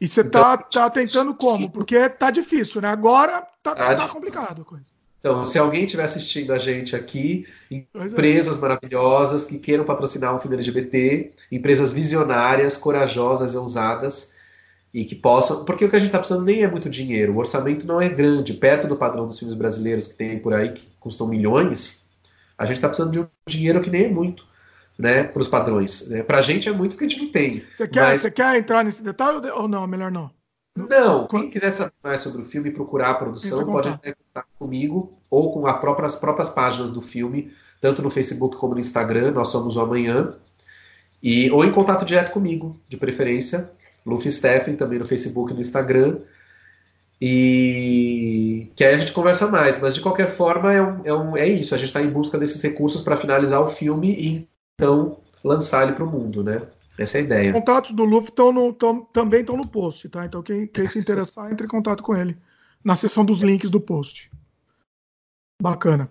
E você está então, tá tentando como? Porque tá difícil, né? Agora tá, tá, tá complicado a coisa. Então, se alguém estiver assistindo a gente aqui, é. empresas é. maravilhosas que queiram patrocinar um filme LGBT, empresas visionárias, corajosas e ousadas, e que possam. Porque o que a gente está precisando nem é muito dinheiro, o orçamento não é grande, perto do padrão dos filmes brasileiros que tem por aí, que custam milhões, a gente está precisando de um dinheiro que nem é muito. Né, para os padrões. Né? Para a gente é muito que a gente não tem. Você quer, mas... você quer entrar nesse detalhe ou não? Melhor não. Não, quem quiser saber mais sobre o filme e procurar a produção, pode entrar em contato comigo ou com as próprias, próprias páginas do filme, tanto no Facebook como no Instagram, nós somos o Amanhã, e, ou em contato direto comigo, de preferência, Luffy Steffen também no Facebook e no Instagram. E que aí a gente conversa mais, mas de qualquer forma é, um, é, um, é isso, a gente está em busca desses recursos para finalizar o filme e então lançar ele para o mundo, né? Essa é a ideia. Os contatos do Luffy tão no, tão, também estão no post, tá? Então quem, quem se interessar, entre em contato com ele na seção dos links do post. Bacana.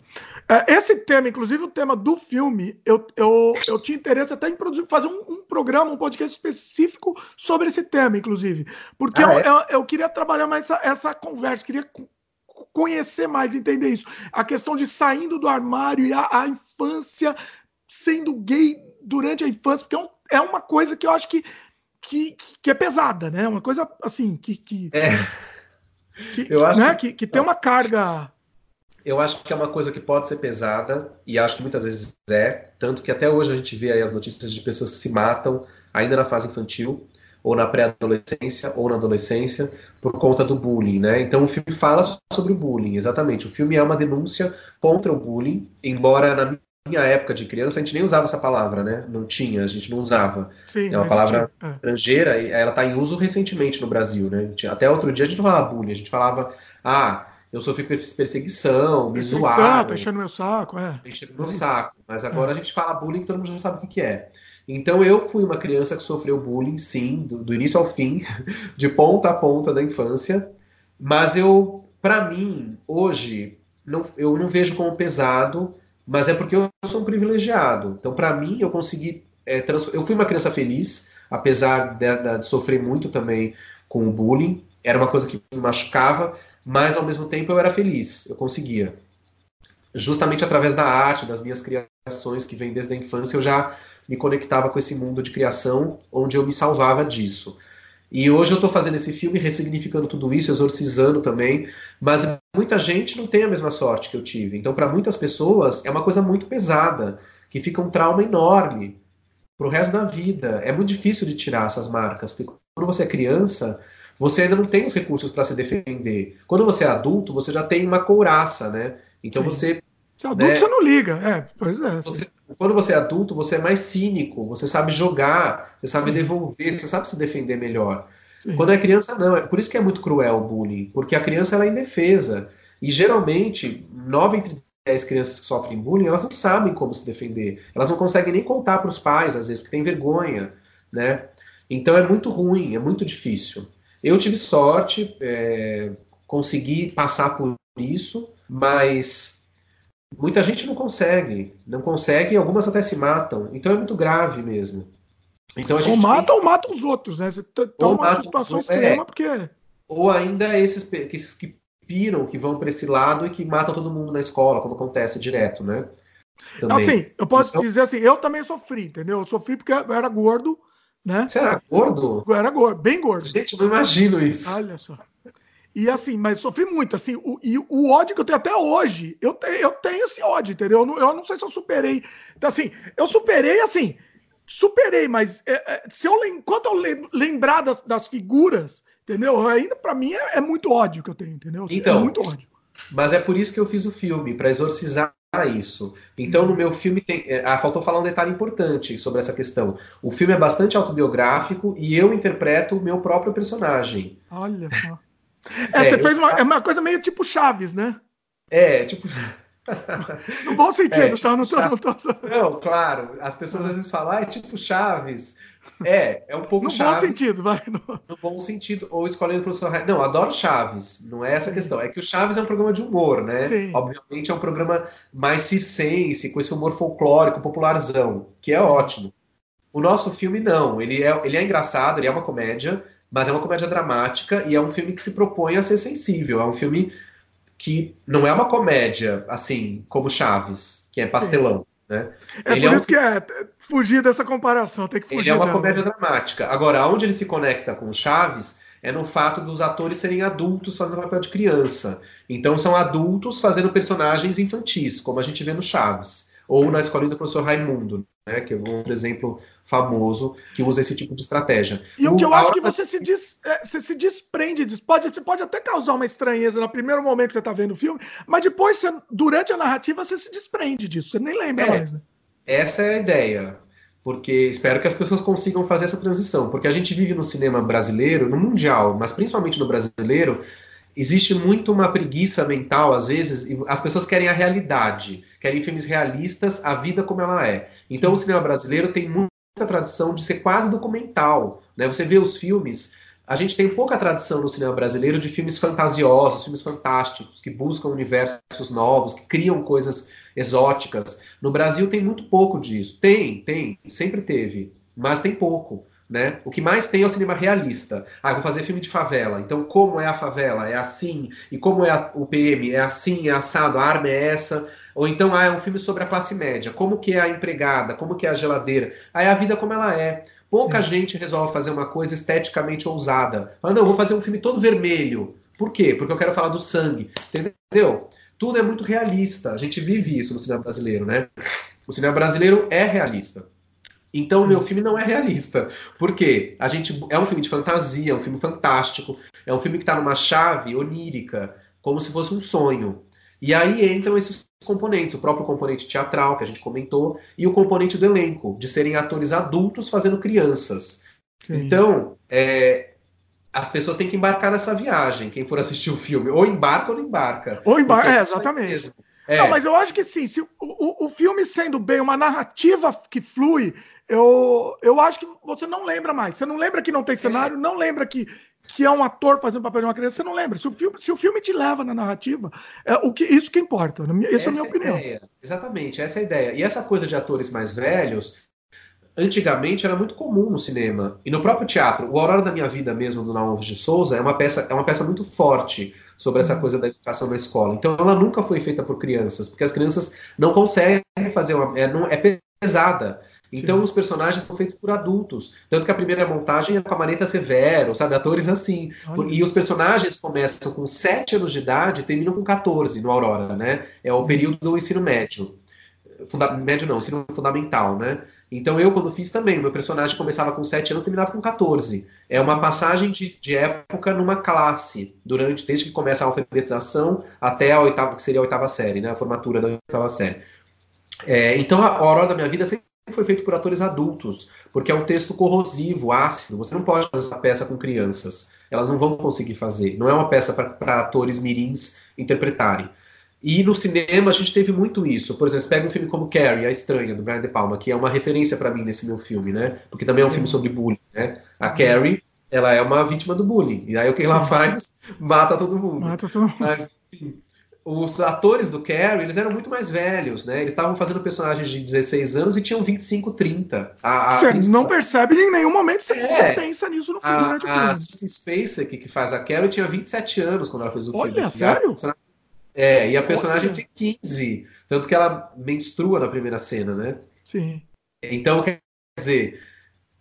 É, esse tema, inclusive o tema do filme, eu, eu, eu tinha interesse até em produzir, fazer um, um programa, um podcast específico sobre esse tema, inclusive. Porque ah, eu, é? eu, eu, queria trabalhar mais essa, essa conversa, queria conhecer mais, entender isso. A questão de saindo do armário e a, a infância sendo gay durante a infância, porque é, um, é uma coisa que eu acho que, que, que é pesada, né? Uma coisa assim, que. que é. Que, eu acho né? que, que, que tem uma carga eu acho que é uma coisa que pode ser pesada, e acho que muitas vezes é, tanto que até hoje a gente vê aí as notícias de pessoas que se matam ainda na fase infantil, ou na pré-adolescência, ou na adolescência, por conta do bullying, né? Então o filme fala sobre o bullying, exatamente. O filme é uma denúncia contra o bullying, embora na minha época de criança a gente nem usava essa palavra, né? Não tinha, a gente não usava. Sim, é uma palavra é. estrangeira e ela está em uso recentemente no Brasil, né? Até outro dia a gente não falava bullying, a gente falava, ah, eu sofri perseguição, me zoaram. Tá enchendo meu saco, é. Enchendo meu saco. Mas agora é. a gente fala bullying todo mundo já sabe o que é. Então eu fui uma criança que sofreu bullying, sim, do, do início ao fim, de ponta a ponta da infância. Mas eu, para mim, hoje, não, eu não vejo como pesado, mas é porque eu sou um privilegiado. Então, para mim, eu consegui. É, trans... Eu fui uma criança feliz, apesar de, de, de sofrer muito também com o bullying. Era uma coisa que me machucava, mas ao mesmo tempo eu era feliz, eu conseguia. Justamente através da arte, das minhas criações que vêm desde a infância, eu já me conectava com esse mundo de criação, onde eu me salvava disso. E hoje eu estou fazendo esse filme, ressignificando tudo isso, exorcizando também, mas muita gente não tem a mesma sorte que eu tive. Então, para muitas pessoas, é uma coisa muito pesada, que fica um trauma enorme para o resto da vida. É muito difícil de tirar essas marcas, porque quando você é criança, você ainda não tem os recursos para se defender. Quando você é adulto, você já tem uma couraça, né? Então Sim. você. Se é adulto, né? você não liga. É, pois é. Você, quando você é adulto, você é mais cínico, você sabe jogar, você sabe Sim. devolver, você sabe se defender melhor. Sim. Quando é criança, não. É por isso que é muito cruel o bullying, porque a criança ela é indefesa. E geralmente, 9 entre 10 crianças que sofrem bullying, elas não sabem como se defender. Elas não conseguem nem contar para os pais, às vezes, porque tem vergonha, né? Então é muito ruim, é muito difícil. Eu tive sorte, é, consegui passar por isso, mas muita gente não consegue. Não consegue e algumas até se matam. Então é muito grave mesmo. Então, ou mata tem... ou mata os outros, né? Você tá uma situação extrema é. porque. Ou ainda esses, esses que piram, que vão para esse lado e que matam todo mundo na escola, como acontece direto, né? Também. Assim, eu posso então... dizer assim, eu também sofri, entendeu? Eu sofri porque eu era gordo né? Você era gordo? Era gordo, bem gordo. Gente, não imagino isso. Olha só. E assim, mas sofri muito, assim, o, e o ódio que eu tenho até hoje, eu, te, eu tenho esse ódio, entendeu? Eu não, eu não sei se eu superei. Então, assim, eu superei, assim, superei, mas é, é, se eu, enquanto eu lembrar das, das figuras, entendeu? Ainda para mim é, é, muito ódio que eu tenho, entendeu? Assim, então, é muito ódio. Mas é por isso que eu fiz o filme, para exorcizar isso. Então, no meu filme tem. É, ah, faltou falar um detalhe importante sobre essa questão. O filme é bastante autobiográfico e eu interpreto o meu próprio personagem. Olha só. É, é você fez uma, é uma coisa meio tipo Chaves, né? É, tipo. no bom sentido, é, tá? Não, tô, não, tô... não, claro. As pessoas às vezes falam, ah, é tipo Chaves. É, é um pouco no Chaves. No bom sentido, vai. No... no bom sentido. Ou escolhendo o professor Não, adoro Chaves. Não é essa a questão. É que o Chaves é um programa de humor, né? Sim. Obviamente é um programa mais circense, com esse humor folclórico, popularzão, que é ótimo. O nosso filme, não. Ele é, ele é engraçado, ele é uma comédia, mas é uma comédia dramática e é um filme que se propõe a ser sensível. É um filme que não é uma comédia, assim, como Chaves, que é pastelão. Né? É ele por é um... isso que é fugir dessa comparação, tem que fugir. Ele é uma dela. comédia dramática. Agora, onde ele se conecta com Chaves é no fato dos atores serem adultos fazendo papel de criança. Então são adultos fazendo personagens infantis, como a gente vê no Chaves. Ou na escolinha do professor Raimundo, né, que é um outro exemplo famoso que usa esse tipo de estratégia. E o, o que eu acho que você se, des, é, você se desprende disso. Pode, você pode até causar uma estranheza no primeiro momento que você está vendo o filme, mas depois, você, durante a narrativa, você se desprende disso. Você nem lembra é, mais. Né? Essa é a ideia. Porque espero que as pessoas consigam fazer essa transição. Porque a gente vive no cinema brasileiro, no mundial, mas principalmente no brasileiro, existe muito uma preguiça mental, às vezes, e as pessoas querem a realidade, querem filmes realistas, a vida como ela é. Então Sim. o cinema brasileiro tem muita tradição de ser quase documental. Né? Você vê os filmes, a gente tem pouca tradição no cinema brasileiro de filmes fantasiosos, filmes fantásticos, que buscam universos novos, que criam coisas exóticas. No Brasil tem muito pouco disso. Tem, tem, sempre teve, mas tem pouco. Né? O que mais tem é o cinema realista. Ah, vou fazer filme de favela. Então, como é a favela? É assim. E como é a, o PM? É assim, é assado, a arma é essa. Ou então, ah, é um filme sobre a classe média. Como que é a empregada? Como que é a geladeira? Aí é a vida como ela é. Pouca Sim. gente resolve fazer uma coisa esteticamente ousada. Fala, não, vou fazer um filme todo vermelho. Por quê? Porque eu quero falar do sangue. Entendeu? Tudo é muito realista. A gente vive isso no cinema brasileiro, né? O cinema brasileiro é realista. Então, o meu filme não é realista. Por quê? A gente é um filme de fantasia, é um filme fantástico, é um filme que está numa chave onírica, como se fosse um sonho. E aí entram esses componentes, o próprio componente teatral que a gente comentou e o componente do elenco, de serem atores adultos fazendo crianças. Sim. Então, é, as pessoas têm que embarcar nessa viagem, quem for assistir o filme, ou embarca ou não embarca. Ou embarca, é, exatamente. É. Não, mas eu acho que sim, se o, o, o filme sendo bem uma narrativa que flui, eu, eu acho que você não lembra mais. Você não lembra que não tem cenário, não lembra que, que é um ator fazendo papel de uma criança, você não lembra. Se o filme, se o filme te leva na narrativa, é o que, isso que importa. Essa, essa é a minha opinião. Ideia. Exatamente, essa é a ideia. E essa coisa de atores mais velhos, antigamente era muito comum no cinema. E no próprio teatro. O Aurora da Minha Vida mesmo, do Naum de Souza, é uma peça, é uma peça muito forte sobre essa uhum. coisa da educação na escola. Então ela nunca foi feita por crianças, porque as crianças não conseguem fazer uma. É, não, é pesada. Então Sim. os personagens são feitos por adultos. Tanto que a primeira montagem é com a Maneta Severo, sabe? Atores assim. Olha. E os personagens começam com 7 anos de idade e terminam com 14 no Aurora, né? É o período do ensino médio. Funda médio não, ensino fundamental, né? Então eu, quando fiz também, meu personagem começava com 7 anos e terminava com 14. É uma passagem de, de, época numa classe, durante, desde que começa a alfabetização até a oitava, que seria a oitava série, né? A formatura da oitava série. É, então a Aurora da Minha Vida sempre foi feito por atores adultos, porque é um texto corrosivo, ácido. Você não pode fazer essa peça com crianças. Elas não vão conseguir fazer. Não é uma peça para atores mirins interpretarem. E no cinema a gente teve muito isso. Por exemplo, pega um filme como Carrie, A Estranha, do Brian De Palma, que é uma referência para mim nesse meu filme, né? Porque também é um filme sobre bullying, né? A Carrie, ela é uma vítima do bullying. E aí o que ela faz? Mata todo mundo. Mata todo mundo. Mas, enfim, os atores do Carrie, eles eram muito mais velhos, né? Eles estavam fazendo personagens de 16 anos e tinham 25, 30. A, a você não percebe em nenhum momento, você é, pensa nisso no filme. A, a Susan Spacek, que faz a Carrie, tinha 27 anos quando ela fez o Olha, filme. Olha, sério? É, e a personagem tem 15. Tanto que ela menstrua na primeira cena, né? Sim. Então, quer dizer,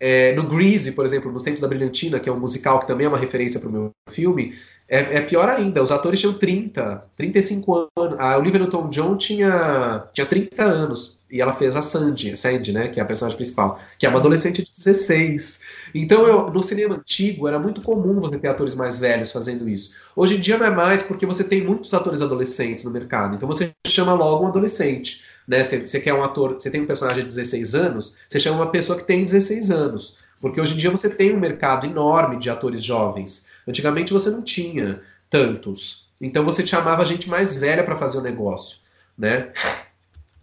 é, no Greasy, por exemplo, Nos Tempos da Brilhantina, que é um musical que também é uma referência para o meu filme, é, é, pior ainda, os atores tinham 30, 35 anos. A Olivia Newton-John tinha, tinha 30 anos e ela fez a Sandy, Sandy, né, que é a personagem principal, que é uma adolescente de 16. Então, eu, no cinema antigo, era muito comum você ter atores mais velhos fazendo isso. Hoje em dia não é mais porque você tem muitos atores adolescentes no mercado. Então, você chama logo um adolescente. Né? Você, quer um ator, você tem um personagem de 16 anos, você chama uma pessoa que tem 16 anos. Porque hoje em dia você tem um mercado enorme de atores jovens. Antigamente você não tinha tantos. Então você chamava gente mais velha para fazer o negócio, né?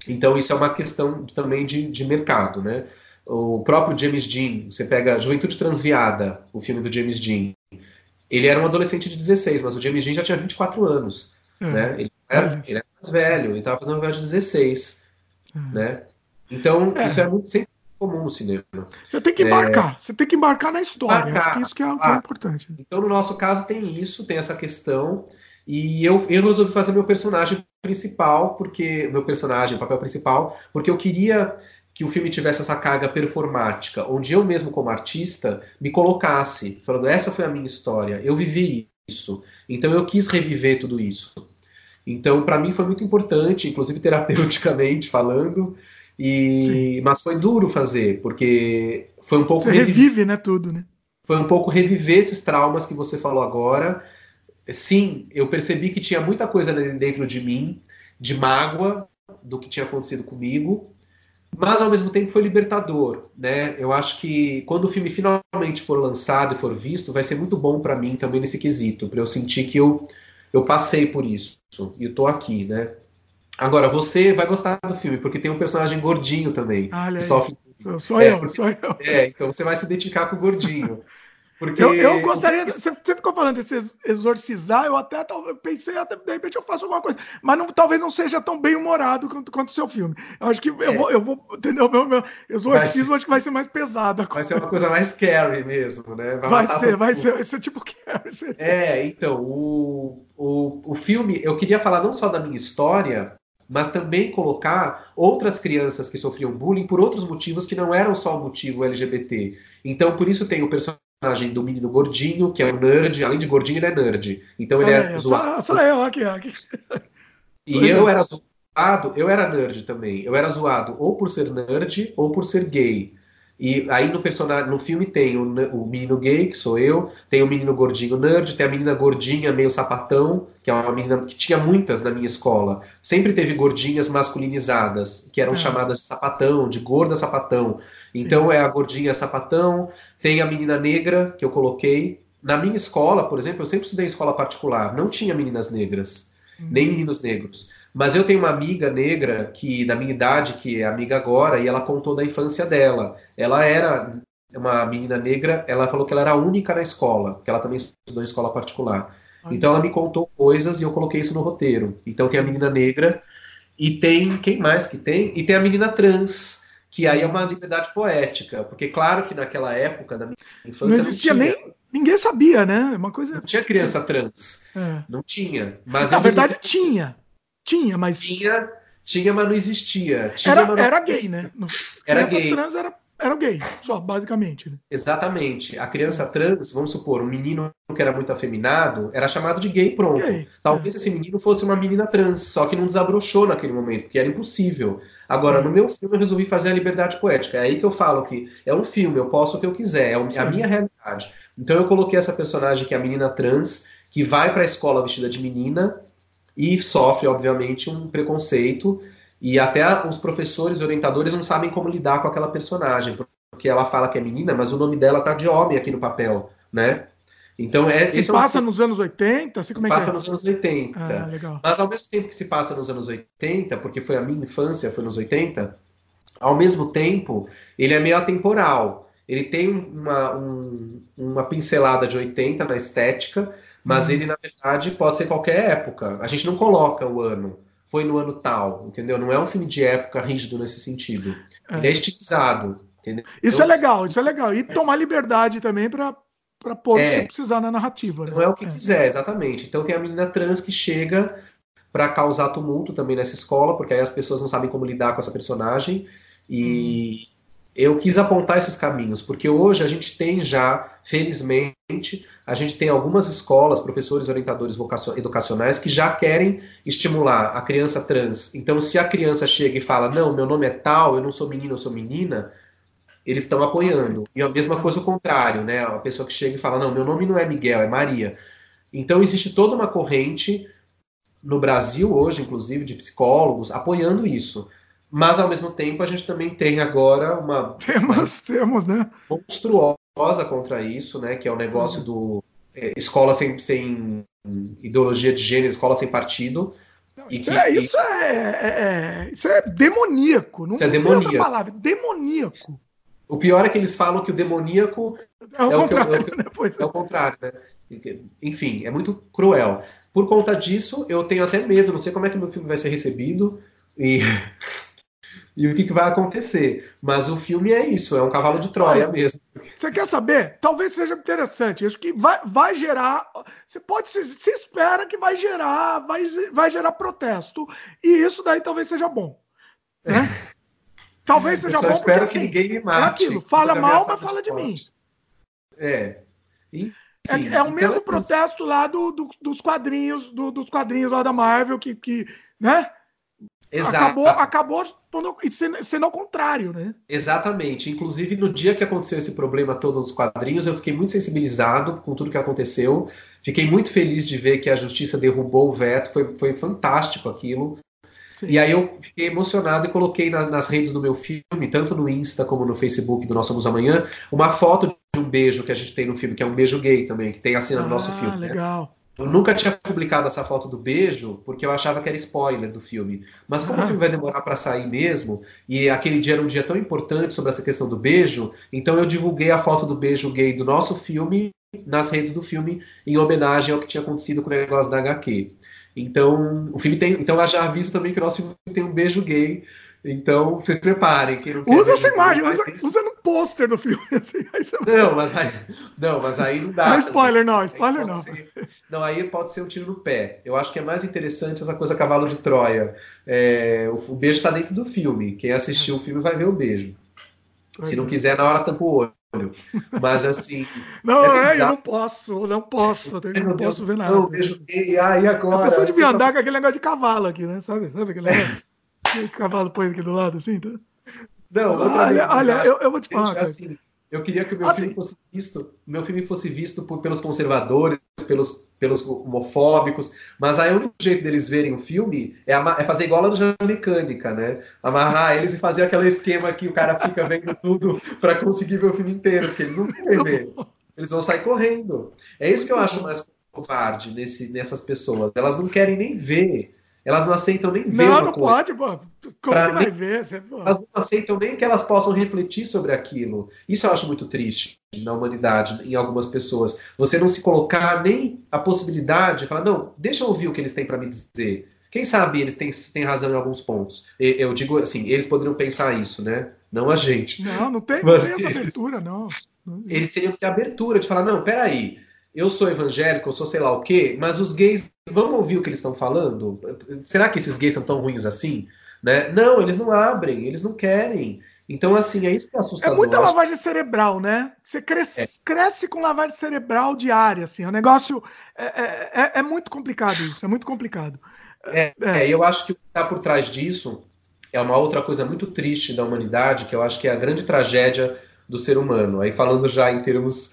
Então isso é uma questão também de, de mercado, né? O próprio James Dean, você pega Juventude Transviada, o filme do James Dean, ele era um adolescente de 16, mas o James Dean já tinha 24 anos, é. né? Ele era, ele era mais velho, ele estava fazendo um velho de 16, é. né? Então, é. isso é muito, sempre comum no cinema. Você tem que embarcar, é... você tem que embarcar na história. Embarcar, isso que é, que é importante. Então, no nosso caso, tem isso, tem essa questão. E eu, eu resolvi fazer meu personagem principal, porque. Meu personagem, papel principal, porque eu queria que o filme tivesse essa carga performática, onde eu mesmo, como artista, me colocasse, falando, essa foi a minha história, eu vivi isso. Então eu quis reviver tudo isso. Então, para mim foi muito importante, inclusive terapeuticamente falando, e, mas foi duro fazer, porque foi um pouco. Você revive, né, tudo, né? Foi um pouco reviver esses traumas que você falou agora. Sim, eu percebi que tinha muita coisa dentro de mim, de mágoa do que tinha acontecido comigo, mas ao mesmo tempo foi libertador, né? Eu acho que quando o filme finalmente for lançado e for visto, vai ser muito bom para mim também nesse quesito, para eu sentir que eu eu passei por isso e eu tô aqui, né? Agora, você vai gostar do filme, porque tem um personagem gordinho também. Olha que sofre. Sou é, eu, porque... sou eu. É, então você vai se identificar com o gordinho. Porque... Eu, eu gostaria. Você, você ficou falando desse exorcizar, eu até talvez pensei, até, de repente eu faço alguma coisa. Mas não, talvez não seja tão bem humorado quanto, quanto o seu filme. Eu acho que é. eu, vou, eu vou. Entendeu? Meu, meu exorcismo ser, acho que vai ser mais pesado. Vai ser uma coisa mais scary mesmo, né? Vai, vai ser, vai ser, vai ser tipo scary. É, então, o, o, o filme, eu queria falar não só da minha história, mas também colocar outras crianças que sofriam bullying por outros motivos que não eram só o motivo LGBT. Então, por isso tem o personagem do menino gordinho, que é um nerd, além de gordinho, ele é nerd. Então ele é, é zoado. Só, só eu, aqui, aqui. E eu era zoado, eu era nerd também. Eu era zoado ou por ser nerd ou por ser gay. E aí no personagem, no filme tem o, o, menino gay, que sou eu, tem o menino gordinho nerd, tem a menina gordinha meio sapatão, que é uma menina que tinha muitas na minha escola. Sempre teve gordinhas masculinizadas, que eram é. chamadas de sapatão, de gorda sapatão. Então Sim. é a gordinha sapatão, tem a menina negra que eu coloquei. Na minha escola, por exemplo, eu sempre estudei em escola particular, não tinha meninas negras, uhum. nem meninos negros. Mas eu tenho uma amiga negra que da minha idade, que é amiga agora, e ela contou da infância dela. Ela era uma menina negra, ela falou que ela era a única na escola, que ela também estudou em escola particular. Então ela me contou coisas e eu coloquei isso no roteiro. Então tem a menina negra e tem quem mais que tem? E tem a menina trans, que aí é uma liberdade poética, porque claro que naquela época da minha infância não existia não nem ninguém sabia, né? É uma coisa não tinha criança trans, é. não tinha. Mas na verdade tinha. Tinha, mas. Tinha, tinha mas não existia. Tinha, era, não... era gay, né? Era gay. trans era, era gay, só, basicamente. Né? Exatamente. A criança trans, vamos supor, um menino que era muito afeminado, era chamado de gay pronto. Gay. Talvez é. esse menino fosse uma menina trans, só que não desabrochou naquele momento, porque era impossível. Agora, no meu filme, eu resolvi fazer a liberdade poética. É aí que eu falo que é um filme, eu posso o que eu quiser, é a minha realidade. Então eu coloquei essa personagem que é a menina trans, que vai para a escola vestida de menina e sofre, obviamente, um preconceito. E até os professores orientadores não sabem como lidar com aquela personagem, porque ela fala que é menina, mas o nome dela tá de homem aqui no papel, né? Então é. Se passa é um... nos anos 80? Assim, como é passa é? nos anos 80. Ah, mas ao mesmo tempo que se passa nos anos 80, porque foi a minha infância, foi nos 80, ao mesmo tempo, ele é meio atemporal. Ele tem uma, um, uma pincelada de 80 na estética, mas uhum. ele, na verdade, pode ser qualquer época. A gente não coloca o ano. Foi no ano tal, entendeu? Não é um filme de época rígido nesse sentido. É. Ele é estilizado. Entendeu? Isso então, é legal, isso é legal. E tomar liberdade também para para pôr é, o que precisar na narrativa. Né? Não é o que é. quiser, exatamente. Então tem a menina trans que chega para causar tumulto também nessa escola, porque aí as pessoas não sabem como lidar com essa personagem. E, hum eu quis apontar esses caminhos, porque hoje a gente tem já, felizmente, a gente tem algumas escolas, professores orientadores educacionais que já querem estimular a criança trans. Então, se a criança chega e fala, não, meu nome é tal, eu não sou menino, eu sou menina, eles estão apoiando. E a mesma coisa o contrário, né? A pessoa que chega e fala, não, meu nome não é Miguel, é Maria. Então, existe toda uma corrente no Brasil hoje, inclusive, de psicólogos apoiando isso. Mas, ao mesmo tempo, a gente também tem agora uma. Temos, temos, né? Monstruosa contra isso, né? Que é o negócio uhum. do. É, escola sem, sem ideologia de gênero, escola sem partido. Não, e que, é, isso, é, é, é, isso é demoníaco. Não, isso é demoníaco. palavra, demoníaco. O pior é que eles falam que o demoníaco é o, é contrário, o, que, né? é o contrário, né? Enfim, é muito cruel. Por conta disso, eu tenho até medo, não sei como é que meu filme vai ser recebido. E e o que, que, vai acontecer. Mas o filme é isso, é um cavalo de Troia mesmo. Você quer saber? Talvez seja interessante. Acho que vai, vai gerar. Você pode se, se espera que vai gerar, vai, vai gerar protesto. E isso daí talvez seja bom. Né? Talvez seja Eu só bom. espero porque, que assim, ninguém me mate. É aquilo, fala mal, mas fala de mim. É. Enfim, é, é, o então mesmo é protesto lá do, do, dos quadrinhos, do, dos quadrinhos lá da Marvel, que, que né? Exato. Acabou, acabou sendo, sendo ao contrário, né? Exatamente. Inclusive, no dia que aconteceu esse problema todo nos quadrinhos, eu fiquei muito sensibilizado com tudo que aconteceu. Fiquei muito feliz de ver que a justiça derrubou o veto. Foi, foi fantástico aquilo. Sim. E aí eu fiquei emocionado e coloquei na, nas redes do meu filme, tanto no Insta como no Facebook do Nós Somos Amanhã, uma foto de um beijo que a gente tem no filme, que é um beijo gay também, que tem a cena ah, do nosso ah, filme. Legal. Né? Eu nunca tinha publicado essa foto do beijo porque eu achava que era spoiler do filme. Mas como ah. o filme vai demorar para sair mesmo, e aquele dia era um dia tão importante sobre essa questão do beijo, então eu divulguei a foto do beijo gay do nosso filme nas redes do filme em homenagem ao que tinha acontecido com o negócio da HQ. Então, o filme tem, então ela já aviso também que o nosso filme tem um beijo gay então, se preparem. Usa essa imagem, usa, usa no pôster do filme. Assim, não, mas aí, não, mas aí não dá. Não, spoiler não, spoiler não. Ser, não, aí pode ser um tiro no pé. Eu acho que é mais interessante essa coisa cavalo de Troia. É, o, o, beijo está dentro do filme. Quem assistiu o filme vai ver o beijo. Se não quiser, na hora tampa o olho. Mas assim. Não, é, é eu não posso, não posso, eu não posso ver nada. Não, beijo gay, aí agora. A pessoa devia andar tá... com aquele negócio de cavalo aqui, né? Sabe? Sabe aquele negócio? O cavalo põe aqui do lado, assim, tá? Não, olha, olha eu, eu, vou te falar. Assim, eu queria que o meu assim, filme fosse visto, meu filme fosse visto por, pelos conservadores, pelos, pelos homofóbicos, mas aí o único jeito deles verem o filme é, é fazer igual a Laranja Mecânica, né? Amarrar eles e fazer aquele esquema que o cara fica vendo tudo para conseguir ver o filme inteiro, porque eles não querem ver. Eles vão sair correndo. É isso que eu acho mais covarde nesse, nessas pessoas. Elas não querem nem ver elas não aceitam nem ver. Não, não coisa. pode, pô. Como pra que vai ver? Você, elas não aceitam nem que elas possam refletir sobre aquilo. Isso eu acho muito triste na humanidade, em algumas pessoas. Você não se colocar nem a possibilidade de falar, não, deixa eu ouvir o que eles têm para me dizer. Quem sabe eles têm, têm razão em alguns pontos. Eu digo assim, eles poderiam pensar isso, né? Não a gente. Não, não tem, não tem essa abertura, não. Eles teriam que ter abertura de falar, não, peraí, eu sou evangélico, eu sou sei lá o quê, mas os gays, vamos ouvir o que eles estão falando? Será que esses gays são tão ruins assim? Né? Não, eles não abrem, eles não querem. Então, assim, é isso que é assustador. É muita lavagem cerebral, né? Você cresce, é. cresce com lavagem cerebral diária, assim. O negócio é, é, é, é muito complicado isso, é muito complicado. É, é, eu acho que o que está por trás disso é uma outra coisa muito triste da humanidade, que eu acho que é a grande tragédia do ser humano. Aí falando já em termos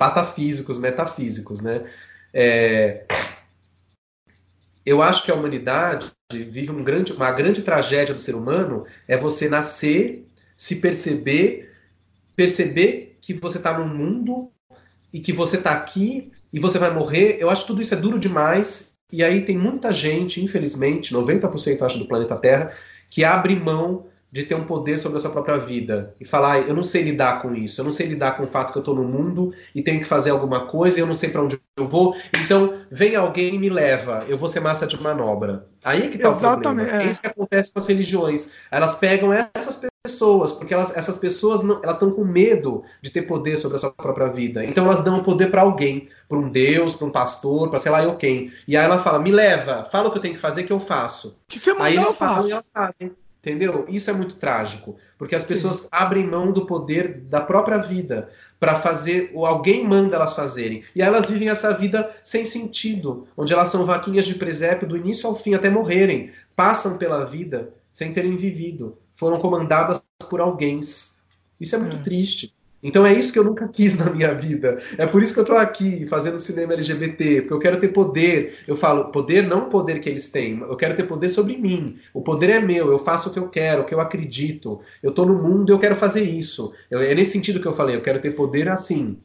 patafísicos, metafísicos, né? É... Eu acho que a humanidade vive um grande, uma grande tragédia do ser humano é você nascer, se perceber, perceber que você está num mundo e que você está aqui e você vai morrer. Eu acho que tudo isso é duro demais. E aí tem muita gente, infelizmente, 90% acho do planeta Terra, que abre mão de ter um poder sobre a sua própria vida e falar, eu não sei lidar com isso, eu não sei lidar com o fato que eu estou no mundo e tenho que fazer alguma coisa e eu não sei para onde eu vou, então vem alguém e me leva, eu vou ser massa de manobra. Aí é que está o problema. É. é isso que acontece com as religiões. Elas pegam essas pessoas, porque elas, essas pessoas não, elas estão com medo de ter poder sobre a sua própria vida. Então elas dão o poder para alguém, para um Deus, para um pastor, para sei lá eu quem. E aí ela fala, me leva, fala o que eu tenho que fazer que eu faço. Que você aí eles falam e elas fazem. Entendeu? Isso é muito trágico, porque as pessoas Sim. abrem mão do poder da própria vida para fazer o alguém manda elas fazerem. E elas vivem essa vida sem sentido, onde elas são vaquinhas de presépio do início ao fim até morrerem, passam pela vida sem terem vivido, foram comandadas por alguém. Isso é muito é. triste. Então é isso que eu nunca quis na minha vida. É por isso que eu estou aqui fazendo cinema LGBT, porque eu quero ter poder. Eu falo, poder não o poder que eles têm, eu quero ter poder sobre mim. O poder é meu, eu faço o que eu quero, o que eu acredito. Eu estou no mundo e eu quero fazer isso. Eu, é nesse sentido que eu falei, eu quero ter poder assim.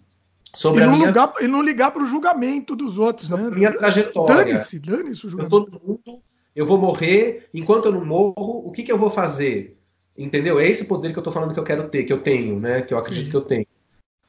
Sobre e, não minha... ligar, e não ligar para o julgamento dos outros, né? minha trajetória. Dane-se, dane-se o julgamento. Eu estou no mundo, eu vou morrer, enquanto eu não morro, o que, que eu vou fazer? Entendeu? É esse poder que eu tô falando que eu quero ter, que eu tenho, né? Que eu acredito Sim. que eu tenho.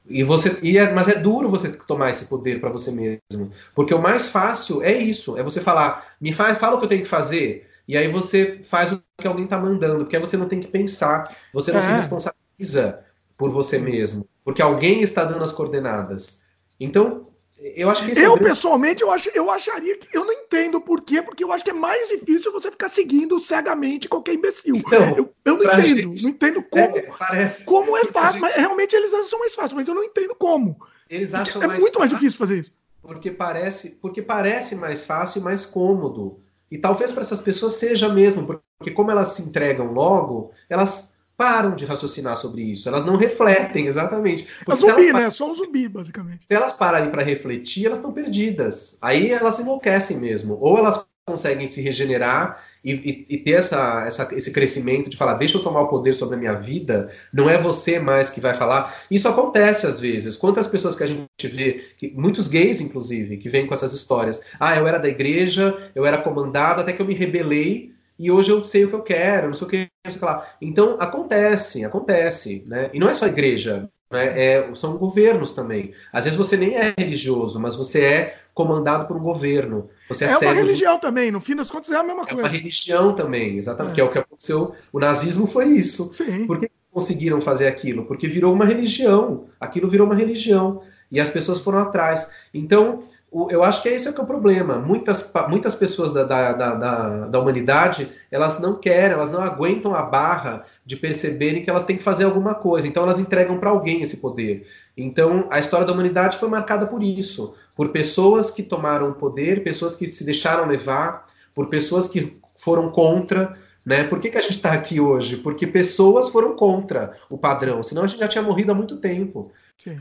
E você, e é, mas é duro você tomar esse poder para você mesmo, porque o mais fácil é isso, é você falar, me faz, fala o que eu tenho que fazer, e aí você faz o que alguém tá mandando, porque aí você não tem que pensar, você não é. se responsabiliza por você mesmo, porque alguém está dando as coordenadas. Então, eu acho que eu é pessoalmente eu, acho, eu acharia que eu não entendo por quê, porque eu acho que é mais difícil você ficar seguindo cegamente qualquer imbecil. Então, eu, eu não entendo, gente, não entendo como, é, parece, como é fácil, gente... mas realmente eles acham mais fácil, mas eu não entendo como. Eles acham é mais muito mais difícil fazer isso. Porque parece, porque parece mais fácil e mais cômodo. E talvez para essas pessoas seja mesmo, porque como elas se entregam logo, elas param de raciocinar sobre isso. Elas não refletem, exatamente. É zumbi, né? É só um zumbi, basicamente. Se elas pararem para refletir, elas estão perdidas. Aí elas enlouquecem mesmo. Ou elas conseguem se regenerar e, e, e, ter essa, essa, esse crescimento de falar, deixa eu tomar o poder sobre a minha vida, não é você mais que vai falar. Isso acontece às vezes. Quantas pessoas que a gente vê, que, muitos gays, inclusive, que vêm com essas histórias. Ah, eu era da igreja, eu era comandado, até que eu me rebelei e hoje eu sei o que eu quero, não sei o que, não sei o que lá. Então, acontece, acontece. Né? E não é só igreja, né? é, são governos também. Às vezes você nem é religioso, mas você é comandado por um governo. Você é, é uma religião de... também, no fim das contas é a mesma coisa. É uma religião também, exatamente, é. que é o que aconteceu. O nazismo foi isso. Sim. Por que conseguiram fazer aquilo? Porque virou uma religião. Aquilo virou uma religião. E as pessoas foram atrás. Então, eu acho que esse é, que é o problema. Muitas, muitas pessoas da, da, da, da, humanidade, elas não querem, elas não aguentam a barra de perceberem que elas têm que fazer alguma coisa. Então elas entregam para alguém esse poder. Então a história da humanidade foi marcada por isso. Por pessoas que tomaram o poder, pessoas que se deixaram levar, por pessoas que foram contra. Né? Por que, que a gente está aqui hoje? Porque pessoas foram contra o padrão, senão a gente já tinha morrido há muito tempo.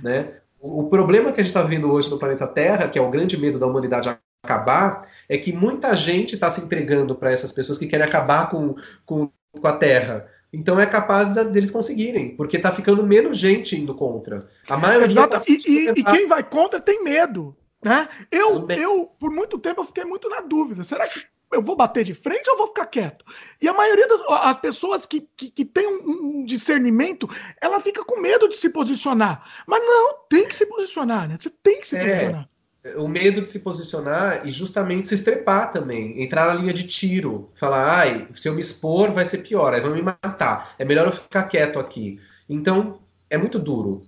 Né? O problema que a gente está vendo hoje no planeta Terra, que é o grande medo da humanidade acabar, é que muita gente está se entregando para essas pessoas que querem acabar com, com, com a Terra. Então é capaz de, deles conseguirem, porque está ficando menos gente indo contra. A maioria Exato. Tá e, e, e, quem vai contra tem medo. Né? Eu, eu, por muito tempo, eu fiquei muito na dúvida. Será que eu vou bater de frente ou vou ficar quieto? E a maioria das as pessoas que, que, que tem um, um, discernimento, ela fica com medo de se posicionar. Mas não, tem que se posicionar, né? Você tem que se é, posicionar. O medo de se posicionar e justamente se estrepar também, entrar na linha de tiro, falar, ai, se eu me expor vai ser pior, aí vão me matar. É melhor eu ficar quieto aqui. Então, é muito duro.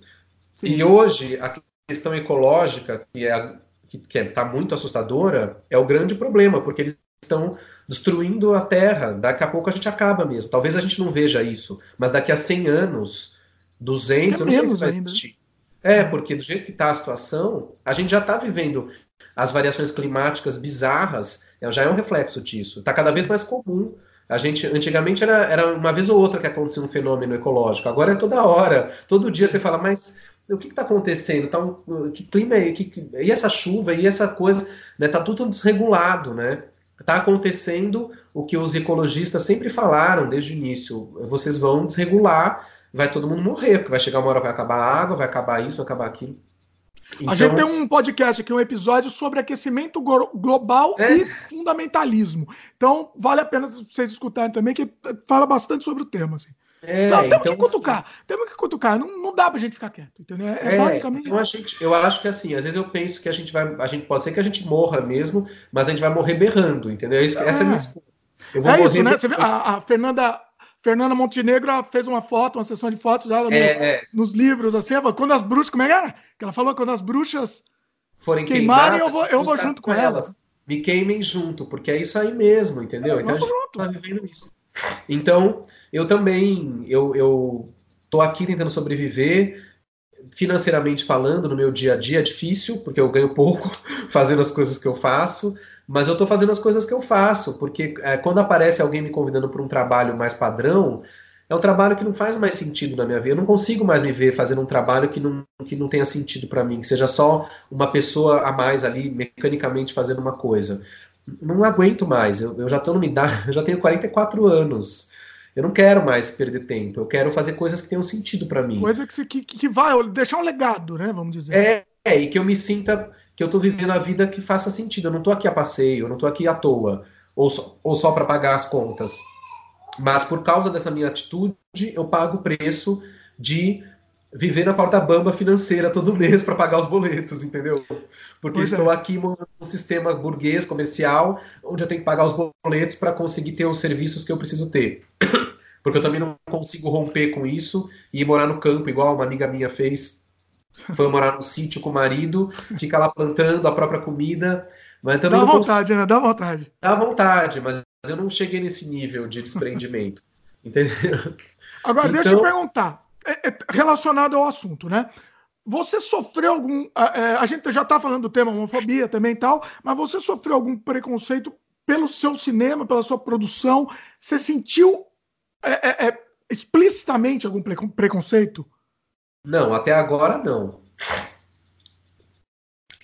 Sim. E hoje, a questão ecológica, que é que está muito assustadora, é o grande problema, porque eles estão destruindo a Terra. Daqui a pouco a gente acaba mesmo. Talvez a gente não veja isso, mas daqui a 100 anos, 200, é eu não sei se vai existir. É, porque do jeito que está a situação, a gente já está vivendo as variações climáticas bizarras, é, já é um reflexo disso. Está cada vez mais comum. A gente, antigamente era, era uma vez ou outra que acontecia um fenômeno ecológico, agora é toda hora. Todo dia você fala, mas o que está acontecendo? Tá um, que clima é? Que, e essa chuva? E essa coisa? Né? Tá tudo desregulado, né? Está acontecendo o que os ecologistas sempre falaram desde o início. Vocês vão desregular, vai todo mundo morrer, porque vai chegar uma hora vai acabar a água, vai acabar isso, vai acabar aquilo. Então... A gente tem um podcast aqui, um episódio sobre aquecimento global é. e fundamentalismo. Então, vale a pena vocês escutarem também, que fala bastante sobre o tema. Assim. É, não, temos então, que cutucar, assim, temos que cutucar, não, não dá pra gente ficar quieto, entendeu? É, é basicamente. Então a gente, eu acho que assim, às vezes eu penso que a gente vai, a gente pode ser que a gente morra mesmo, mas a gente vai morrer berrando, entendeu? Essa é a minha escolha. Eu vou é isso, né? Você a, a, Fernanda, Fernanda Montenegro fez uma foto, uma sessão de fotos dela é, no, é. nos livros, assim, quando as bruxas, como é que era? Que ela falou, quando as bruxas forem queimarem, eu vou, eu vou junto com elas. elas. Me queimem junto, porque é isso aí mesmo, entendeu? então a gente tá vivendo isso. Então, eu também, eu, eu tô aqui tentando sobreviver, financeiramente falando, no meu dia a dia é difícil, porque eu ganho pouco fazendo as coisas que eu faço, mas eu estou fazendo as coisas que eu faço, porque é, quando aparece alguém me convidando para um trabalho mais padrão, é um trabalho que não faz mais sentido na minha vida. Eu não consigo mais me ver fazendo um trabalho que não, que não tenha sentido para mim, que seja só uma pessoa a mais ali, mecanicamente fazendo uma coisa. Não aguento mais, eu, eu já estou numa idade, eu já tenho 44 anos. Eu não quero mais perder tempo. Eu quero fazer coisas que tenham sentido para mim. Coisa que, que, que vai deixar um legado, né? Vamos dizer. É, é, e que eu me sinta que eu tô vivendo a vida que faça sentido. Eu não tô aqui a passeio, eu não tô aqui à toa, ou só, ou só para pagar as contas. Mas por causa dessa minha atitude, eu pago o preço de viver na porta bamba financeira todo mês para pagar os boletos, entendeu? Porque pois estou é. aqui num sistema burguês comercial onde eu tenho que pagar os boletos para conseguir ter os serviços que eu preciso ter. Porque eu também não consigo romper com isso e ir morar no campo, igual uma amiga minha fez. Foi morar num sítio com o marido, fica lá plantando a própria comida. Mas também Dá vontade, consigo... né? Dá vontade. Dá vontade, mas eu não cheguei nesse nível de desprendimento. entendeu? Agora, então... deixa eu então perguntar. É, é relacionado ao assunto, né? Você sofreu algum. A, é, gente já está falando do tema homofobia também e tal, mas você sofreu algum preconceito pelo seu cinema, pela sua produção? Você sentiu é, é, explicitamente algum preconceito? Não, até agora não.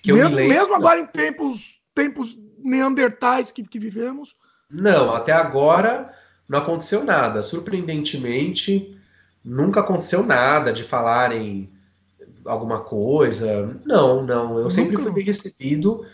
Que mesmo, me lembro, mesmo agora em tempos tempos neandertais que, que vivemos? Não, até agora não aconteceu nada. Surpreendentemente, nunca aconteceu nada de falarem alguma coisa. Não, não. Eu nunca. sempre fui bem recebido.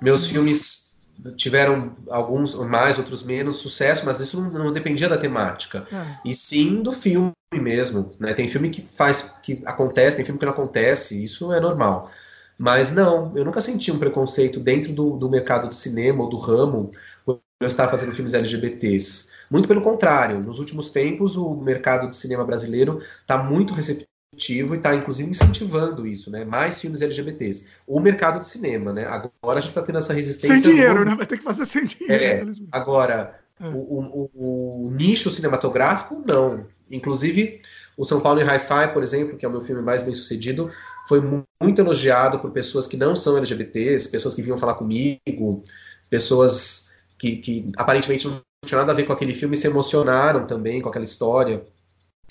Meus filmes tiveram alguns mais, outros menos sucesso, mas isso não, não dependia da temática. É. E sim do filme mesmo. Né? Tem filme que faz, que acontece, tem filme que não acontece, isso é normal. Mas não, eu nunca senti um preconceito dentro do, do mercado do cinema ou do ramo quando eu estava fazendo filmes LGBTs. Muito pelo contrário, nos últimos tempos o mercado de cinema brasileiro está muito receptivo e está inclusive incentivando isso, né? Mais filmes LGBTs. O mercado de cinema, né? Agora a gente está tendo essa resistência. Sem dinheiro, no... né? Vai ter que fazer sem dinheiro. É, agora, é. O, o, o, nicho cinematográfico, não. Inclusive, o São Paulo em Hi-Fi, por exemplo, que é o meu filme mais bem sucedido, foi muito elogiado por pessoas que não são LGBTs, pessoas que vinham falar comigo, pessoas que, que aparentemente não tinha nada a ver com aquele filme se emocionaram também com aquela história,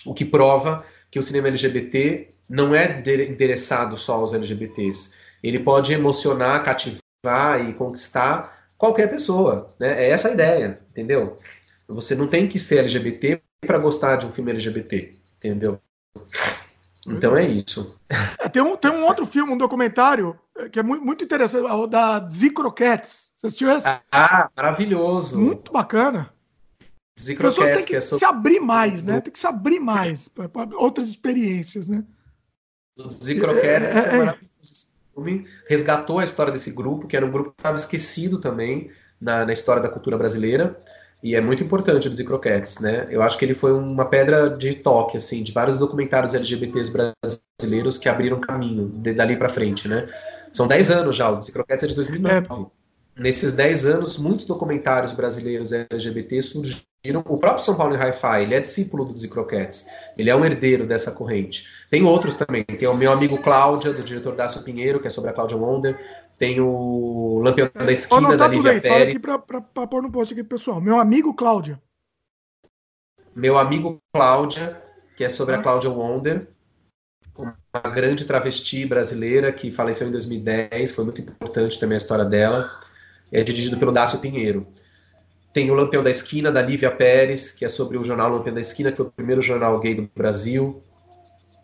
o que prova que o cinema LGBT não é endereçado só aos LGBTs. Ele pode emocionar, cativar e conquistar qualquer pessoa. Né? É essa a ideia, entendeu? Você não tem que ser LGBT para gostar de um filme LGBT, entendeu? Então é isso. É, tem, um, tem um outro filme, um documentário, que é muito, muito interessante, o da Zicroquets. Você assistiu esse? Ah, maravilhoso. Muito bacana. As pessoas têm que, que é sobre... se abrir mais, né? Tem que se abrir mais para outras experiências, né? O é, é, é, é maravilhoso. filme resgatou a história desse grupo, que era um grupo que estava esquecido também na, na história da cultura brasileira. E é muito importante o Zicroquets, né? Eu acho que ele foi uma pedra de toque, assim, de vários documentários LGBTs brasileiros que abriram caminho de, dali para frente, né? São 10 anos já, o Zicroquets é de 2009. É. Nesses 10 anos, muitos documentários brasileiros LGBT surgiram. O próprio São Paulo em Hi-Fi, ele é discípulo do Zicroquets. Ele é um herdeiro dessa corrente. Tem outros também. Tem o meu amigo Cláudia, do diretor Dácio Pinheiro, que é sobre a Cláudia Wonder. Tem o Lampião da Esquina, da Lívia Pérez. Fala aqui pra, pra, pra pôr no post aqui, pessoal. Meu amigo Cláudia. Meu amigo Cláudia, que é sobre ah. a Cláudia Wonder. Uma grande travesti brasileira que faleceu em 2010. Foi muito importante também a história dela. É dirigido pelo Dácio Pinheiro. Tem o Lampião da Esquina, da Lívia Pérez, que é sobre o jornal Lampião da Esquina, que foi o primeiro jornal gay do Brasil.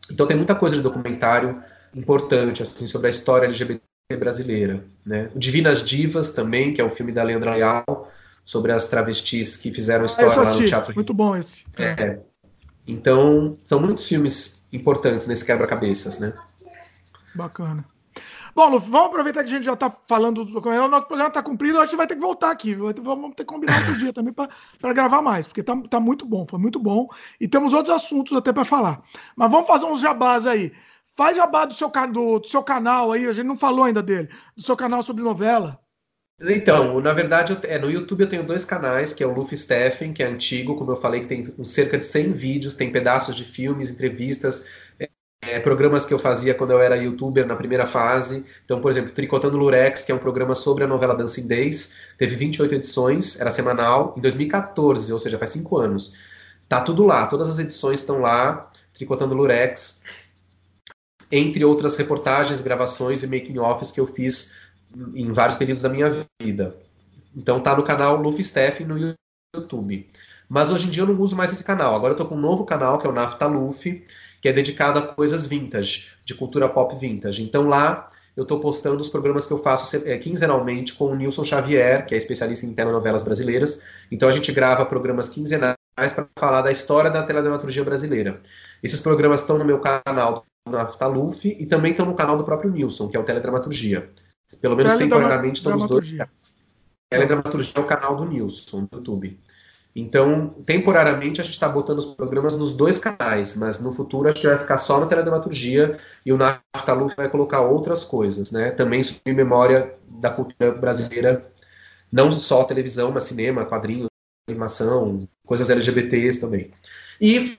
Então tem muita coisa de documentário importante assim sobre a história LGBT brasileira. Né? O Divinas Divas também, que é um filme da Leandra Leal, sobre as travestis que fizeram ah, história lá no teatro. Muito bom esse. É. Então, são muitos filmes importantes nesse quebra-cabeças, né? Bacana. Bom, Lu, vamos aproveitar que a gente já está falando do. O nosso programa está cumprido, a gente vai ter que voltar aqui. Vamos ter que combinar outro dia também para gravar mais, porque está tá muito bom, foi muito bom. E temos outros assuntos até para falar. Mas vamos fazer uns jabás aí. Faz jabá do seu, do, do seu canal aí, a gente não falou ainda dele, do seu canal sobre novela. Então, na verdade, é, no YouTube eu tenho dois canais, que é o Luffy Steffen, que é antigo, como eu falei, que tem cerca de 100 vídeos, tem pedaços de filmes, entrevistas, é, programas que eu fazia quando eu era youtuber na primeira fase. Então, por exemplo, Tricotando Lurex, que é um programa sobre a novela Dancing Days, teve 28 edições, era semanal, em 2014, ou seja, faz 5 anos. Tá tudo lá, todas as edições estão lá, Tricotando Lurex entre outras reportagens, gravações e making-offs que eu fiz em vários períodos da minha vida. Então tá no canal Luffy Steph no YouTube. Mas hoje em dia eu não uso mais esse canal. Agora eu tô com um novo canal, que é o Nafta Luffy, que é dedicado a coisas vintage, de cultura pop vintage. Então lá eu estou postando os programas que eu faço é, quinzenalmente com o Nilson Xavier, que é especialista em telenovelas brasileiras. Então a gente grava programas quinzenais para falar da história da teledramaturgia brasileira. Esses programas estão no meu canal na Taluf e também estão no canal do próprio Nilson, que é o Teledramaturgia. Pelo menos temporariamente estão os dois. Teledramaturgia é o canal do Nilson, no YouTube. Então, temporariamente, a gente está botando os programas nos dois canais, mas no futuro a gente vai ficar só na teledramaturgia e o Naftaluf vai colocar outras coisas, né? Também sobre memória da cultura brasileira, não só televisão, mas cinema, quadrinhos, animação, coisas LGBTs também. E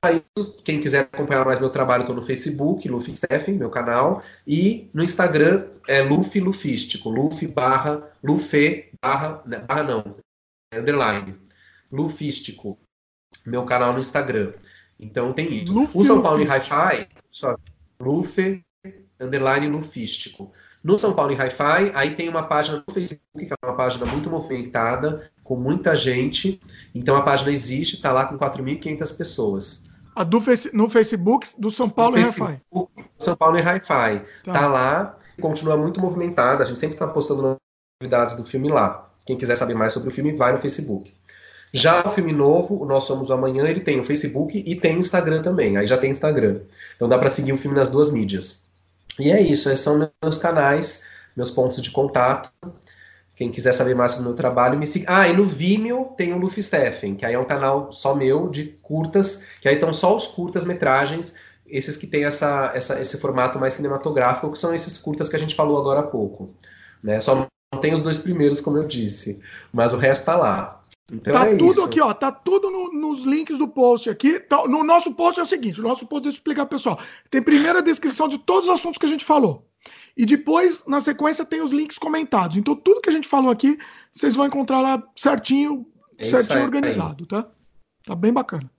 quem quiser acompanhar mais meu trabalho, estou no Facebook, Luffy Steffen, meu canal, e no Instagram é Luffy Lufístico, Luffy barra, Luffy barra, né, barra não, é underline, Lufístico, meu canal no Instagram. Então tem isso. Luffy, o São Paulo em Hi-Fi, só Luffy, underline Lufístico. No São Paulo em Hi-Fi, aí tem uma página no Facebook, que é uma página muito movimentada, com muita gente. Então a página existe, está lá com 4.500 pessoas. A do no Facebook do São Paulo em Hi-Fi. São Paulo em Hi-Fi. Tá. tá lá, continua muito movimentada. A gente sempre está postando novidades do filme lá. Quem quiser saber mais sobre o filme, vai no Facebook. Já o filme novo, o Nós Somos o Amanhã, ele tem o Facebook e tem Instagram também. Aí já tem Instagram. Então dá para seguir o filme nas duas mídias. E é isso, esses são meus canais, meus pontos de contato. Quem quiser saber mais sobre o meu trabalho, me siga. Ah, e no Vimeo tem o Luffy Steffen, que aí é um canal só meu de curtas, que aí estão só os curtas-metragens, esses que tem essa, essa, esse formato mais cinematográfico, que são esses curtas que a gente falou agora há pouco. Né? Só não tem os dois primeiros, como eu disse, mas o resto tá lá. Então tá é tudo isso. aqui, ó. Tá tudo no, nos links do post aqui. Tá, no nosso post é o seguinte: o nosso post, deixa eu explicar pessoal. Tem primeira descrição de todos os assuntos que a gente falou. E depois, na sequência, tem os links comentados. Então, tudo que a gente falou aqui, vocês vão encontrar lá certinho, é certinho aí, organizado, tá? Tá bem bacana.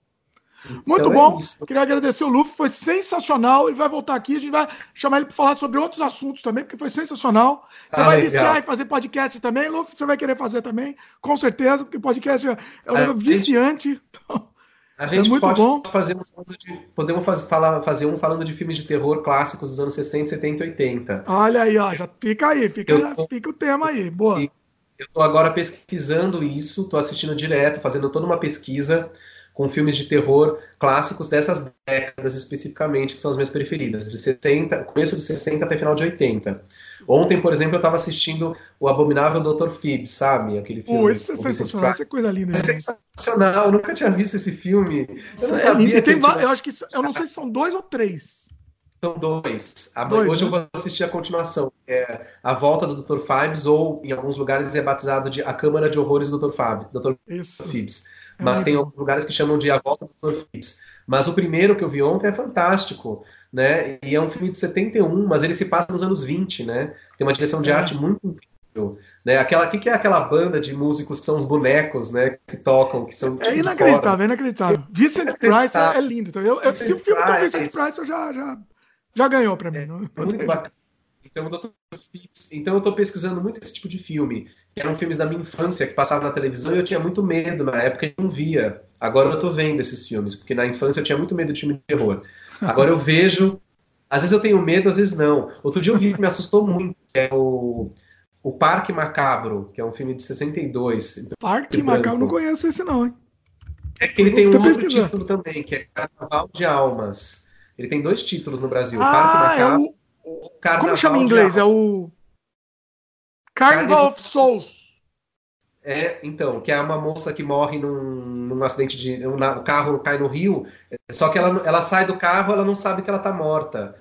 Muito então bom. É Queria agradecer o Luffy, foi sensacional. Ele vai voltar aqui, a gente vai chamar ele para falar sobre outros assuntos também, porque foi sensacional. Você ah, vai legal. iniciar e fazer podcast também, Luffy? Você vai querer fazer também, com certeza, porque podcast é, é um é, viciante. Então, a gente é muito pode bom. fazer um de, podemos fazer, falar, fazer um falando de filmes de terror clássicos dos anos 60, 70 e 80. Olha aí, ó, já fica aí, fica, tô, fica o tema aí, boa. Eu estou agora pesquisando isso, estou assistindo direto, fazendo toda uma pesquisa com filmes de terror clássicos dessas décadas especificamente, que são as minhas preferidas, de 60, começo de 60 até final de 80. Ontem, por exemplo, eu estava assistindo o Abominável Dr. Phoebe, sabe? Aquele filme. Pô, isso é sensacional, isso é coisa linda. É sensacional, eu nunca tinha visto esse filme. Eu não é sabia. Tem, tinha... Eu acho que eu não sei se são dois ou três. São dois. dois Hoje né? eu vou assistir a continuação. É A Volta do Dr. Phoebes, ou em alguns lugares é batizado de A Câmara de Horrores do Dr. Phoebes. Dr. É mas tem alguns lugares que chamam de A Volta do Dr. Phipps. Mas o primeiro que eu vi ontem é fantástico, né? E é um filme de 71, mas ele se passa nos anos 20, né? Tem uma direção de é. arte muito incrível. Né? Aquela, que, que é aquela banda de músicos que são os bonecos, né? Que tocam, que são. É inacreditável, é inacreditável. Vincent Price é, é lindo. Então eu, eu, se o filme do Vincent Price, eu já, já, já ganhou para mim. É, não, muito bacana. Então, Dr. Phipps, então eu estou pesquisando muito esse tipo de filme que eram filmes da minha infância, que passavam na televisão e eu tinha muito medo na época e não via. Agora eu tô vendo esses filmes, porque na infância eu tinha muito medo de filme de terror. Agora eu vejo. Às vezes eu tenho medo, às vezes não. Outro dia eu vi que me assustou muito, que é o, o Parque Macabro, que é um filme de 62. Parque Macabro, não conheço esse não, hein? É que ele tem um outro título também, que é Carnaval de Almas. Ele tem dois títulos no Brasil. Ah, Parque Macabro. É o... Como chama em inglês? É o Carnival of Souls. É, então, que é uma moça que morre num, num acidente de. Um, o carro cai no rio, só que ela, ela sai do carro, ela não sabe que ela tá morta.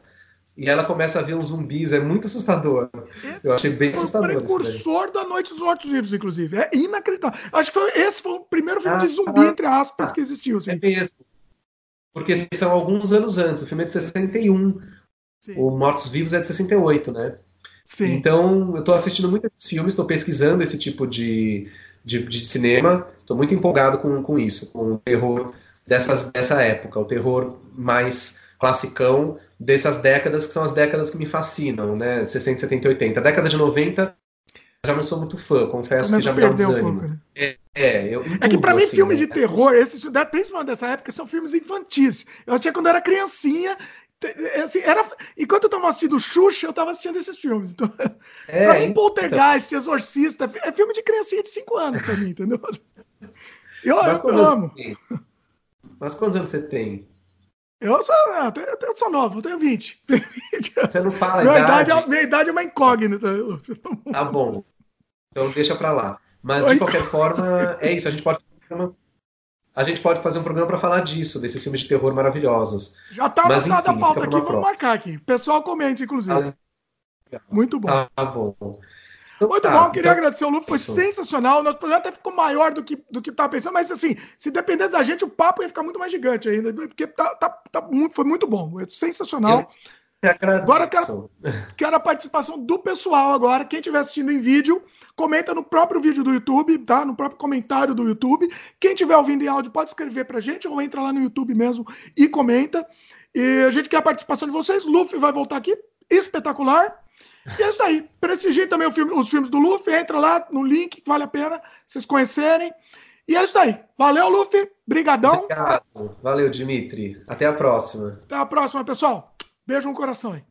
E ela começa a ver uns zumbis, é muito assustador. Esse eu achei bem assustador. É o precursor da Noite dos Mortos Vivos, inclusive. É inacreditável. Acho que foi, esse foi o primeiro filme ah, de zumbi, ah, entre aspas, que existiu. Assim. É mesmo. Porque são alguns anos antes. O filme é de 61. Sim. O Mortos Vivos é de 68, né? Sim. Então, eu estou assistindo muitos filmes, estou pesquisando esse tipo de, de, de cinema, estou muito empolgado com, com isso, com o terror dessas, dessa época, o terror mais classicão dessas décadas, que são as décadas que me fascinam, né? 60, 70, 80. A década de 90, já não sou muito fã, confesso que já me dá um desânimo. Pouco, né? é, é, eu, é que para mim, assim, filme né? de terror, esses, principalmente dessa época, são filmes infantis. Eu assistia quando eu era criancinha assim, era, enquanto eu tava assistindo Xuxa, eu tava assistindo esses filmes. Então, é, pra mim, Poltergeist, então... Exorcista, é filme de criancinha de 5 anos pra mim, entendeu? Eu, Mas eu amo. Mas quantos anos você tem? Eu sou, eu, eu sou novo, eu tenho 20. Você não fala minha idade. idade é, minha idade é uma incógnita. Tá bom. Então deixa pra lá. Mas de qualquer forma, é isso. A gente pode a gente pode fazer um programa para falar disso, desses filmes de terror maravilhosos. Já tá Mas, enfim, a pauta aqui, vamos marcar aqui. Pessoal, comente, inclusive. Ah, Muito bom. Ah, bom. Então, Muito tá, bom, queria então... agradecer o Lupo, foi isso. sensacional. O nosso projeto até ficou maior do que, do que tá pensando, mas assim, se dependesse da gente, o papo ia ficar muito mais gigante ainda, porque tá, tá, tá muito, foi muito bom, é sensacional. Eu agora quero, quero a participação do pessoal agora. Quem estiver assistindo em vídeo, comenta no próprio vídeo do YouTube, tá? No próprio comentário do YouTube. Quem estiver ouvindo em áudio pode escrever pra gente ou entra lá no YouTube mesmo e comenta. E a gente quer a participação de vocês. Luffy vai voltar aqui, espetacular. E é isso aí. Prestigie também filme, os filmes do Luffy. Entra lá no link, vale a pena vocês conhecerem. E é isso aí. Valeu, Luffy. Brigadão. Obrigado. Valeu, Dimitri. Até a próxima. Até a próxima, pessoal. Beijo no coração aí.